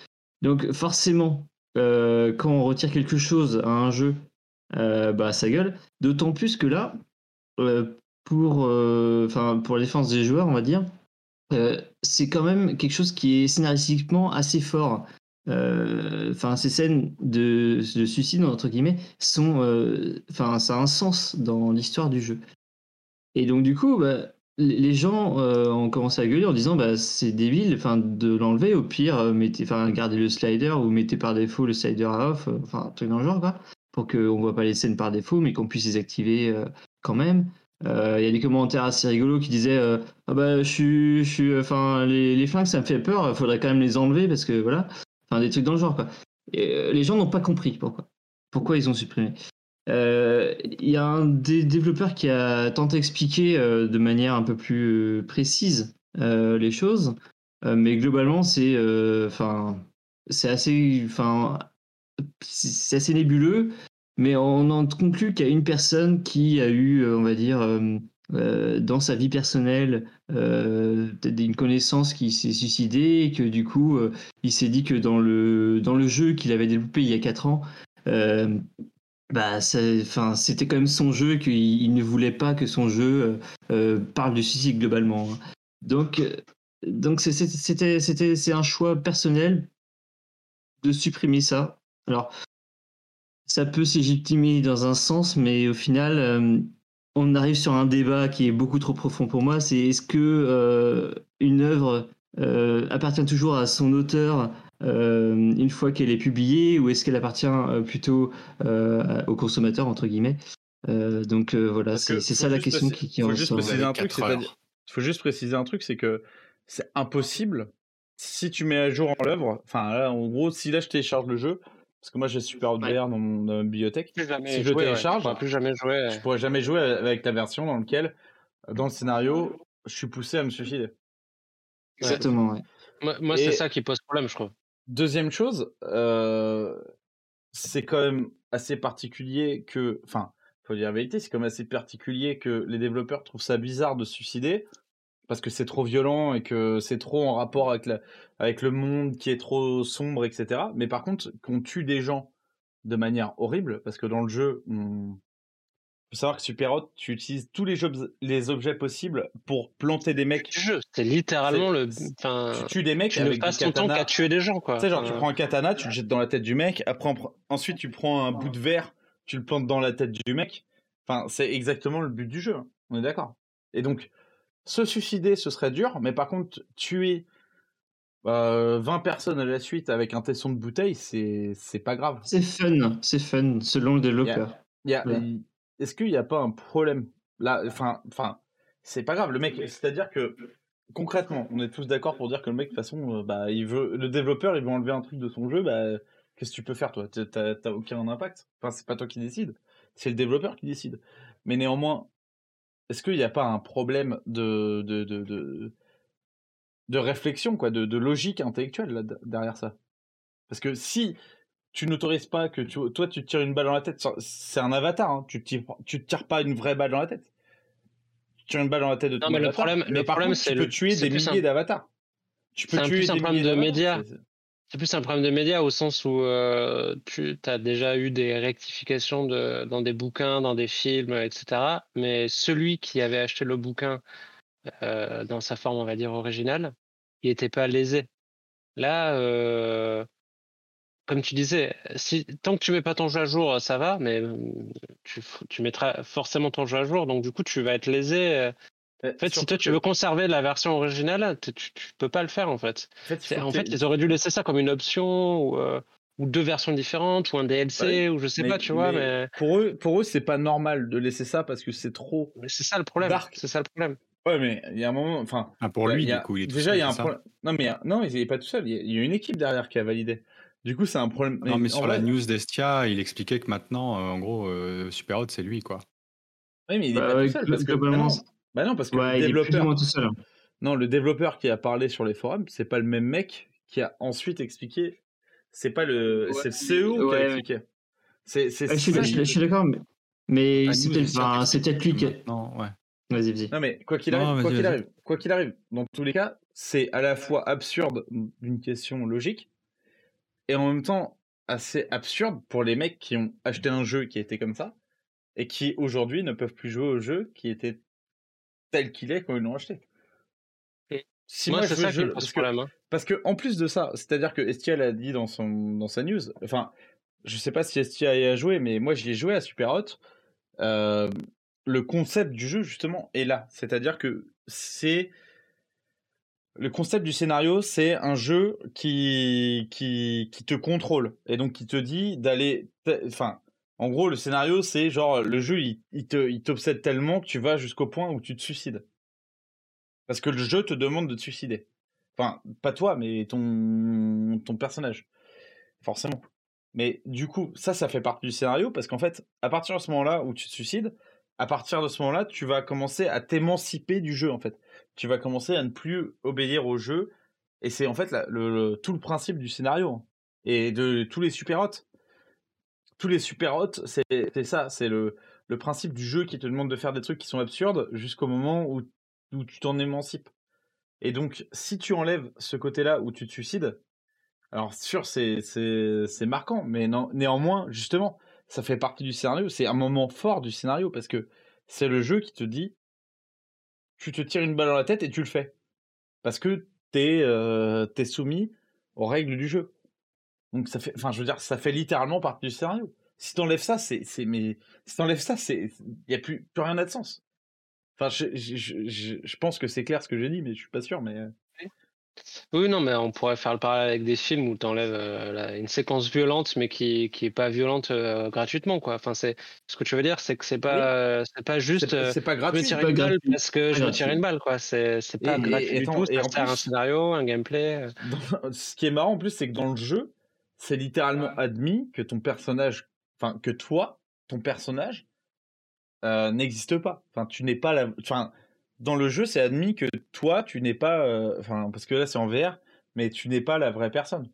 Donc, forcément, quand on retire quelque chose à un jeu, bah, ça gueule. D'autant plus que là, pour, pour la défense des joueurs, on va dire, c'est quand même quelque chose qui est scénaristiquement assez fort. Euh, Enfin, ces scènes de, de suicide entre guillemets sont, euh, enfin, ça a un sens dans l'histoire du jeu. Et donc du coup, bah, les gens euh, ont commencé à gueuler en disant bah c'est débile, enfin de l'enlever. Au pire, euh, mettez, gardez le slider ou mettez par défaut le slider à off, euh, enfin truc dans le genre quoi, pour qu'on voit pas les scènes par défaut, mais qu'on puisse les activer euh, quand même. Euh, Il y a des commentaires assez rigolos qui disaient euh, ah bah je suis, je suis, enfin les, flingues ça me fait peur, faudrait quand même les enlever parce que voilà, enfin des trucs dans le genre quoi. Euh, les gens n'ont pas compris pourquoi, pourquoi ils ont supprimé. Il y a un des développeurs qui a tenté d'expliquer de manière un peu plus précise les choses, mais globalement c'est, enfin, c'est assez, enfin, c'est assez nébuleux, mais on en conclut qu'il y a une personne qui a eu, euh, on va dire, euh, euh, dans sa vie personnelle, une connaissance qui s'est suicidée et que du coup, il s'est dit que dans le, dans le jeu qu'il avait développé il y a 4 ans, bah, c'était quand même son jeu qu'il il ne voulait pas que son jeu parle du suicide globalement. hein. Donc, donc c'était, c'est un choix personnel de supprimer ça. Alors, ça peut s'égitimer dans un sens, mais au final, euh, on arrive sur un débat qui est beaucoup trop profond pour moi. C'est est-ce que euh, une œuvre euh, appartient toujours à son auteur euh, une fois qu'elle est publiée, ou est-ce qu'elle appartient plutôt euh, au consommateur entre guillemets? Euh, Donc euh, voilà, que c'est ça la question qui, qui faut en juste préciser un truc, il faut juste préciser un truc, c'est que c'est impossible si tu mets à jour en l'œuvre. Enfin, là, en gros, si là je télécharge le jeu, parce que moi j'ai Super Hot Ouais. VR dans mon, dans ma bibliothèque, Plus jamais si je jouer, ouais. télécharge, Je pourrais plus jamais jouer. je pourrais jamais jouer avec la version dans laquelle, dans le scénario, je suis poussé à me suicider. Exactement. ouais. Moi, c'est ça qui pose problème, je trouve. Deuxième chose, euh, c'est quand même assez particulier que, enfin, faut dire la vérité, c'est quand même assez particulier que les développeurs trouvent ça bizarre de se suicider parce que c'est trop violent et que c'est trop en rapport avec, la, avec le monde qui est trop sombre, etc. Mais par contre, qu'on tue des gens de manière horrible, parce que dans le jeu, on... faut savoir que Super Hot, tu utilises tous les, objets possibles pour planter des mecs. C'est littéralement le. Enfin, Tu tues des mecs tu ne passes ton temps qu'à tuer des gens, quoi. Tu sais, genre, tu prends un katana, tu le jettes dans la tête du mec, après, ensuite, tu prends un bout de verre, tu le plantes dans la tête du mec. Enfin, c'est exactement le but du jeu, on est d'accord. Et donc, se suicider, ce serait dur, mais par contre, tuer euh, 20 personnes à la suite avec un tesson de bouteille, c'est c'est pas grave. C'est fun, c'est fun selon le développeur. Il y a- Ouais. il- Est-ce qu'il n'y a pas un problème? Là Enfin, enfin, c'est pas grave. Le mec, c'est-à-dire que concrètement, on est tous d'accord pour dire que le mec, de toute façon, euh, bah, il veut, le développeur, il veut enlever un truc de son jeu, bah, qu'est-ce que tu peux faire, toi? T'as t'as aucun impact. Enfin, c'est pas toi qui décide, c'est le développeur qui décide. Mais néanmoins, est-ce qu'il n'y a pas un problème de, de, de, de, de réflexion, quoi, de, de logique intellectuelle là, derrière ça? Parce que si tu n'autorises pas que tu, toi tu te tires une balle dans la tête, c'est un avatar, hein, tu, te tires, tu te tires pas une vraie balle dans la tête. Tu tires une balle dans la tête de ton Non, mais le problème- mais le par problème, contre, c'est tu peux le- tuer des milliers un- d'avatars. Tu peux c'est un- tuer plus un des problème milliers de médias. C'est- plus un problème de médias au sens où euh, tu as déjà eu des rectifications dans des bouquins, dans des films, etc. Mais celui qui avait acheté le bouquin euh, dans sa forme, on va dire, originale, il n'était pas lésé. Là, euh, comme tu disais, tant que tu mets pas ton jeu à jour, ça va, mais tu, tu mettras forcément ton jeu à jour, donc du coup, tu vas être lésé. Euh. En fait, si toi, tu veux conserver la version originale, tu, tu, tu peux pas le faire, en fait. en fait, En ils auraient dû laisser ça comme une option ou, euh, ou deux versions différentes ou un DLC ou je sais mais- pas, tu vois, mais, Pour eux, pour eux c'est pas normal de laisser ça parce que c'est trop. mais c'est ça le problème. C'est ça le problème. Ouais, mais il y a un moment, enfin, Ah, pour Ouais, lui, il y a- du coup, il est tout déjà seul, il y a un problème. Non mais non, il est pas tout seul. Il y a- il y a une équipe derrière qui a validé. Du coup, c'est un problème. Non, mais sur la news d'Estia, il expliquait que maintenant, euh, en gros, euh, Super Hot, c'est lui, quoi. Oui, mais il est Bah pas ouais, tout seul parce que globalement, bah non, non, parce que Ouais, le il est plus ou développeur, moins tout seul. hein. non, le développeur qui a parlé sur les forums, c'est pas le même mec qui a ensuite expliqué. C'est pas le, Ouais. c'est le CEO qui a Ouais, expliqué. C'est, c'est, Ouais, je suis, je, suis d'accord, mais, mais La c'est peut-être enfin, c'est peut-être lui qui. maintenant, ouais. Vas-y, vas-y. Non mais quoi qu'il Non, arrive, quoi qu'il arrive, quoi qu'il arrive, dans tous les cas, c'est à la fois absurde d'une question logique et en même temps assez absurde pour les mecs qui ont acheté un jeu qui était comme ça et qui aujourd'hui ne peuvent plus jouer au jeu qui était tel qu'il est quand ils l'ont acheté. Et- Si Moi, moi, je veux- ça je- parce que problème. hein. Parce que en plus de ça, c'est-à-dire que Estial a dit dans son dans sa news, enfin, je sais pas si Estial y a joué, mais moi j'y ai joué à Super Hot. euh, le concept du jeu justement est là, c'est-à-dire que c'est le concept du scénario, c'est un jeu qui qui qui te contrôle et donc qui te dit d'aller, enfin, en gros le scénario c'est genre le jeu il, t'obsède tellement que tu vas jusqu'au point où tu te suicides. Parce que le jeu te demande de te suicider. Enfin, pas toi, mais ton, personnage. Forcément. Mais du coup, ça, ça fait partie du scénario parce qu'en fait, à partir de ce moment-là où tu te suicides, à partir de ce moment-là, tu vas commencer à t'émanciper du jeu, en fait. Tu vas commencer à ne plus obéir au jeu. Et c'est en fait le, tout le principe du scénario. hein. Et de tous les super hot. Tous les super hot, c'est ça. C'est le, principe du jeu qui te demande de faire des trucs qui sont absurdes jusqu'au moment où, où tu t'en émancipes. Et donc, si tu enlèves ce côté-là où tu te suicides, alors sûr, c'est marquant, mais néanmoins, justement, ça fait partie du scénario. C'est un moment fort du scénario parce que c'est le jeu qui te dit, tu te tires une balle dans la tête et tu le fais parce que t'es euh, soumis aux règles du jeu. Donc ça fait, enfin, je veux dire, ça fait littéralement partie du scénario. Si t'enlèves ça, c'est c'est mais si t'enlèves ça, c'est il y a plus plus rien n'a de sens. Enfin, je, je, je, je- pense que c'est clair ce que j'ai dit, mais je suis pas sûr. Mais euh, Oui, non, mais on pourrait faire le parallèle avec des films où tu enlèves une séquence violente, mais qui qui est pas violente euh, gratuitement, quoi. Enfin, c'est ce que tu veux dire, c'est que c'est pas euh, c'est pas juste c'est euh, pas je me gratuit. tire une balle gratuit. parce que je me tire gratuit. une balle, quoi. C'est c'est pas Et- gratuit et du tout. et sert un scénario, un gameplay. euh. Ce qui est marrant en plus, c'est que dans le jeu, c'est littéralement admis que ton personnage, enfin que toi, ton personnage, euh, n'existe pas. Enfin, tu n'es pas la. Enfin, dans le jeu, c'est admis que toi, tu n'es pas. euh, Enfin, parce que là, c'est en VR, mais tu n'es pas la vraie personne.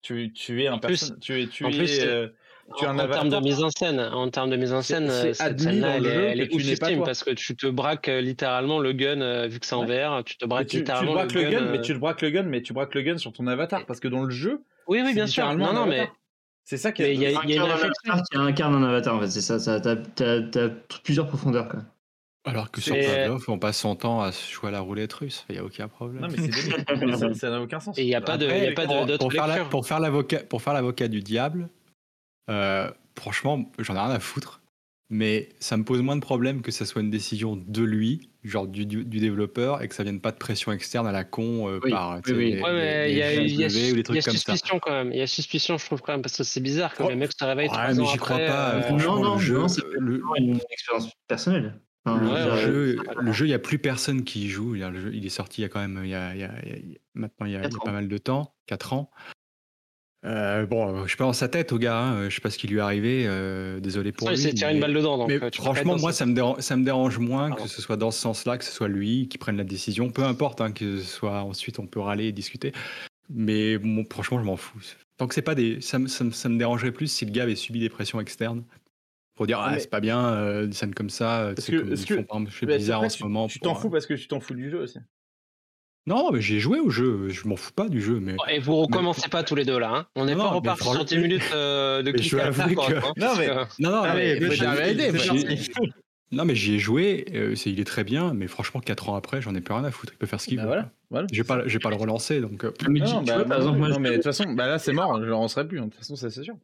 Tu, tu es un personne. Tu es. Tu en es. plus, c'est- euh, tu en, un en termes de mise en scène, en termes de mise en scène, euh, cette scène-là, elle le est, elle est tu oufissime parce que tu te braques euh, littéralement le gun, euh, vu que c'est en Ouais. VR, tu te braques tu, tu littéralement braques le gun, euh, mais tu le braques le gun, mais tu braques le gun sur ton avatar, parce que dans le jeu, Oui, oui, bien sûr. Non, un non, mais. C'est ça qui mais il y a, Un il y a réflexion. avatar qui incarne un avatar, en fait, c'est ça. ça T'as plusieurs profondeurs, quoi. Alors que sur Pavlov, on passe son temps à jouer à la roulette russe. Il n'y a aucun problème. Non, mais c'est <laughs> ça- ça n'a aucun sens. Et il n'y a pas de, y a pas pour, d'autre pour faire la- lecture. pour faire l'avocat pour faire l'avocat du diable, euh, franchement, j'en ai rien à foutre. Mais ça me pose moins de problèmes que ça soit une décision de lui, genre du, du, du développeur, et que ça vienne pas de pression externe à la con euh, Oui, par oui, oui. les- Ouais, il y a, y y comme ça. suspicion quand même. Il y a suspicion, je trouve quand même, parce que c'est bizarre que Oh. les mecs se réveillent Ouais, trois mais ans j'y crois après, pas. euh, non, non, le jeu, non, c'est le, une expérience personnelle. Enfin, le Ouais, jeu, ouais. le jeu, il n'y a plus personne qui y joue. Il, le jeu- est sorti il y a quand même il y a, il y a- il y a- il y a- maintenant il y a, il y a pas mal de temps, 4 ans. Euh, bon, je suis pas dans sa tête au gars, hein, je sais pas ce qui lui est arrivé, euh, désolé pour il lui. s'est tiré une balle dedans. Donc, mais euh, franchement, moi, ça me, dérange, ça me dérange moins Pardon. que ce soit dans ce sens-là, que ce soit lui qui prenne la décision. Peu importe, hein, que ce soit ensuite on peut râler et discuter. Mais bon, franchement, je m'en fous. Tant que c'est pas des, ça, me- ça, me- ça me dérangerait plus si le gars avait subi des pressions externes pour dire Ah, ah mais- c'est pas bien, euh, des scènes comme ça, sais, que- comme est-ce ils que- font par exemple chez Mais Blizzard après, en ce tu- moment. Tu t'en fous parce que tu t'en fous du jeu aussi. Non, mais j'ai joué au jeu. Je m'en fous pas du jeu, mais. Et vous recommencez pas tous les deux là. Hein. On n'est Non, pas mais reparti sur franchement- 10 minutes euh, de Mais dois à avouer fond, que- hein, Non, mais- que- Non, non, Allez, mais, dire- <laughs> non, mais j'y ai joué. euh, c'est- il est très bien, mais franchement, 4 ans après, j'en ai plus rien à foutre. Il peut faire ce qu'il Bah veut. voilà, voilà. Je vais pas, je vais pas le relancer, donc. euh, mais Non, non, bah, vois, par bah, exemple, moi, non, mais de toute façon, bah là c'est mort, je le relancerai plus. hein. De toute façon, ça c'est sûr.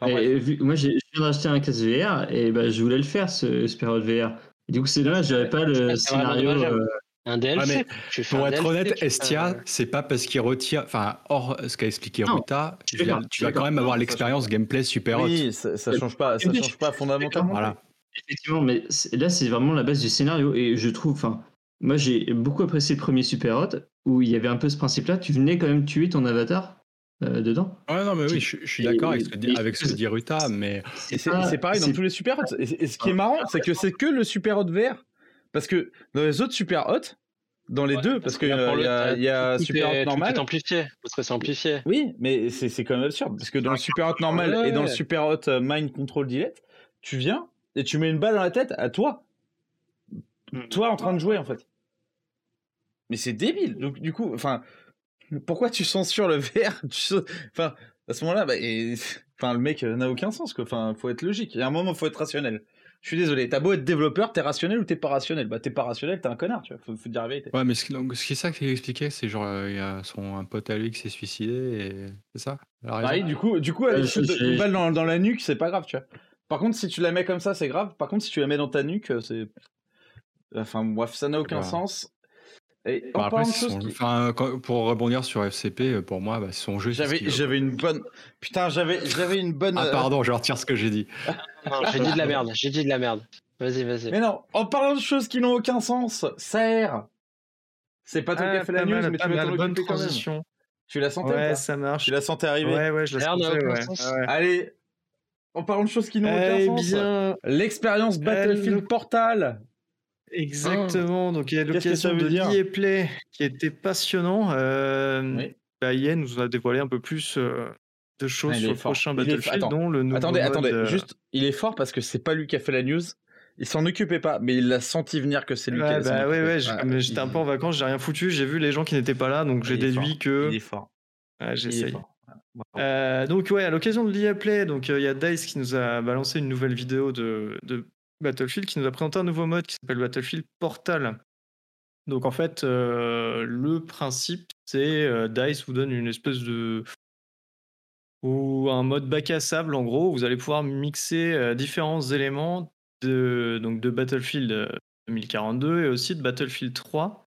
Enfin, Et bref. vu- moi, j'ai- je viens d'acheter un casque VR et bah, je voulais le faire, ce Super Hot VR. Et du coup, c'est dommage, j'avais pas le scénario. euh, Un DLC. Ouais, mais tu fais Pour un être DLC, honnête, fais Estia, c'est pas parce qu'il retire. Enfin, hors ce qu'a expliqué Non, Ruta, dire, tu vas quand même avoir l'expérience gameplay super hot. Oui, ça, ça change pas, ça change pas fondamentalement. Voilà. Effectivement, mais là, c'est vraiment la base du scénario. Et je trouve, enfin, moi, j'ai beaucoup apprécié le premier Super Hot où il y avait un peu ce principe-là. Tu venais quand même tuer ton avatar euh, dedans. Ouais, non, mais oui, je, je suis d'accord avec ce que dit, et- avec ce que dit Ruta, mais Et c'est pareil dans tous les super hot. Et, et ce qui est marrant, c'est que c'est que le super hot VR. Parce que dans les autres super hot, dans les Ouais, deux, parce qu'il pour y a, il y a tout super hot tout normal. est amplifié. Parce que c'est amplifié. Oui, mais c'est quand même absurde. Parce que dans le super hot normal Ouais. et dans le super hot euh, mind control delete, tu viens et tu mets une balle dans la tête à toi. Toi en train de jouer en fait. Mais c'est débile. Donc du coup, enfin, pourquoi tu censures le <laughs> sais- Enfin, à ce moment-là, bah, et- enfin, le mec euh, n'a aucun sens quoi. Enfin, faut être logique. Il y a un moment, faut être rationnel. Je suis désolé, t'as beau être développeur, t'es rationnel ou t'es pas rationnel? Bah t'es pas rationnel, t'es un connard, tu vois, faut, faut dire la vérité. Ouais, mais ce, qui- donc, ce qui est ça qu'il expliquait, c'est genre, euh, il y a son un pote à lui qui s'est suicidé, et c'est ça la raison Ah oui, du coup, du coup, elle te shoot une balle dans, dans la nuque, c'est pas grave, tu vois. Par contre, si tu la mets comme ça, c'est grave. Par contre, si tu la mets dans ta nuque, euh, c'est. Enfin, bref, ça n'a aucun Bah. sens. Et en après, parlant de c'est choses son- qui- enfin, quand- pour rebondir sur FCP, euh, pour moi, bah, c'est son jeu. J'avais, une bonne. Putain, j'avais, j'avais une bonne. Ah euh, pardon, je retire ce que j'ai dit. <laughs> J'ai dit de la merde, j'ai dit de la merde. Vas-y, vas-y. Mais non, en parlant de choses qui n'ont aucun sens, Serre C'est pas toi qui Ah, as fait la news, mal, mais tu vas t'en bonne occuper quand même. transition. Tu la sentais ou Ouais, ça marche. Tu la sentais arriver Ouais, ouais, je la sentais, ouais. sens. Ouais. Allez, en parlant de choses qui n'ont Eh aucun sens. bien, L'expérience Battlefield le- Portal. Exactement. Donc, il y a l'occasion de Play qui était passionnant. Euh, Oui. bah, nous a dévoilé un peu plus euh, de choses Ah, sur le fort. prochain Battlefield, attends, dont le nouveau Attendez, mode, attendez, euh, juste, il est fort parce que c'est pas lui qui a fait la news. Il s'en occupait pas, mais il l'a senti venir que c'est lui qui Ouais, bah, ouais, occuper. ouais, j'ai- comme j'étais un peu en vacances, j'ai rien foutu, j'ai vu les gens qui n'étaient pas là, donc j'ai Il est déduit que. Il est fort. Ouais, est j'essaye. Euh, donc ouais, à l'occasion de Play, donc euh, il y a Dice qui nous a balancé une nouvelle vidéo de, de Battlefield, qui nous a présenté un nouveau mode qui s'appelle Battlefield Portal. Donc en fait, euh, le principe, c'est euh, Dice vous donne une espèce de ou un mode bac à sable en gros. Vous allez pouvoir mixer euh, différents éléments de donc de Battlefield euh, 2042 et aussi de Battlefield 3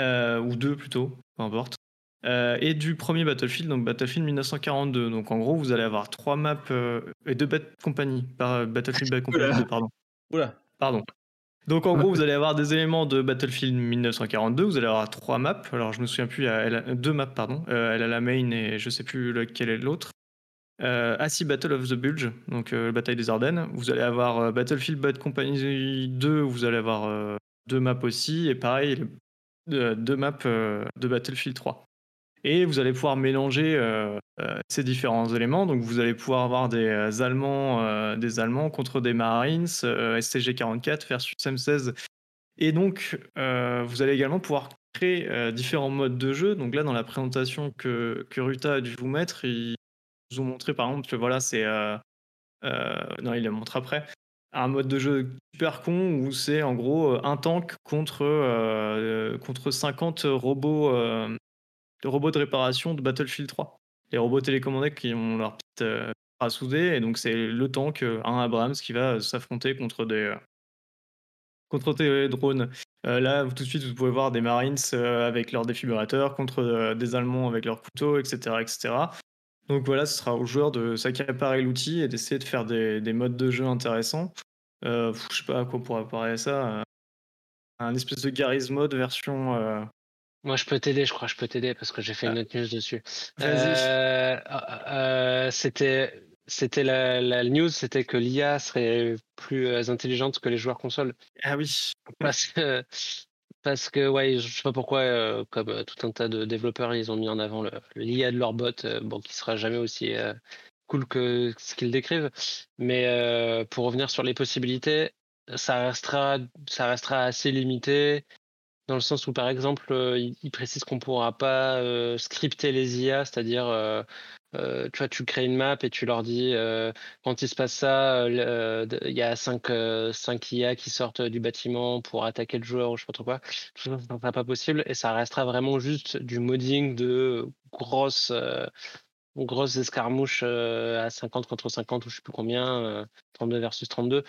euh, ou 2 plutôt, peu importe. Euh, et du premier Battlefield, donc Battlefield 1942. Donc en gros, vous allez avoir trois maps euh, et deux Bad Company, par euh, Battlefield Bad Company, Oula. 2, pardon. Oula. Pardon. Donc en gros, vous allez avoir des éléments de Battlefield 1942. Vous allez avoir trois maps. Alors je me souviens plus, il y a- elle a- deux maps pardon. Euh, elle a la main et je sais plus lequel est l'autre. Euh, si, Battle of the Bulge, donc euh, bataille des Ardennes. Vous allez avoir Battlefield Bad Company 2. Vous allez avoir deux maps aussi et pareil deux maps de Battlefield 3. Et vous allez pouvoir mélanger euh, euh, ces différents éléments. Donc vous allez pouvoir avoir des euh, Allemands, des Allemands contre des Marines, euh, STG-44 versus M16. Et donc vous allez également pouvoir créer différents modes de jeu. Donc là, dans la présentation que, Ruta a dû vous mettre, ils vous ont montré par exemple que voilà, c'est... non, il la montre après. Un mode de jeu super con où c'est en gros un tank contre, contre 50 robots, euh, robots de réparation de Battlefield 3. Les robots télécommandés qui ont leur petite euh, à souder, et donc c'est le tank, euh, un Abrams, qui va s'affronter contre des, euh, contre des drones. Euh, là, tout de suite, vous pouvez voir des Marines euh, avec leurs défibrillateurs contre euh, des Allemands avec leurs couteaux, etc., etc. Donc voilà, ce sera au joueur de s'accaparer l'outil et d'essayer de faire des, des modes de jeu intéressants. Euh, je sais pas à quoi pourrait comparer ça. euh, un espèce de Garry's Mode version. Moi, je peux t'aider, je crois, je peux t'aider parce que j'ai fait une Ah. autre news dessus. Euh, euh, c'était, c'était la, la news, c'était que l'IA serait plus euh, intelligente que les joueurs consoles. Ah oui. Parce que, parce que ouais, je sais pas pourquoi, euh, comme tout un tas de développeurs, ils ont mis en avant le, le l'IA de leur bot, bon, qui sera jamais aussi cool que ce qu'ils décrivent. Mais pour revenir sur les possibilités, ça restera, ça restera assez limité. Dans le sens où, par exemple, euh, il, précise qu'on pourra pas euh, scripter les IA, c'est-à-dire, euh, euh, tu vois, tu crées une map et tu leur dis, quand il se passe ça, il y a 5 cinq IA qui sortent du bâtiment pour attaquer le joueur ou je sais pas trop quoi. Tout ça, ne sera pas possible et ça restera vraiment juste du modding de grosses, grosses escarmouches à 50 contre 50 ou je sais plus combien, euh, 32 versus 32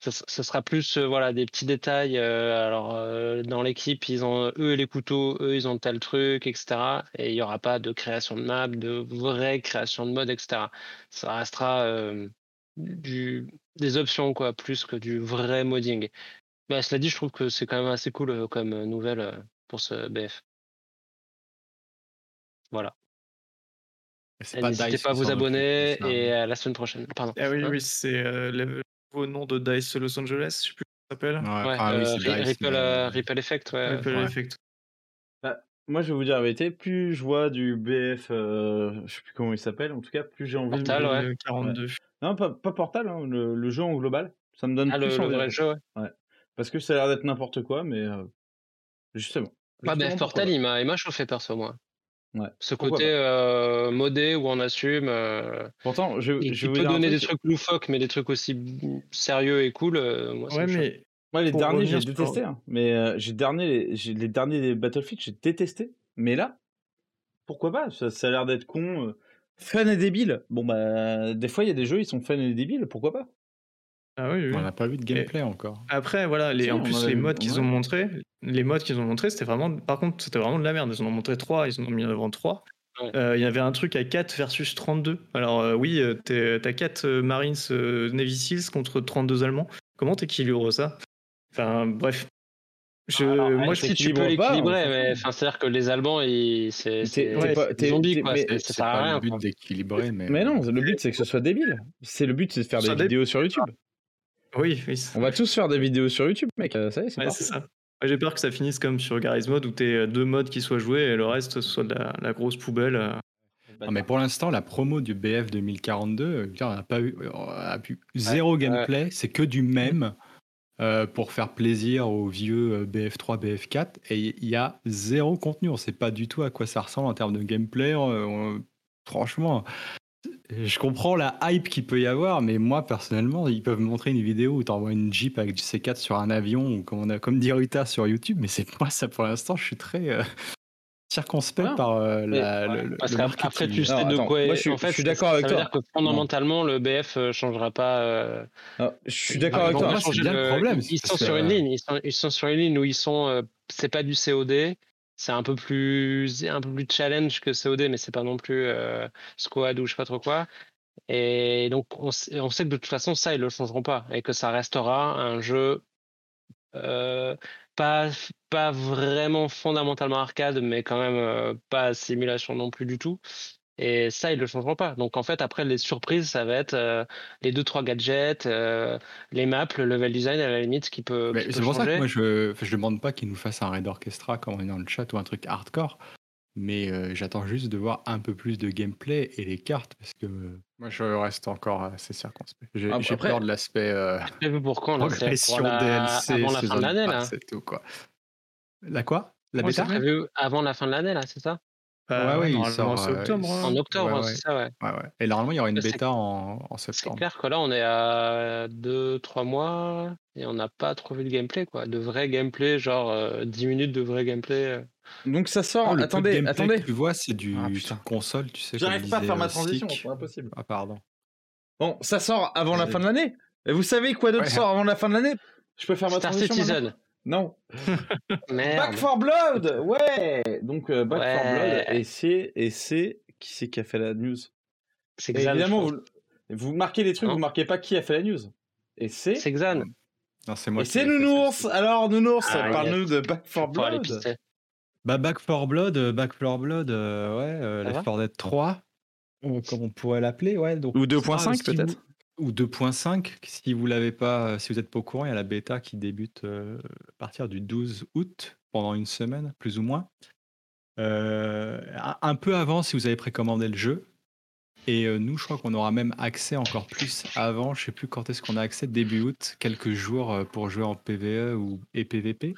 ce, ce sera plus euh, voilà des petits détails. euh, alors euh, dans l'équipe, ils ont eux les couteaux, eux ils ont tel truc, etc. Et il y aura pas de création de map, de vraie création de mode, etc. Ça restera euh, du des options quoi, plus que du vrai modding. Mais cela dit, je trouve que c'est quand même assez cool euh, comme nouvelle euh, pour ce BF. Voilà. Pas N'hésitez pas à vous abonner et à la semaine prochaine. Pardon. Ah oui, Hein oui, c'est euh, le nouveau nom de Dice Los Angeles, je sais plus comment ça s'appelle. Ouais, Ouais, ah oui, euh, Dice, Ripple, mais- euh, Ripple Effect, ouais. Ripple ouais. Effect. Moi, je vais vous dire la vérité, plus je vois du BF, euh, je sais plus comment il s'appelle, en tout cas, plus j'ai envie Portal, de... ouais. Le 42. Non, pas, pas Portal, hein, le, le jeu en global. Ça me donne Ah, le, plus le envie. vrai jeu, ouais. Parce que ça a l'air d'être n'importe quoi, mais euh, justement. Bah, BF pourquoi Portal, il m'a chauffé perso, moi. Ouais. Ce Pourquoi côté euh, modé où on assume. euh, Pourtant, je, et je peut donner des truc. trucs loufoques, mais des trucs aussi sérieux et cool. euh, moi, Ouais, mais Moi, les Pour derniers, j'ai détesté. hein. Mais euh, j'ai dernier, les derniers des Battlefield, j'ai détesté. Mais là, pourquoi pas? Ça, ça a l'air d'être con, euh, fun et débile. Bon bah, des fois, il y a des jeux, ils sont fun et débiles. Pourquoi pas? Ah oui, oui. On n'a pas vu de gameplay encore. Après, voilà, les, Si, en plus, les modes qu'ils ont montrés, les modes qu'ils ont montrés, c'était vraiment, par contre, c'était vraiment de la merde. Ils en ont montré trois, ils en ont mis en avant trois. Ouais. Euh, Il y avait un truc à 4 versus 32. Alors, euh, oui, euh, t'as 4 euh, Marines euh, Navy Seals contre 32 Allemands. Comment t'équilibres ça? Enfin, bref. Je, Alors, moi, ouais, je si tu peux pas, l'équilibrer, mais enfin, c'est-à-dire que les Allemands, ils, c'est, des zombies, quoi. mais ça sert à pas rien. le but d'équilibrer, mais. Mais non, le but c'est que ce soit débile. C'est le but, c'est de faire des vidéos sur YouTube. Oui, oui. On va tous faire des vidéos sur YouTube, mec. euh, Ça y est, c'est Ouais, ça. Ouais, J'ai peur que ça finisse comme sur Garry's Mod où t'es deux modes qui soient joués et le reste soit de la, la grosse poubelle. euh. Non, mais pour l'instant, la promo du BF 2042, euh, putain, on n'a pas eu, on a pu zéro gameplay, c'est que du même euh, pour faire plaisir aux vieux euh, BF3, BF4, et il y a zéro contenu. On ne sait pas du tout à quoi ça ressemble en termes de gameplay. euh, on- franchement, je comprends la hype qu'il peut y avoir, mais moi personnellement, ils peuvent montrer une vidéo où tu envoies une Jeep avec du C4 sur un avion, ou comme, on a, comme dit Rita sur YouTube, mais c'est moi, ça pour l'instant, je suis très euh, circonspect Ouais. par euh, la- le, le- Parce le qu'après, marketing. tu sais de attends, quoi. moi, je suis- en fait, je suis d'accord avec ça toi. veut dire que fondamentalement, le BF ne changera pas. euh, Ah, je suis d'accord avec toi. Moi, c'est changer bien le problème, Ils sont sur que- une ligne. Ils sont, ils sont sur une ligne où ils sont. euh, c'est pas du COD. C'est un peu plus, un peu plus challenge que COD, mais c'est pas non plus euh, squad ou je sais pas trop quoi. Et donc, on, sait- que de toute façon, ça, ils le changeront pas. Et que ça restera un jeu euh, pas, pas vraiment fondamentalement arcade, mais quand même euh, pas simulation non plus du tout. Et ça, ils le changeront pas. Donc, en fait, après, les surprises, ça va être euh, les deux, trois gadgets, euh, les maps, le level design, à la limite, qui peut, qui C'est peut pour ça que moi je je demande pas qu'ils nous fassent un raid orchestra comme on est dans le chat ou un truc hardcore, mais euh, j'attends juste de voir un peu plus de gameplay et les cartes parce que euh, moi je reste encore assez circonspect. J'ai Ah, j'ai après- peur de l'aspect euh, Prévu pour quand là C'est progression pour la- DLC, avant la fin de l'année là? et tout quoi. La quoi? La bêta c'est C'est prévu avant la fin de l'année là, c'est ça? Bah, ouais, il normalement, sort, c'est euh, octobre. il hein. En octobre, ouais, hein, ouais. c'est ça, ouais. Ouais, ouais. Et normalement il y aura une C'est- bêta en, en C'est septembre. clair que là, on est à 2-3 mois et on n'a pas trop vu de gameplay, quoi. De vrai gameplay, genre euh, 10 minutes de vrai gameplay. euh. Donc ça sort. Oh, le peu de attendez, attendez. que tu vois c'est du Ah, console, tu sais. J'arrive pas à faire disait, ma euh, transition, c'est impossible. Ah pardon. Bon, ça sort avant la fin de l'année. Et vous savez quoi d'autre Ouais. sort avant la fin de l'année? Je peux faire ma Star transition maintenant? Citizen. Non. <laughs> Merde. Back for Blood Ouais Donc euh, Back for. Blood, et c'est, et c'est... Qui c'est qui a fait la news? C'est. Évidemment, vous, vous marquez les trucs, Non. vous marquez pas qui a fait la news. Et c'est... C'est Xan. Non, c'est moi. Et qui c'est Nounours. Alors Nounours, Ah, parle-nous de Back for Blood. Bah, Back 4 Blood, euh, Back 4 Blood, euh, ouais, euh, Left va 4 Dead 3, euh, comme on pourrait l'appeler, ouais. Donc, Ou ça, 2.5 si peut-être vous- Ou 2.5, si vous l'avez pas, euh, si vous êtes pas au courant, il y a la bêta qui débute euh, à partir du 12 août, pendant une semaine, plus ou moins. Euh, un- peu avant si vous avez précommandé le jeu. Et nous, je crois qu'on aura même accès encore plus avant. Je sais plus quand est-ce qu'on a accès, début août, quelques jours pour jouer en PVE ou et PVP.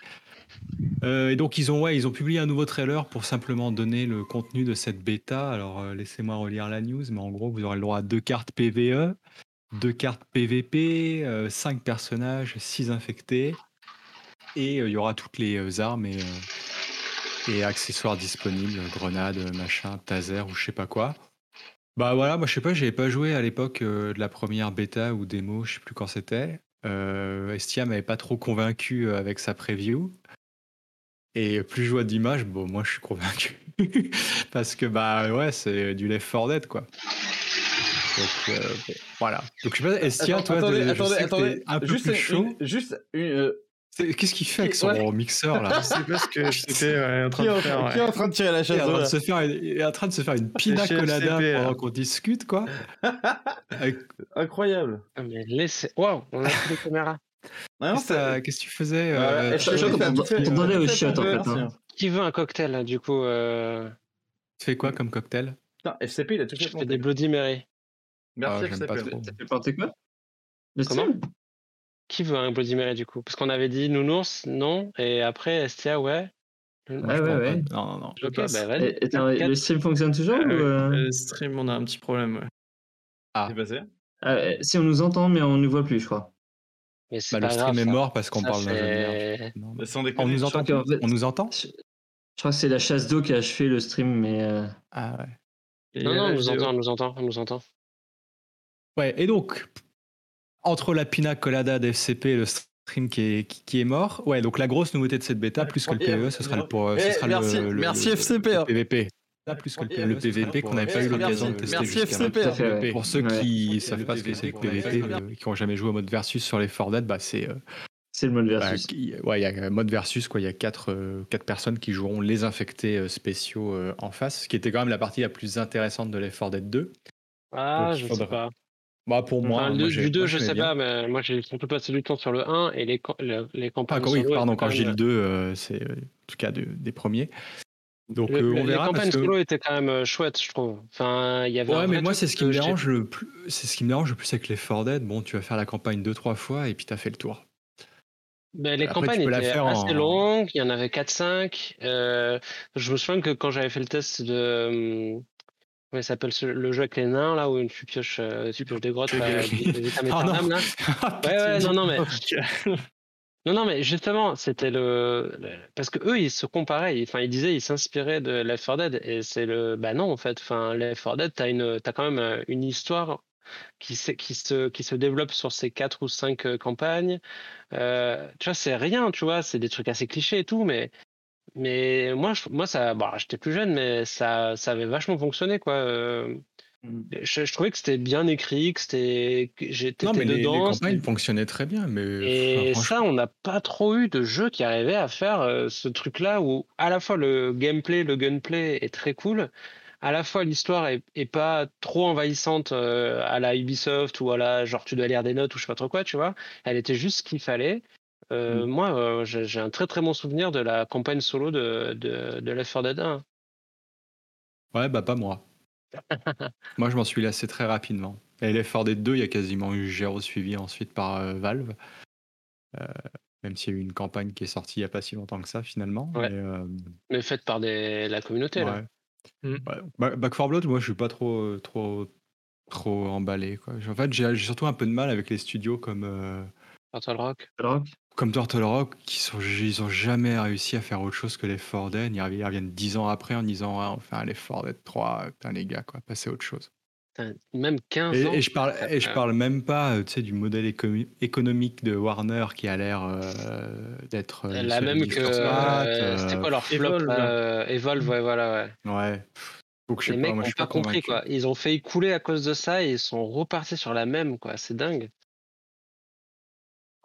Et donc ils ont, ouais, ils ont publié un nouveau trailer pour simplement donner le contenu de cette bêta. Alors laissez-moi relire la news, mais en gros vous aurez le droit à deux cartes PVE, deux cartes PVP, euh, cinq personnages, six infectés, et euh, il y aura toutes les euh, armes et, euh, accessoires disponibles, grenades, machin, taser ou je sais pas quoi. Bah voilà, moi je sais pas, j'avais pas joué à l'époque euh, de la première bêta ou démo, je sais plus quand c'était. Euh, Estia m'avait pas trop convaincu euh, avec sa preview. Et plus je vois d'images, bon, moi je suis convaincu. <laughs> Parce que bah ouais, c'est du Left 4 Dead quoi. Donc euh, bon, voilà. Donc je sais pas, Estia, toi, attendez, de- je attendez, sais que attendez. t'es un peu juste plus une- chaud. une- juste une, euh, C'est- Qu'est-ce qu'il fait avec son Ouais. mixeur là? <laughs> Je sais pas ce que j'étais ouais, en train qui, est de en, faire. qui est ouais. en train de tirer la il est, chaise en train là de se faire une, il est en train de se faire une pina colada pendant qu'on discute quoi. <laughs> Avec- Incroyable. Ah, mais laissez. Waouh, on a plus les caméras. Qu'est-ce que c'est- tu faisais Euh, je- je- au en fait, merci, hein. hein. Qui veut un cocktail, du coup euh, Tu fais quoi comme cocktail? Putain, FCP, il a tout fait. Je fais des Bloody Mary. Merci Ah, FCP. T'as fait Le Comment? stream? Qui veut un Bloody Mary, du coup? Parce qu'on avait dit Nounours, non? Et après, Estia, ouais. Ouais, ouais, ouais. pas. Non, non, non. Je Ok, passe. bah. Et- le stream fonctionne toujours Ah ou oui, euh Le stream, on a un petit problème. ouais. Ah. C'est passé? Ah, euh, Si on nous entend, mais on ne nous voit plus, je crois. Mais c'est Bah, pas le grave. stream est ça. mort parce qu'on parle d'un jeu de fait- merde. Non. Bah, sans On nous entend On nous entend? Je, je crois que c'est la chasse d'eau qui a achevé le stream, mais. euh, Ah ouais. Et Non, non, on nous entend, on nous entend, on nous entend. Ouais, et donc, entre la pina colada d'FCP et le stream qui est, qui, qui est mort, ouais, donc la grosse nouveauté de cette bêta, plus que le. PvE, ce sera le, pour, ce sera merci- le, le- merci le- FCP, le hein. PVP. Là, plus que le, PVP qu'on n'avait pas eu Eh, l'occasion de merci- tester merci FCP, ouais. Pour ceux Ouais. qui Le savent pas ce que c'est que le PVP, euh, qui n'ont jamais joué au mode versus sur les 4 Dead, bah c'est euh, C'est le mode bah, versus. qui- ouais, il y a mode versus quoi, il y a quatre euh, quatre personnes qui joueront les infectés euh, spéciaux euh, en face, ce qui était quand même la partie la plus intéressante de Left 4 Dead 2. Ah, Donc, je il sais faudra- pas. Bah pour moi, Enfin, moi, le- j'ai- du 2, moi, je sais bien. pas, mais moi j'ai surtout passé du temps sur le 1 et les, le- les campagnes. Ah, oui, solo pardon, quand dis même- le 2, euh, c'est euh, en tout cas de- des premiers. Donc le- euh, on verra. Les campagnes que- solo étaient quand même euh, chouettes, je trouve. Enfin, il y avait Ouais, mais moi c'est ce qui me j'ai- dérange le plus. C'est ce qui me dérange le plus avec les 4 Dead. Bon, tu vas faire la campagne deux trois fois et puis t'as fait le tour. Ben, les Après, campagnes étaient assez en- longues, il y en avait 4-5. euh, je me souviens que quand j'avais fait le test de. Comment il s'appelle le jeu avec les nains, là, où tu pioches, euh, tu pioches des grottes, Tu- là, des- <laughs> Ah, non. Là. Ouais, ouais, non, non, mais. <laughs> Non, non, mais justement, c'était le... le- Parce que eux, ils se comparaient, ils- enfin, ils disaient, ils s'inspiraient de Left 4 Dead, et c'est le... Bah non, en fait, enfin, Left 4 Dead, t'as une... as quand même euh, une histoire qui se... Qui, se... qui se développe sur ces quatre ou cinq euh, campagnes. Euh, tu vois, c'est rien, tu vois, c'est des trucs assez clichés et tout, mais... Mais moi, je- moi ça... Bon, j'étais plus jeune, mais ça, ça avait vachement fonctionné, quoi. euh, Mm. Je, je trouvais que c'était bien écrit, que c'était... que J'étais Non, mais les, les dedans, campagnes fonctionnaient très bien, mais et enfin, ça, on n'a pas trop eu de jeu qui arrivait à faire euh, ce truc-là où à la fois le gameplay, le gunplay est très cool, à la fois l'histoire est, est pas trop envahissante euh, à la Ubisoft ou à la genre tu dois lire des notes ou je sais pas trop quoi, tu vois. Elle était juste ce qu'il fallait. Euh, Mm. Moi, euh, j'ai un très très bon souvenir de la campagne solo de, de, de Left 4 Dead 1. Ouais, bah pas moi. <laughs> moi, je m'en suis lassé très rapidement. Et Left 4 Dead 2, il y a quasiment eu zéro suivi ensuite par euh, Valve. Euh, même s'il y a eu une campagne qui est sortie il n'y a pas si longtemps que ça, finalement. Ouais. mais, euh, Mais faite par des, la communauté, là. ouais. Mm. Ouais. Ba- Back 4 Blood, moi, je suis pas trop, trop, trop emballé. Quoi. En fait, j'ai j'ai surtout un peu de mal avec les studios comme, euh, Turtle Rock? Rock? Comme Turtle Rock, qui sont, ils ont jamais réussi à faire autre chose que les 4 Dead. Ils reviennent- dix ans après en disant, ouais, on fait un les 4 Dead 3. Putain, les gars, quoi, passez à autre chose. Même 15 Et, ans. et je parle, et je Euh, parle même pas, euh, tu sais, du modèle économi- économique de Warner qui a l'air euh, d'être euh, La même que. euh, C'était quoi leur flop Evolve. euh, Evolve, ouais, voilà, ouais. Ouais. Je Les sais pas, mecs moi je n'ont pas pas compris quoi. Ils ont fait écouler à cause de ça et ils sont repartis sur la même quoi. C'est dingue.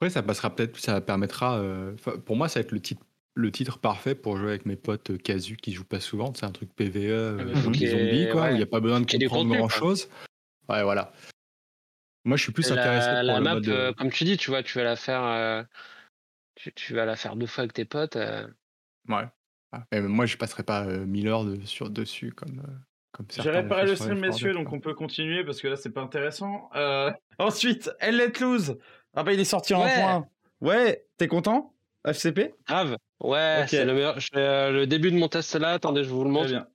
Après, ça passera peut-être, ça permettra. euh, pour moi, ça va être le titre, le titre parfait pour jouer avec mes potes euh, casu qui jouent pas souvent. C'est un truc PVE, euh, mais donc faut des qu'il y ait- zombies, quoi. Il ouais, n'y a pas besoin de qu'il y ait du comprendre contenu, grand chose. Ouais, voilà. Moi, je suis plus intéressé la, pour la le map, mode. euh, euh, comme tu dis, tu vois, tu vas la faire. euh, tu, tu vas la faire deux fois avec tes potes. euh, Ouais. Ah, mais moi, je passerai pas euh, 1000 heures de, sur, dessus comme. euh, comme J'ai certains l'ont réparé fait le sur stream, Left 4 messieurs, Dead, donc quoi. on peut continuer parce que là, c'est pas intéressant. Euh, <laughs> Ensuite, Elle Let Loose. Ah bah, il est sorti en Ouais. point. Ouais, t'es content FCP Grave. Ouais, c'est le meilleur. je fais, euh, le début de mon test là. Attendez, je vous le Très montre. bien.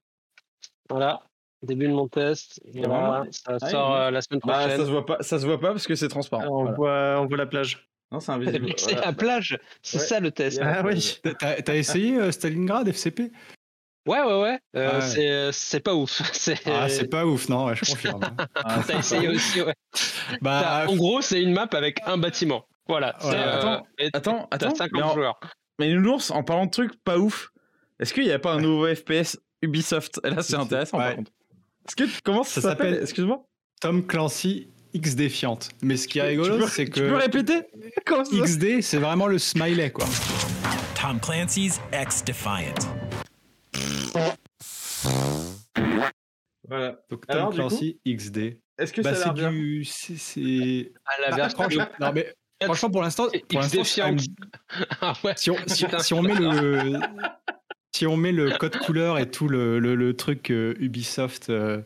Voilà. Début de mon test. Voilà. Ça Ah, sort euh, la semaine Bah, ça prochaine. se voit pas, ça se voit pas parce que c'est transparent. Alors, on, Voilà. voit, on voit la plage. Non, c'est invisible. <laughs> c'est Voilà. la plage. C'est Ouais. ça le test. Ah oui. T'as t'as essayé euh, Stalingrad FCP Ouais, ouais, ouais. Euh, Ouais. c'est- C'est pas ouf. <laughs> C'est. Ah, c'est pas ouf, non, ouais, je <laughs> confirme. Ah, T'as essayé aussi, ouais. <laughs> bah, en gros, c'est une map avec un bâtiment. Voilà. Ouais, euh, attends, et Attends, attends. 50 mais, en- joueurs. mais Nounours, en parlant de trucs pas ouf, est-ce qu'il n'y a pas un nouveau FPS Ubisoft? Et là, c'est intéressant par contre. Est-ce que comment ça, Ça s'appelle Excuse-moi. Tom Clancy X Défiante. Mais ce qui est rigolo, c'est Tu peux que répéter? XD, c'est vraiment le smiley, quoi. Tom Clancy's X Defiant. Voilà. Donc Alors, Tom du coup Clancy XD. Est-ce que Bah, ça a c'est l'air bien du. c'est- C'est. Ah, la Bah, version franchement, non, mais franchement, pour l'instant, pour l'instant. <laughs> Ah ouais. si on, si, Putain. si on met le <laughs> si on met le code couleur et tout le, le, le truc euh, Ubisoft euh,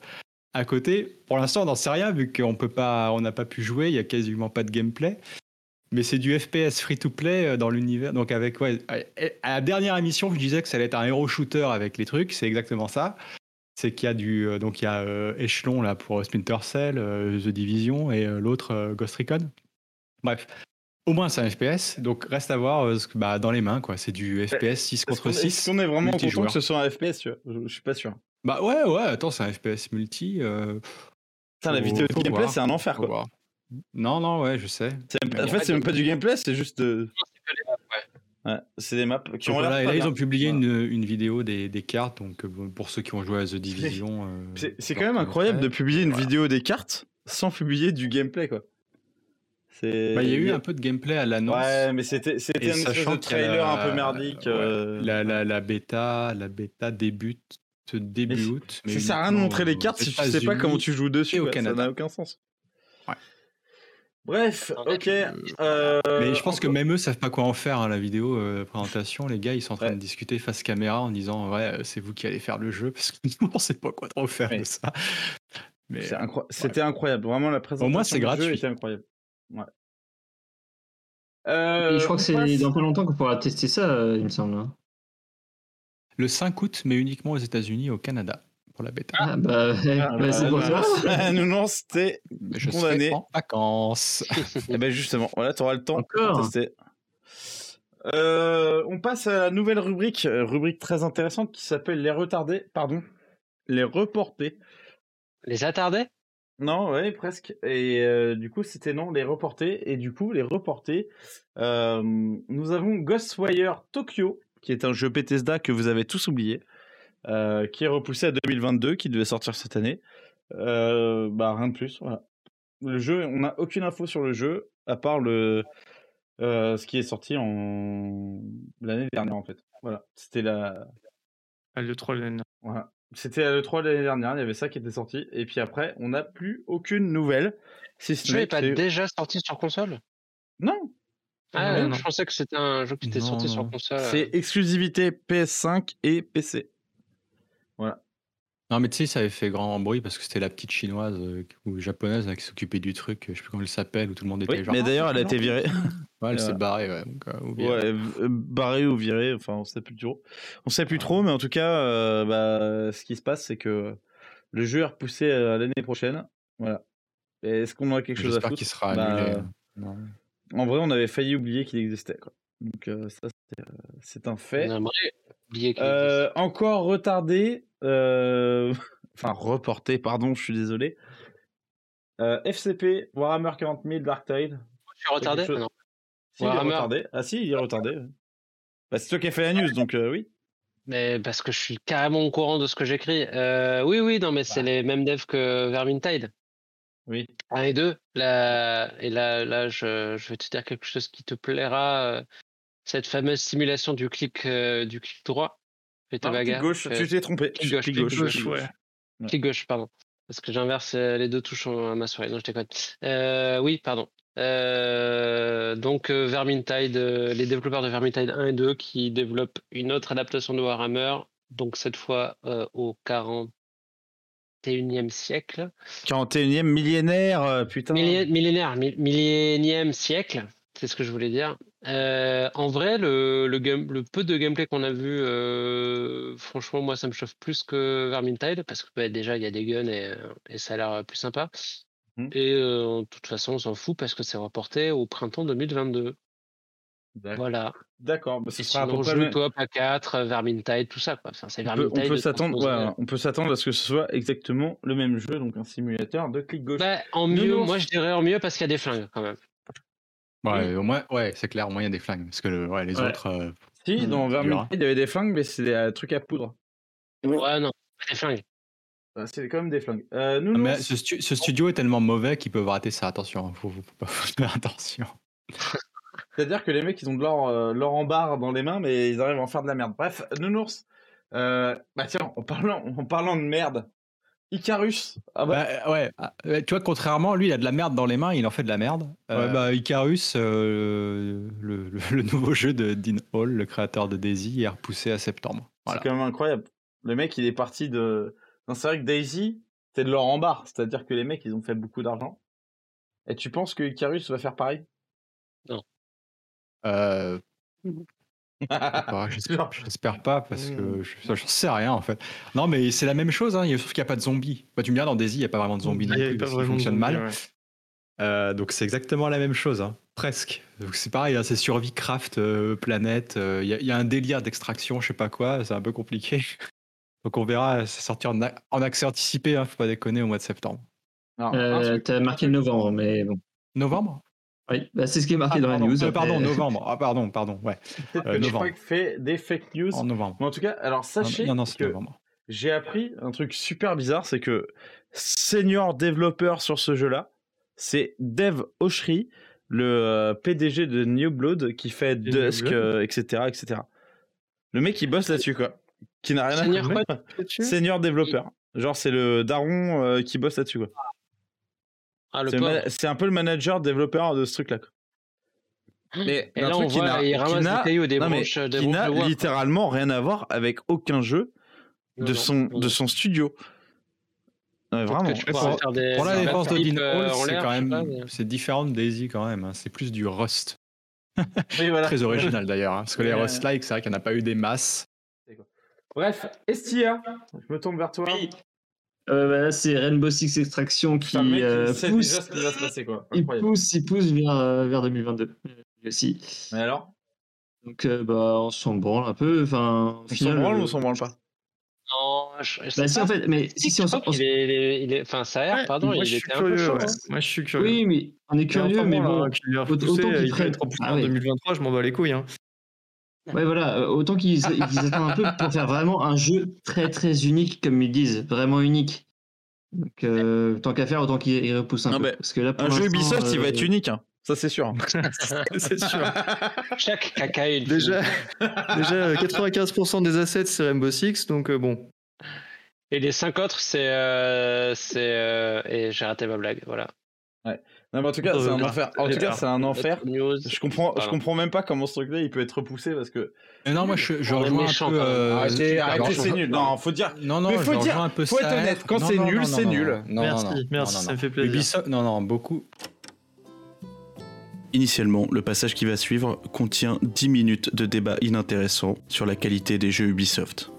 à côté, pour l'instant on n'en sait rien vu qu'on peut pas on n'a pas pu jouer, il y a quasiment pas de gameplay. Mais c'est du FPS free-to-play euh, dans l'univers. Donc avec ouais, à la dernière émission, je disais que ça allait être un hero shooter avec les trucs. C'est exactement ça. C'est qu'il y a du euh, donc il y a euh, Echelon là pour Splinter Cell, euh, The Division et euh, l'autre euh, Ghost Recon. Bref, au moins c'est un FPS. Donc reste à voir euh, ce que- bah, dans les mains quoi. C'est du FPS 6 Est-ce contre qu'on- 6. Est-ce qu'on est vraiment content que ce soit un FPS tu vois? Je, je suis pas sûr. Bah ouais ouais. Attends, c'est un FPS multi. euh, Putain, la vidéo de gameplay c'est un enfer quoi. Non non ouais je sais. En fait c'est même pas du gameplay, c'est juste. Ouais, c'est des maps qui ont voilà, l'air et pas là, ils ont publié Voilà. une, une vidéo des, des cartes. Donc, euh, pour ceux qui ont joué à The Division. euh, C'est quand même incroyable de publier une Voilà. vidéo des cartes sans publier du gameplay quoi. Bah, il y a eu un peu de gameplay à l'annonce. Ouais, mais c'était c'était Et une espèce sachant de trailer la- un peu merdique. ouais, euh, la, la, la bêta, la bêta débute début Mais août. mais Ça sert à rien de montrer les cartes si tu sais pas comment tu joues dessus. au quoi, Ça Canada. n'a aucun sens. Bref, ok. euh, euh, Mais je pense que même eux savent pas quoi en faire hein, la vidéo euh, présentation. Les gars, ils sont en train Ouais. de discuter face caméra en disant ouais, euh, c'est vous qui allez faire le jeu <laughs> parce que nous on sait pas quoi trop faire Ouais. de ça. Mais incro- C'était incroyable, vraiment la présentation. moins, c'est du jeu gratuit. était incroyable. Ouais. Euh, je crois que c'est passe- dans pas longtemps qu'on pourra tester ça, il me semble. hein. le 5 août, mais uniquement aux États-Unis et au Canada pour la bêta. Ah bah, Ah, bah, c'est bah, pour <laughs> ça. bah, non, non, c'était je condamné. serai en vacances. Et ben justement, voilà, tu auras le temps Encore de tester. Euh, on passe à la nouvelle rubrique, euh, rubrique très intéressante qui s'appelle les retardés, pardon, les reportés. Les attardés? Non, ouais, presque. Et euh, du coup, c'était non, les reportés. Et du coup, les reportés, euh, nous avons Ghostwire Tokyo, qui est un jeu Bethesda que vous avez tous oublié, euh, qui est repoussé à 2022, qui devait sortir cette année. Euh, bah, rien de plus, voilà. Le jeu, on n'a aucune info sur le jeu, à part le, euh, ce qui est sorti en l'année dernière, en fait. Voilà, c'était la, Ah, le 3 l'année voilà. C'était à l'E3 de l'année dernière, il y avait ça qui était sorti. Et puis après, on n'a plus aucune nouvelle. Si Le ce jeu n'est pas déjà sorti sur console? Non, Ah, Non, non. je pensais que c'était un jeu qui était Non, sorti non. sur console. c'est exclusivité PS5 et PC. Non, mais tu sais, ça avait fait grand bruit parce que c'était la petite chinoise euh, ou japonaise là, qui s'occupait du truc, je sais plus comment elle s'appelle, où tout le monde était Oui, genre. mais Ah, d'ailleurs, elle a été virée. Ouais, elle s'est barrée, ouais. donc, euh, ou. Ouais, euh, barrée ou virée, enfin, on sait plus trop. On sait plus trop, mais en tout cas, euh, bah, ce qui se passe, c'est que le jeu est repoussé à l'année prochaine. Voilà. Est-ce qu'on aura quelque chose à J'espère foutre? qu'il sera Bah, annulé. hein. Non. En vrai, on avait failli oublier qu'il existait. Quoi. Donc, euh, ça, c'est, un fait. Euh, encore retardé, euh, <laughs> enfin reporté, pardon, je suis désolé. Euh, FCP, Warhammer 40 000 Dark Tide. Je suis retardé? Chose- Ah non. Si, il est retardé. Ah si, il est retardé. Bah, c'est toi qui as fait la news, donc euh, oui. Mais parce que je suis carrément au courant de ce que j'écris. Oui, oui, non, mais c'est les mêmes devs que Vermintide. Oui. 1 et 2. Là, et là, là je, je vais te dire quelque chose qui te plaira. Cette fameuse simulation du clic, euh, du clic droit. Fais ta clic bagarre. gauche, tu t'es trompé. clic gauche, clic gauche, gauche, clic ouais. Ouais. Clic gauche, pardon. Parce que j'inverse euh, les deux touches à ma souris. Non, je déconne. Euh, oui, pardon. Euh, donc, euh, Vermintide, euh, les développeurs de Vermintide 1 et 2 qui développent une autre adaptation de Warhammer, donc cette fois euh, au 41e siècle. 41e millénaire, putain. Millé- millénaire, mi- millénième siècle, c'est ce que je voulais dire. Euh, en vrai, le, le, game- le peu de gameplay qu'on a vu, euh, franchement, moi, ça me chauffe plus que Vermintide, parce que bah, déjà, il y a des guns et, euh, et ça a l'air plus sympa. Mhm. Et euh, de toute façon, on s'en fout parce que c'est reporté au printemps 2022. D'accord. Voilà. D'accord, bah, ce sera à Sinon, le même- coop A4, Vermintide, tout ça. Quoi. Enfin, c'est On peut, Vermintide. on peut de s'attendre, ouais, on peut s'attendre à ce que ce soit exactement le même jeu, donc un simulateur de clic gauche. Bah, en mieux, moi je dirais en mieux parce qu'il y a des flingues quand même. Ouais, au moins, ouais, c'est clair, au moins il y a des flingues. Parce que le- ouais, les Ouais. autres. euh, si, Hmm, dans dur, hein. Vermintide, il y avait des flingues, mais c'est des euh, trucs à poudre. Ouais, non, pas des flingues. Ah, C'est quand même des flingues. Euh, Nounours, mais ce, stu- ce studio est tellement mauvais qu'ils peuvent rater ça. Attention, hein, faut, faut, <laughs> faut faire attention. <laughs> C'est-à-dire que les mecs, ils ont de l'or, euh, l'or en barre dans les mains, mais ils arrivent à en faire de la merde. Bref, Nounours. Euh, bah tiens, en parlant, en parlant de merde, Icarus. Ah bah, Bah, ouais, ah, ouais, tu vois, contrairement, lui, il a de la merde dans les mains, il en fait de la merde. Euh, Ouais, bah, Icarus, euh, le, le- <laughs> le nouveau jeu de Dean Hall, le créateur de Daisy, est repoussé à septembre. Voilà. c'est quand même incroyable. Le mec, il est parti de. Non, c'est vrai que Daisy, c'est de l'or en barre. C'est-à-dire que les mecs, ils ont fait beaucoup d'argent. Et tu penses que Icarus va faire pareil? Euh, Mhm. Bah, <laughs> J'espère j'espère pas parce que je j'en sais rien en fait. Non mais c'est la même chose, hein, il y a- sauf qu'il n'y a pas de zombies. Bah, tu me diras dans Daisy, il n'y a pas vraiment de zombies non Il y avait plus, pas parce fonctionnent zombies, mal. ouais. Euh, donc c'est exactement la même chose, hein, presque. Donc c'est pareil, hein, c'est survie craft euh, planète. euh, Il y, a- il y a un délire d'extraction, je sais pas quoi, c'est un peu compliqué. <laughs> Donc on verra, c'est sorti en, a- en accès anticipé, hein, faut pas déconner au mois de septembre. Un Euh, T'as marqué novembre, mais bon. Novembre? Oui, bah, c'est ce qui est marqué Ah, dans la pardon, news. euh, pardon, novembre. Ah pardon, pardon, ouais. <laughs> Peut-être euh, que novembre. Fait des fake news. En novembre. Mais en tout cas, alors sachez non, non, c'est que j'ai appris un truc super bizarre, c'est que senior développeur sur ce jeu-là, c'est Dev Oshri, le euh, PDG de New Blood, qui fait New Dusk, Blood euh, etc., etc. Le mec, il bosse là-dessus, quoi. Qui n'a rien à Senior quoi <laughs> Senior développeur. Genre, c'est le daron euh, qui bosse là-dessus, quoi. Ah, C'est un peu le manager développeur de ce truc-là. Mais Et là, truc on voit, n'a- il ramasse n'a- des cailloux, des non, mais branches, des qui n'a de littéralement rien à voir avec aucun jeu de non, son, non. de son studio. Ouais, vraiment. que tu pourras faire des- Pour la défense d'Odin euh, Hall, en c'est quand même mais- c'est différent de Daisy quand même. hein. C'est plus du Rust. <laughs> Oui, voilà. Très original d'ailleurs. hein, parce que les Ouais. Rust-like, c'est vrai qu'il n'y en a pas eu des masses. Bref, Estia, je me tourne vers toi. Oui. Euh, bah, là, c'est Rainbow Six Extraction qui mec, euh, il pousse, déjà ce qui va se passer, quoi. il pousse, il pousse vers, euh, vers 2022 lui aussi. Mais alors? Donc, euh, bah, on s'en branle un peu. Enfin, On s'en branle ou euh, on s'en branle pas? Non, je, Bah, si, pas. en fait, mais si, Si, si, on s'en. il est- il est- enfin, ça a l'air, Ouais, pardon, moi, il je suis était un peu curieux, chaud. ouais. hein. Moi, je suis curieux. Oui, mais on est curieux, mais bon. Lui a autant qu'il il repoussé Ah en ouais. 2023, je m'en bats les couilles. Hein. Ouais, voilà, euh, autant qu'ils attendent un peu pour faire vraiment un jeu très très unique, comme ils disent, vraiment unique. Donc, euh, tant qu'à faire, autant qu'ils ils repoussent un peu. bah, Parce que là, pour Un jeu Ubisoft, il va euh, être unique, hein. ça c'est sûr. <laughs> c'est sûr. Chaque caca est une Déjà, <laughs> déjà euh, 95% des assets, c'est Rainbow Six, donc euh, bon. Et les cinq autres, c'est. euh, c'est euh, et j'ai raté ma blague, voilà. Non, mais en tout cas, c'est un enfer. En tout cas, c'est un enfer. Je comprends, je comprends même pas comment ce truc-là il peut être repoussé parce que. Mais non, moi je, je rejoins un peu. euh, arrêtez, alors, arrêtez, je- c'est nul. Non, faut dire. Non, non, Mais faut dire- un peu faut être honnête, quand Non, c'est non, nul, non, c'est non, nul. non, merci, merci, non, ça non. me fait plaisir. Ubisoft, non, non, beaucoup. Initialement, le passage qui va suivre contient 10 minutes de débat inintéressant sur la qualité des jeux Ubisoft.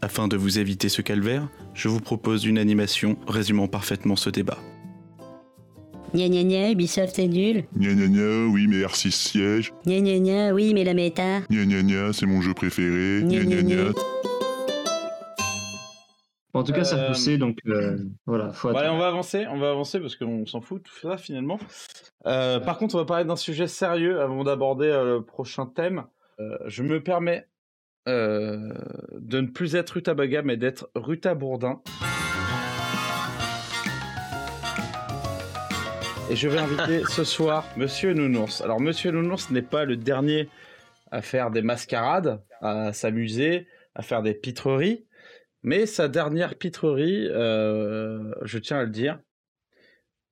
Afin de vous éviter ce calvaire, je vous propose une animation résumant parfaitement ce débat. Gna gna gna, Ubisoft c'est nul. Gna gna gna, oui, mais R6 siège. Gna gna gna, oui, mais la méta. Gna gna gna, c'est mon jeu préféré. Gna Gna gna. En tout cas, ça Euh, a poussé, donc euh, voilà, faut Bon, allez, attendre. on va avancer, on va avancer parce qu'on s'en fout de tout ça finalement. Euh, par contre, on va parler d'un sujet sérieux avant d'aborder euh, le prochain thème. Euh, je me permets euh, de ne plus être Rutabaga, mais d'être Ruta Bourdin. Et je vais inviter ce soir Monsieur Nounours. Alors, Monsieur Nounours n'est pas le dernier à faire des mascarades, à s'amuser, à faire des pitreries. Mais sa dernière pitrerie, euh, je tiens à le dire,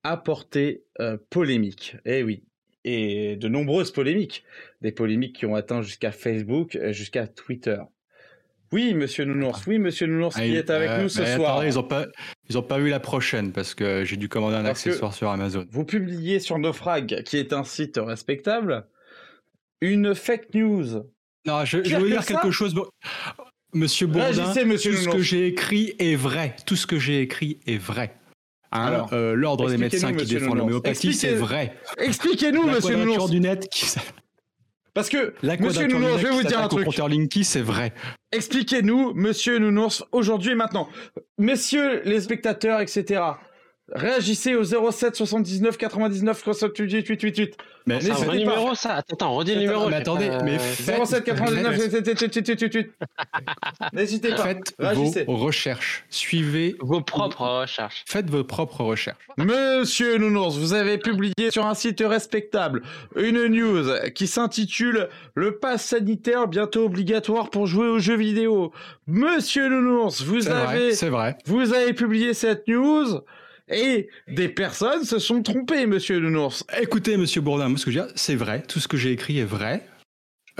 a porté euh, polémique. Eh oui. Et de nombreuses polémiques. Des polémiques qui ont atteint jusqu'à Facebook, euh, jusqu'à Twitter. Oui, monsieur Nounours, oui, monsieur Nounours qui Ah, est avec euh, nous ce soir. attendez, ils ont pas, ils ont pas eu la prochaine parce que j'ai dû commander un Parce accessoire sur Amazon. Vous publiez sur Nofrag, qui est un site respectable, une fake news. Non, je, je veux dire quelque chose. Monsieur Bourdin, Réagissez, monsieur tout ce que j'ai écrit est vrai. Tout ce que j'ai écrit est vrai. Hein, Alors, euh, L'ordre des médecins qui défend l'homéopathie, c'est vrai. Expliquez-nous, monsieur Nounours. du net qui <laughs> Parce que, monsieur Nounours, je vais vous dire un truc. Linky, c'est vrai. Expliquez-nous, monsieur Nounours, aujourd'hui et maintenant. Messieurs les spectateurs, etc. Réagissez au 07 79 99 68 88 Mais C'est un numéro, ça Attends, redis le numéro. mais attendez, pas- mais 07 99 88 N'hésitez pas. Faites Réagissez. vos recherches. Suivez. Vos propres recherches. Faites vos propres recherches. Monsieur Nounours, vous avez publié sur un site respectable une news qui s'intitule Le pass sanitaire bientôt obligatoire pour jouer aux jeux vidéo. Monsieur Nounours, vous avez, c'est vrai. vous avez publié cette news et des personnes se sont trompées, monsieur Nounours. Écoutez, monsieur Bourdin, moi, ce que je dire, c'est vrai. Tout ce que j'ai écrit est vrai.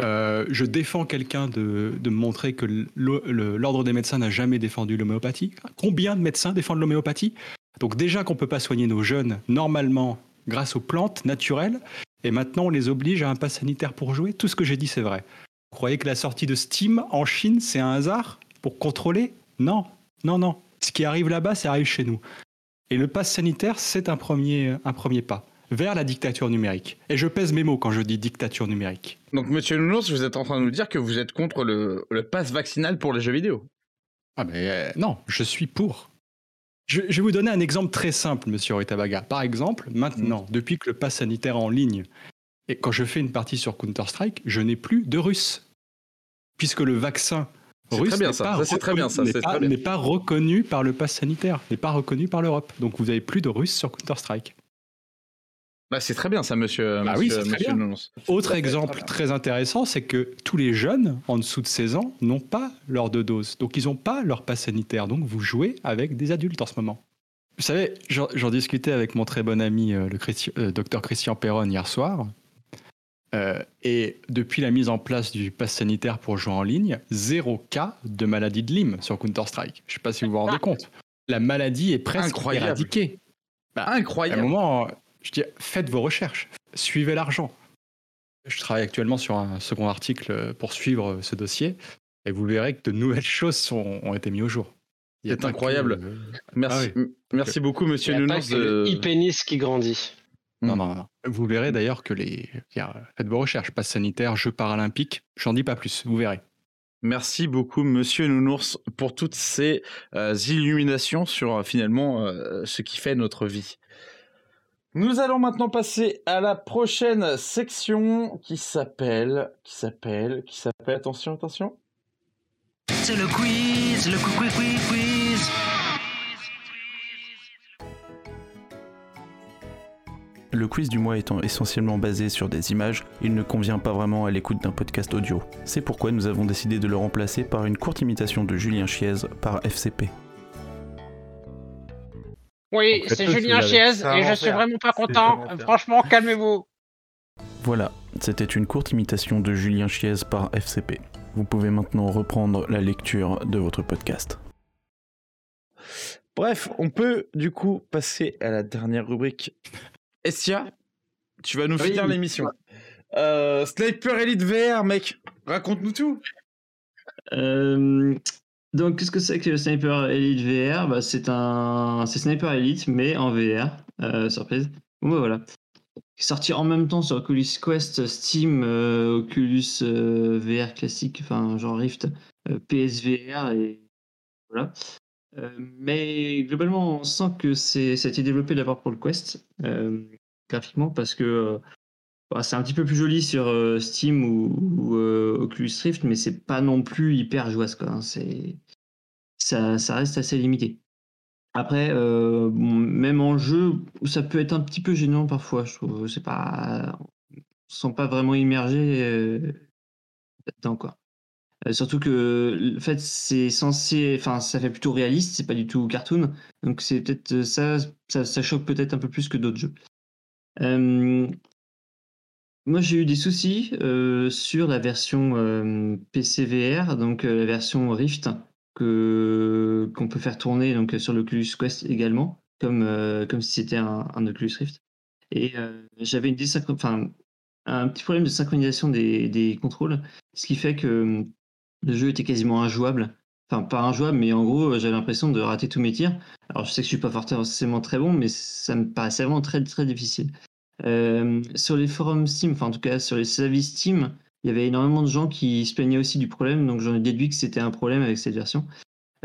Euh, je défends quelqu'un de, de montrer que l'ordre des médecins n'a jamais défendu l'homéopathie. Combien de médecins défendent l'homéopathie? Donc déjà qu'on peut pas soigner nos jeunes normalement grâce aux plantes naturelles, et maintenant on les oblige à un pass sanitaire pour jouer. Tout ce que j'ai dit, c'est vrai. Vous croyez que la sortie de Steam en Chine, c'est un hasard pour contrôler? Non, non, non. Ce qui arrive là-bas, ça arrive chez nous. Et le pass sanitaire, c'est un premier, un premier pas vers la dictature numérique. Et je pèse mes mots quand je dis dictature numérique. Donc, monsieur Nounours, vous êtes en train de nous dire que vous êtes contre le, le pass vaccinal pour les jeux vidéo Ah, mais euh, non, je suis pour. Je, je vais vous donner un exemple très simple, monsieur Ritabaga. Par exemple, maintenant, depuis que le pass sanitaire est en ligne, et quand je fais une partie sur Counter-Strike, je n'ai plus de Russes. Puisque le vaccin russe très bien n'est ça. c'est très bien, ça, n'est pas- reconnu par le pass sanitaire, n'est pas reconnu par l'Europe. Donc vous n'avez plus de Russes sur Counter-Strike. Bah, c'est très bien ça, monsieur, Bah oui, monsieur, c'est très bien. Autre exemple très bien. très intéressant, c'est que tous les jeunes en dessous de 16 ans n'ont pas leur deux doses. Donc ils n'ont pas leur pass sanitaire. Donc vous jouez avec des adultes en ce moment. Vous savez, j'en discutais avec mon très bon ami, euh, le Christi- euh, docteur Christian Perron, hier soir. Euh, et depuis la mise en place du pass sanitaire pour jouer en ligne, zéro cas de maladie de Lyme sur Counter-Strike. Je ne sais pas si vous vous rendez compte. La maladie est presque Incroyable. éradiquée. À un Incroyable. moment, je dis, faites vos recherches, suivez l'argent. Je travaille actuellement sur un second article pour suivre ce dossier, et vous verrez que de nouvelles <laughs> choses sont- ont été mises au jour. C'est incroyable. que- Merci, Ah oui. merci beaucoup, Il monsieur n'y a pas Nounours. que le de- e-pénis qui grandit. Non, non, non. Vous verrez d'ailleurs que les. Faites vos recherches, passe sanitaire, Jeux paralympiques, j'en dis pas plus, vous verrez. Merci beaucoup, monsieur Nounours, pour toutes ces euh, illuminations sur euh, finalement euh, ce qui fait notre vie. Nous allons maintenant passer à la prochaine section qui s'appelle, qui s'appelle, qui s'appelle, attention, attention. C'est le quiz, le quiz, quiz, quiz, Le quiz du mois étant essentiellement basé sur des images, il ne convient pas vraiment à l'écoute d'un podcast audio. C'est pourquoi nous avons décidé de le remplacer par une courte imitation de Julien Chiez par FCP. Oui, c'est Julien Chiez et je suis enfer. vraiment pas content. Franchement, calmez-vous. Voilà, c'était une courte imitation de Julien Chiez par FCP. Vous pouvez maintenant reprendre la lecture de votre podcast. Bref, on peut du coup passer à la dernière rubrique. Estia, tu vas nous Oui. finir l'émission. Euh, Sniper Elite VR, mec, raconte-nous tout. Euh, donc, qu'est-ce que c'est que Sniper Elite VR bah, C'est un, c'est Sniper Elite, mais en VR. Euh, surprise. Bon, bah, voilà. Sorti en même temps sur Oculus Quest, Steam, euh, Oculus euh, VR classique, enfin genre Rift, euh, PSVR et voilà. Euh, mais globalement, on sent que c'est, ça a été développé d'abord pour le Quest, euh, graphiquement, parce que euh, bah, c'est un petit peu plus joli sur euh, Steam ou, euh, Oculus Rift, mais c'est pas non plus hyper jouasse, quoi. hein. C'est, ça, ça reste assez limité. Après, même en jeu, ça peut être un petit peu gênant parfois, je trouve. C'est pas, on se sent pas vraiment immergé là-dedans, quoi. Surtout que le fait c'est censé, enfin ça fait plutôt réaliste, c'est pas du tout cartoon, donc c'est peut-être ça, ça choque peut-être un peu plus que d'autres jeux. Moi j'ai eu des soucis sur la version euh, PC VR, donc la version Rift que qu'on peut faire tourner donc sur l'Oculus Quest également, comme comme si c'était un, Oculus Rift. Et j'avais une un petit problème de synchronisation des, des contrôles, ce qui fait que le jeu était quasiment injouable. Enfin, pas injouable, mais en gros, j'avais l'impression de rater tous mes tirs. Alors, je sais que je suis pas forcément très bon, mais ça me paraissait vraiment très, très difficile. Euh, sur les forums Steam, enfin, en tout cas, sur les services Steam, il y avait énormément de gens qui se plaignaient aussi du problème, donc j'en ai déduit que c'était un problème avec cette version.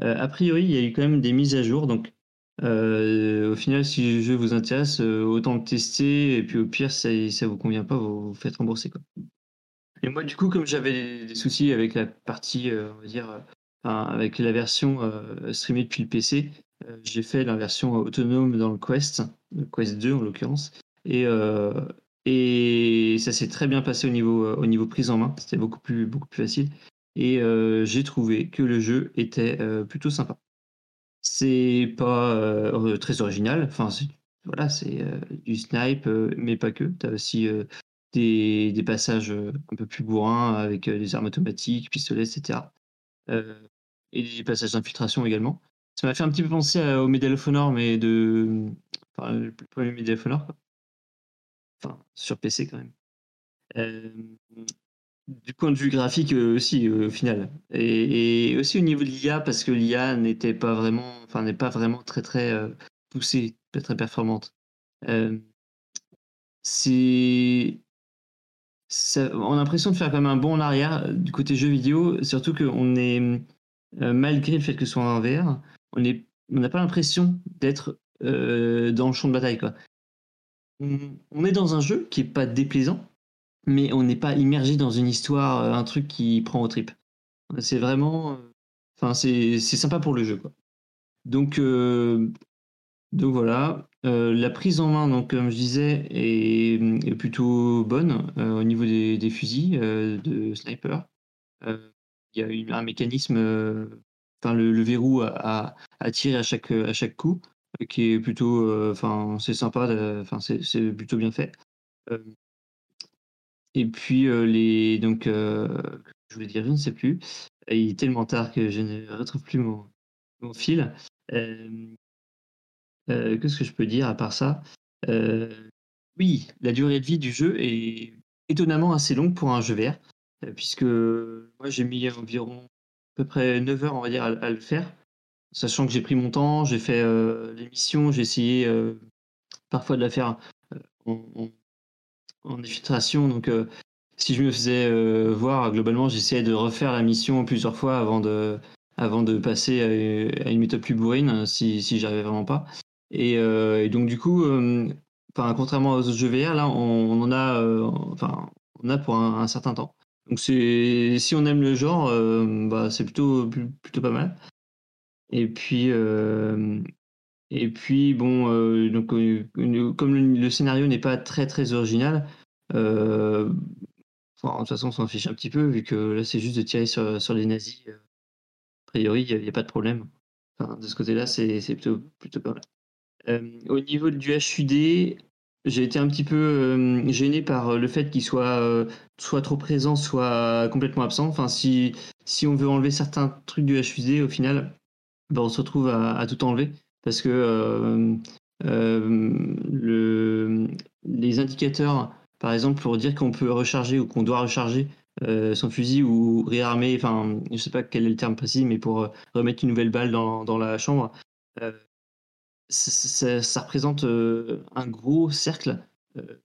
Euh, a priori, il y a eu quand même des mises à jour, donc euh, au final, si le jeu vous intéresse, euh, autant le tester, et puis au pire, si ça, vous convient pas, vous vous faites rembourser. Quoi. Et moi, du coup, comme j'avais des soucis avec la partie, euh, on va dire, euh, avec la version euh, streamée depuis le PC, euh, j'ai fait la version autonome dans le Quest, le Quest 2 en l'occurrence, et, euh, et ça s'est très bien passé au niveau, au niveau prise en main, c'était beaucoup plus, facile, et j'ai trouvé que le jeu était plutôt sympa. C'est pas très original, enfin, c'est- voilà, c'est du snipe, mais pas que. Tu as aussi des, des passages un peu plus bourrins avec des armes automatiques, pistolets, etc. Et des passages d'infiltration également. Ça m'a fait un petit peu penser au Medal of Honor, mais de. Enfin, le premier Medal of Honor. enfin, sur PC quand même. Euh, du point de vue graphique euh, aussi, euh, au final. Et, aussi au niveau de l'IA, parce que l'IA n'était pas vraiment, enfin, n'est pas vraiment très très poussée, pas très performante. On a l'impression de faire quand même un bond en arrière du côté jeu vidéo, surtout qu'on est, malgré le fait que ce soit en VR, on n'a pas l'impression d'être euh, dans le champ de bataille. On, est dans un jeu qui est pas déplaisant, mais on n'est pas immergé dans une histoire, euh, un truc qui prend au trip. C'est vraiment, euh, enfin c'est sympa pour le jeu. Donc, euh, voilà, Euh, la prise en main, donc comme je disais, est, plutôt bonne euh, au niveau des, fusils euh, de sniper. Il y a un mécanisme, enfin le, verrou à, tirer à chaque, coup, qui est plutôt, enfin c'est sympa, enfin c'est plutôt bien fait. Et puis les, donc je voulais dire, je ne sais plus. Il est tellement tard que je ne retrouve plus mon, mon fil. Qu'est-ce que je peux dire à part ça? Oui, la durée de vie du jeu est étonnamment assez longue pour un jeu euh, puisque moi j'ai mis environ à peu près 9 heures, on va dire, à, le faire, sachant que j'ai pris mon temps, j'ai fait euh, l'émission, j'ai essayé euh, parfois de la faire euh, en, en- infiltration, donc euh, si je me faisais euh, voir, globalement, j'essayais de refaire la mission plusieurs fois avant de, avant de passer à, une méthode plus bourrine, si, si j'arrivais vraiment pas. Et, euh, donc du coup, euh, contrairement aux autres jeux VR, là, on, en a, euh, enfin, on a pour un certain temps. Donc c'est, si on aime le genre, euh, bah, c'est plutôt, plutôt pas mal. Et puis, euh, et puis bon, euh, donc comme le, scénario n'est pas très très original, de toute façon, on s'en fiche un petit peu vu que là, c'est juste de tirer sur, sur les nazis. A priori, il n'y a, pas de problème. De ce côté-là, c'est plutôt, plutôt pas mal. Au niveau du HUD, j'ai été un petit peu euh, gêné par le fait qu'il soit euh, soit trop présent, soit complètement absent. Enfin, si, si on veut enlever certains trucs du HUD, au final, ben, on se retrouve à, tout enlever parce que euh, euh, le, les indicateurs, par exemple, pour dire qu'on peut recharger ou qu'on doit recharger euh, son fusil ou réarmer, enfin, je sais pas quel est le terme précis, mais pour euh, remettre une nouvelle balle dans, dans la chambre, euh, ça, représente euh, un gros cercle. euh,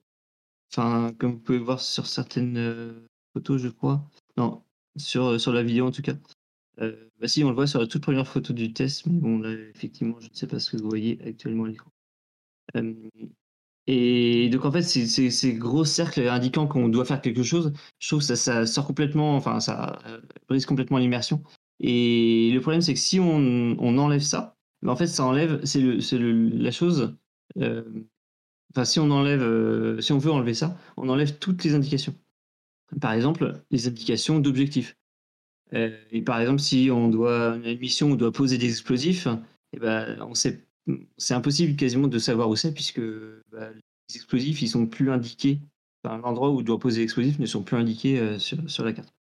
Enfin, comme vous pouvez voir sur certaines euh, photos, je crois. Non, sur, sur la vidéo en tout cas. Bah si, on le voit sur la toute première photo du test, mais bon, là, effectivement, je ne sais pas ce que vous voyez actuellement à l'écran. Et donc, en fait, ces, gros cercles indiquant qu'on doit faire quelque chose, je trouve que ça, ça sort complètement, enfin, ça brise complètement l'immersion. Et le problème, c'est que si on, on enlève ça, ben, en fait, ça enlève, c'est la chose. euh, Enfin, si on enlève, euh, si on veut enlever ça, on enlève toutes les indications. Par exemple, les indications d'objectifs. Euh, et par exemple, si on doit une mission on doit poser des explosifs, eh ben, c'est impossible quasiment de savoir où c'est puisque bah, les explosifs ils sont plus indiqués. L'endroit où on doit poser l'explosif ne sont plus indiqués sur, la carte.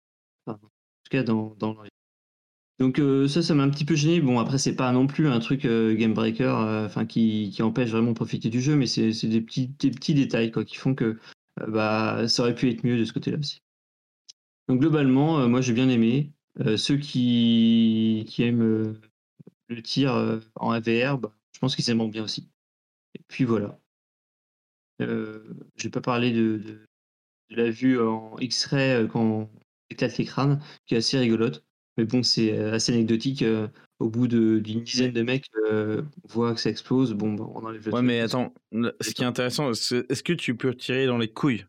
En tout cas, dans, dans. Donc euh, ça, ça m'a un petit peu gêné. Bon, après, c'est pas non plus un truc euh, game breaker, euh, qui, empêche vraiment de profiter du jeu, mais c'est des petits, détails quoi, qui font que bah, ça aurait pu être mieux de ce côté-là aussi. Donc globalement, moi j'ai bien aimé. Ceux qui, aiment le tir en AVR, bah, je pense qu'ils aimeront bien aussi. Et puis voilà. Je vais pas parler de, la vue en X-ray quand on éclate les crânes, qui est assez rigolote. Mais bon, c'est euh, assez anecdotique. euh, au bout d'une dizaine de mecs euh, voient que ça explose. Bon, bah, on enlève le Ouais, truc. mais attends, ce qui est intéressant, est-ce que tu peux tirer dans les couilles?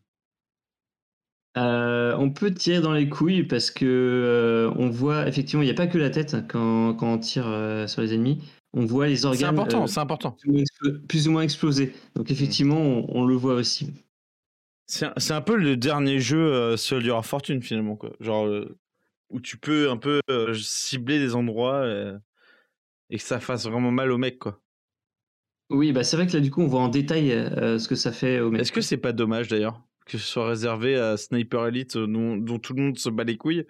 Euh, on peut tirer dans les couilles parce que euh, on voit effectivement, il n'y a pas que la tête quand, quand on tire euh, sur les ennemis. On voit les organes C'est important, c'est important. plus, ou moins exploser. Donc effectivement, on, on le voit aussi. C'est un, un peu le dernier jeu Soldier of Fortune finalement, quoi. Genre où tu peux un peu cibler des endroits et que ça fasse vraiment mal au mec, quoi. Oui, bah c'est vrai que là du coup, on voit en détail euh, ce que ça fait au mec. Est-ce que c'est pas dommage d'ailleurs que ce soit réservé à Sniper Elite dont, dont tout le monde se bat les couilles?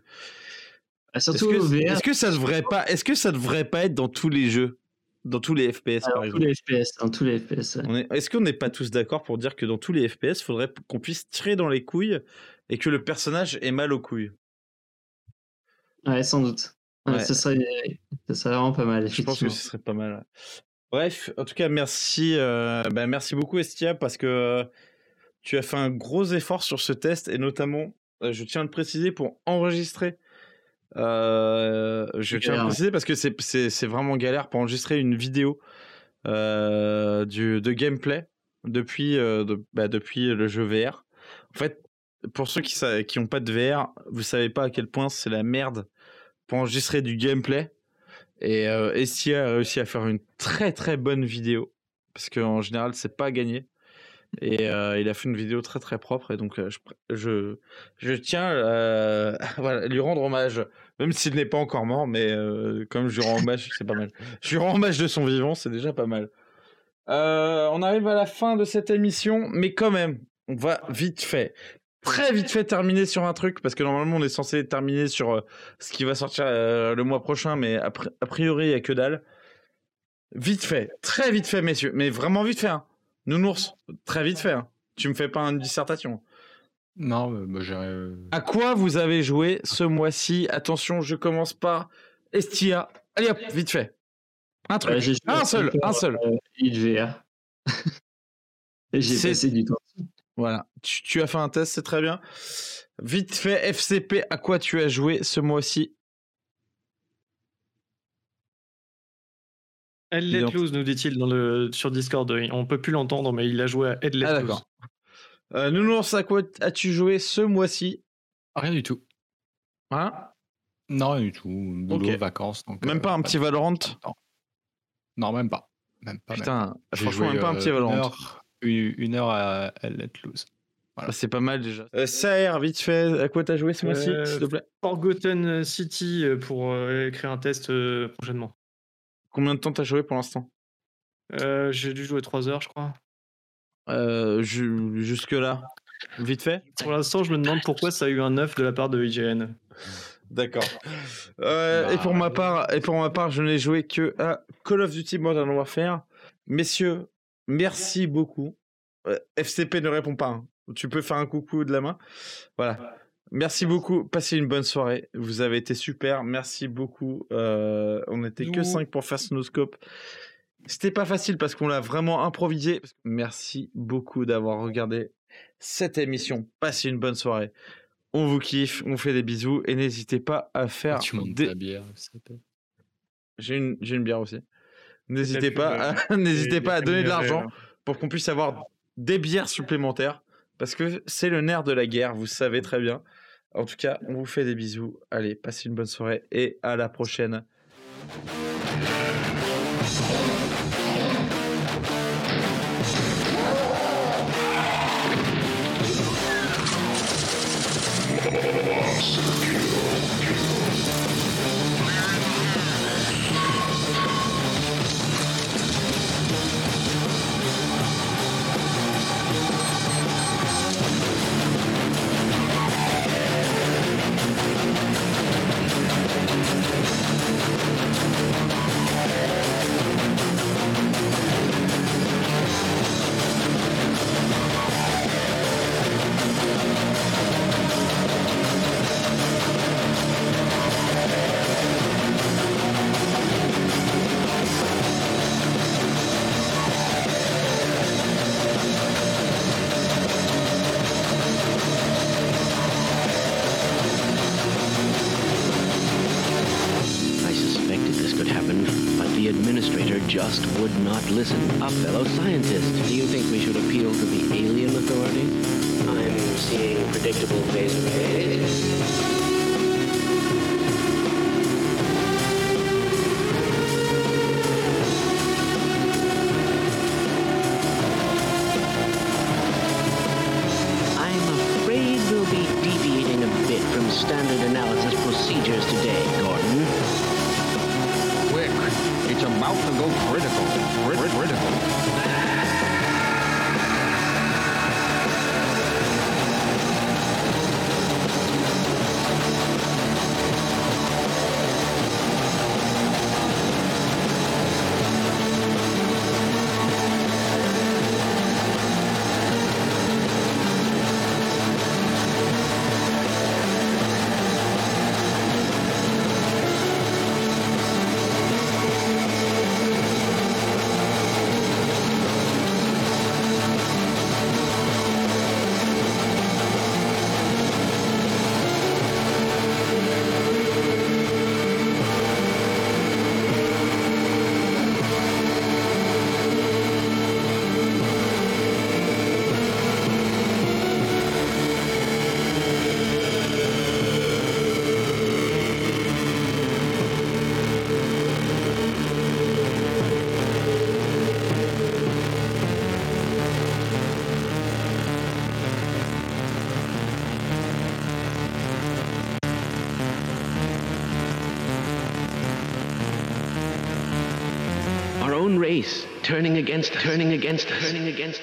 Ah, surtout Est-ce que, au VR, est-ce que ça devrait pas Est-ce que ça devrait pas être dans tous les jeux? Dans tous les FPS, par Dans tous exemple. les FPS, dans tous les FPS. ouais. On est- Est-ce qu'on n'est pas tous d'accord pour dire que dans tous les FPS, il faudrait qu'on puisse tirer dans les couilles et que le personnage ait mal aux couilles? Ouais, sans doute. Ouais. Ce serait, ce serait vraiment pas mal, Je pense que ce serait pas mal. Bref, en tout cas, merci, euh, bah, merci beaucoup Estia parce que euh, tu as fait un gros effort sur ce test et notamment, euh, je tiens à le préciser pour enregistrer. euh, je tiens à le préciser parce que c'est- vraiment galère pour enregistrer une vidéo du, de gameplay depuis, de- bah, depuis le jeu VR. En fait, pour ceux qui sa- qui n'ont pas de VR, vous savez pas à quel point c'est la merde pour enregistrer du gameplay. Et euh, Estia a réussi à faire une très très bonne vidéo. Parce qu'en général, c'est pas gagné. Et euh, il a fait une vidéo très très propre. Et donc, euh, je, je, je tiens euh, <laughs> voilà, lui rendre hommage. Même s'il n'est pas encore mort, mais comme je lui rends hommage, c'est pas mal. Je lui rends hommage de son vivant, c'est déjà pas mal. On arrive à la fin de cette émission, mais quand même, on va vite fait, très vite fait terminer sur un truc, parce que normalement on est censé terminer sur euh, ce qui va sortir euh, le mois prochain, mais a, pri- a priori il n'y a que dalle. Vite fait, très vite fait, messieurs, mais vraiment vite fait. Hein. Nounours, très vite fait. hein. Tu me fais pas une dissertation. Non, euh, bah, j'ai. À quoi vous avez joué ce mois-ci? Attention, je commence par Estia. Allez hop, vite fait. Un truc. Ouais, joué un seul, un seul. euh. Et <laughs> j'ai C'est- passé du temps. Voilà, tu, tu as fait un test, c'est très bien. Vite fait, FCP, à quoi tu as joué ce mois-ci? Elle Dis let nous dit-il dans le, sur Discord. On peut plus l'entendre, mais il a joué à Head Let Ah d'accord. Euh, Nounours, à quoi as-tu joué ce mois-ci? Rien du tout. Hein? Non, rien du tout. Boulot, vacances. Donc, Même euh, pas un petit Valorant de temps. Non, même pas. Même pas. même Putain, pas. Franchement, joué, même pas un euh, petit Valorant. heure, une, heure à, à Let Loose. Ah, C'est pas mal déjà. Euh, vite fait, à quoi t'as joué ce mois-ci, Euh, s'il te plaît? Forgotten City euh, pour euh, écrire un test euh, prochainement. Combien de temps t'as joué pour l'instant? Euh, J'ai dû jouer 3 heures, je crois. euh, ju- Jusque-là Vite fait? Pour l'instant, je me demande pourquoi ça a eu un 9 de la part de IGN. D'accord. Euh, et pour ma part, et pour ma part, je n'ai joué que à Call of Duty Modern Warfare. Messieurs, merci beaucoup. Euh, FCP ne répond pas. hein. Tu peux faire un coucou de la main. Voilà. Merci beaucoup. Passez une bonne soirée. Vous avez été super. Merci beaucoup. Euh, on n'était que Nous. 5 pour faire Snoscope. C'était pas facile parce qu'on l'a vraiment improvisé. Merci beaucoup d'avoir regardé cette émission. Passez une bonne soirée. On vous kiffe, on fait des bisous et n'hésitez pas à faire Tu montes des... ta bière. c'était- J'ai une, j'ai une bière aussi. N'hésitez pas, à... <laughs> n'hésitez les pas à donner de l'argent pour qu'on puisse avoir des bières supplémentaires parce que c'est le nerf de la guerre, vous savez très bien. En tout cas, on vous fait des bisous. Allez, passez une bonne soirée et à la prochaine. Turning against us, turning against us, turning against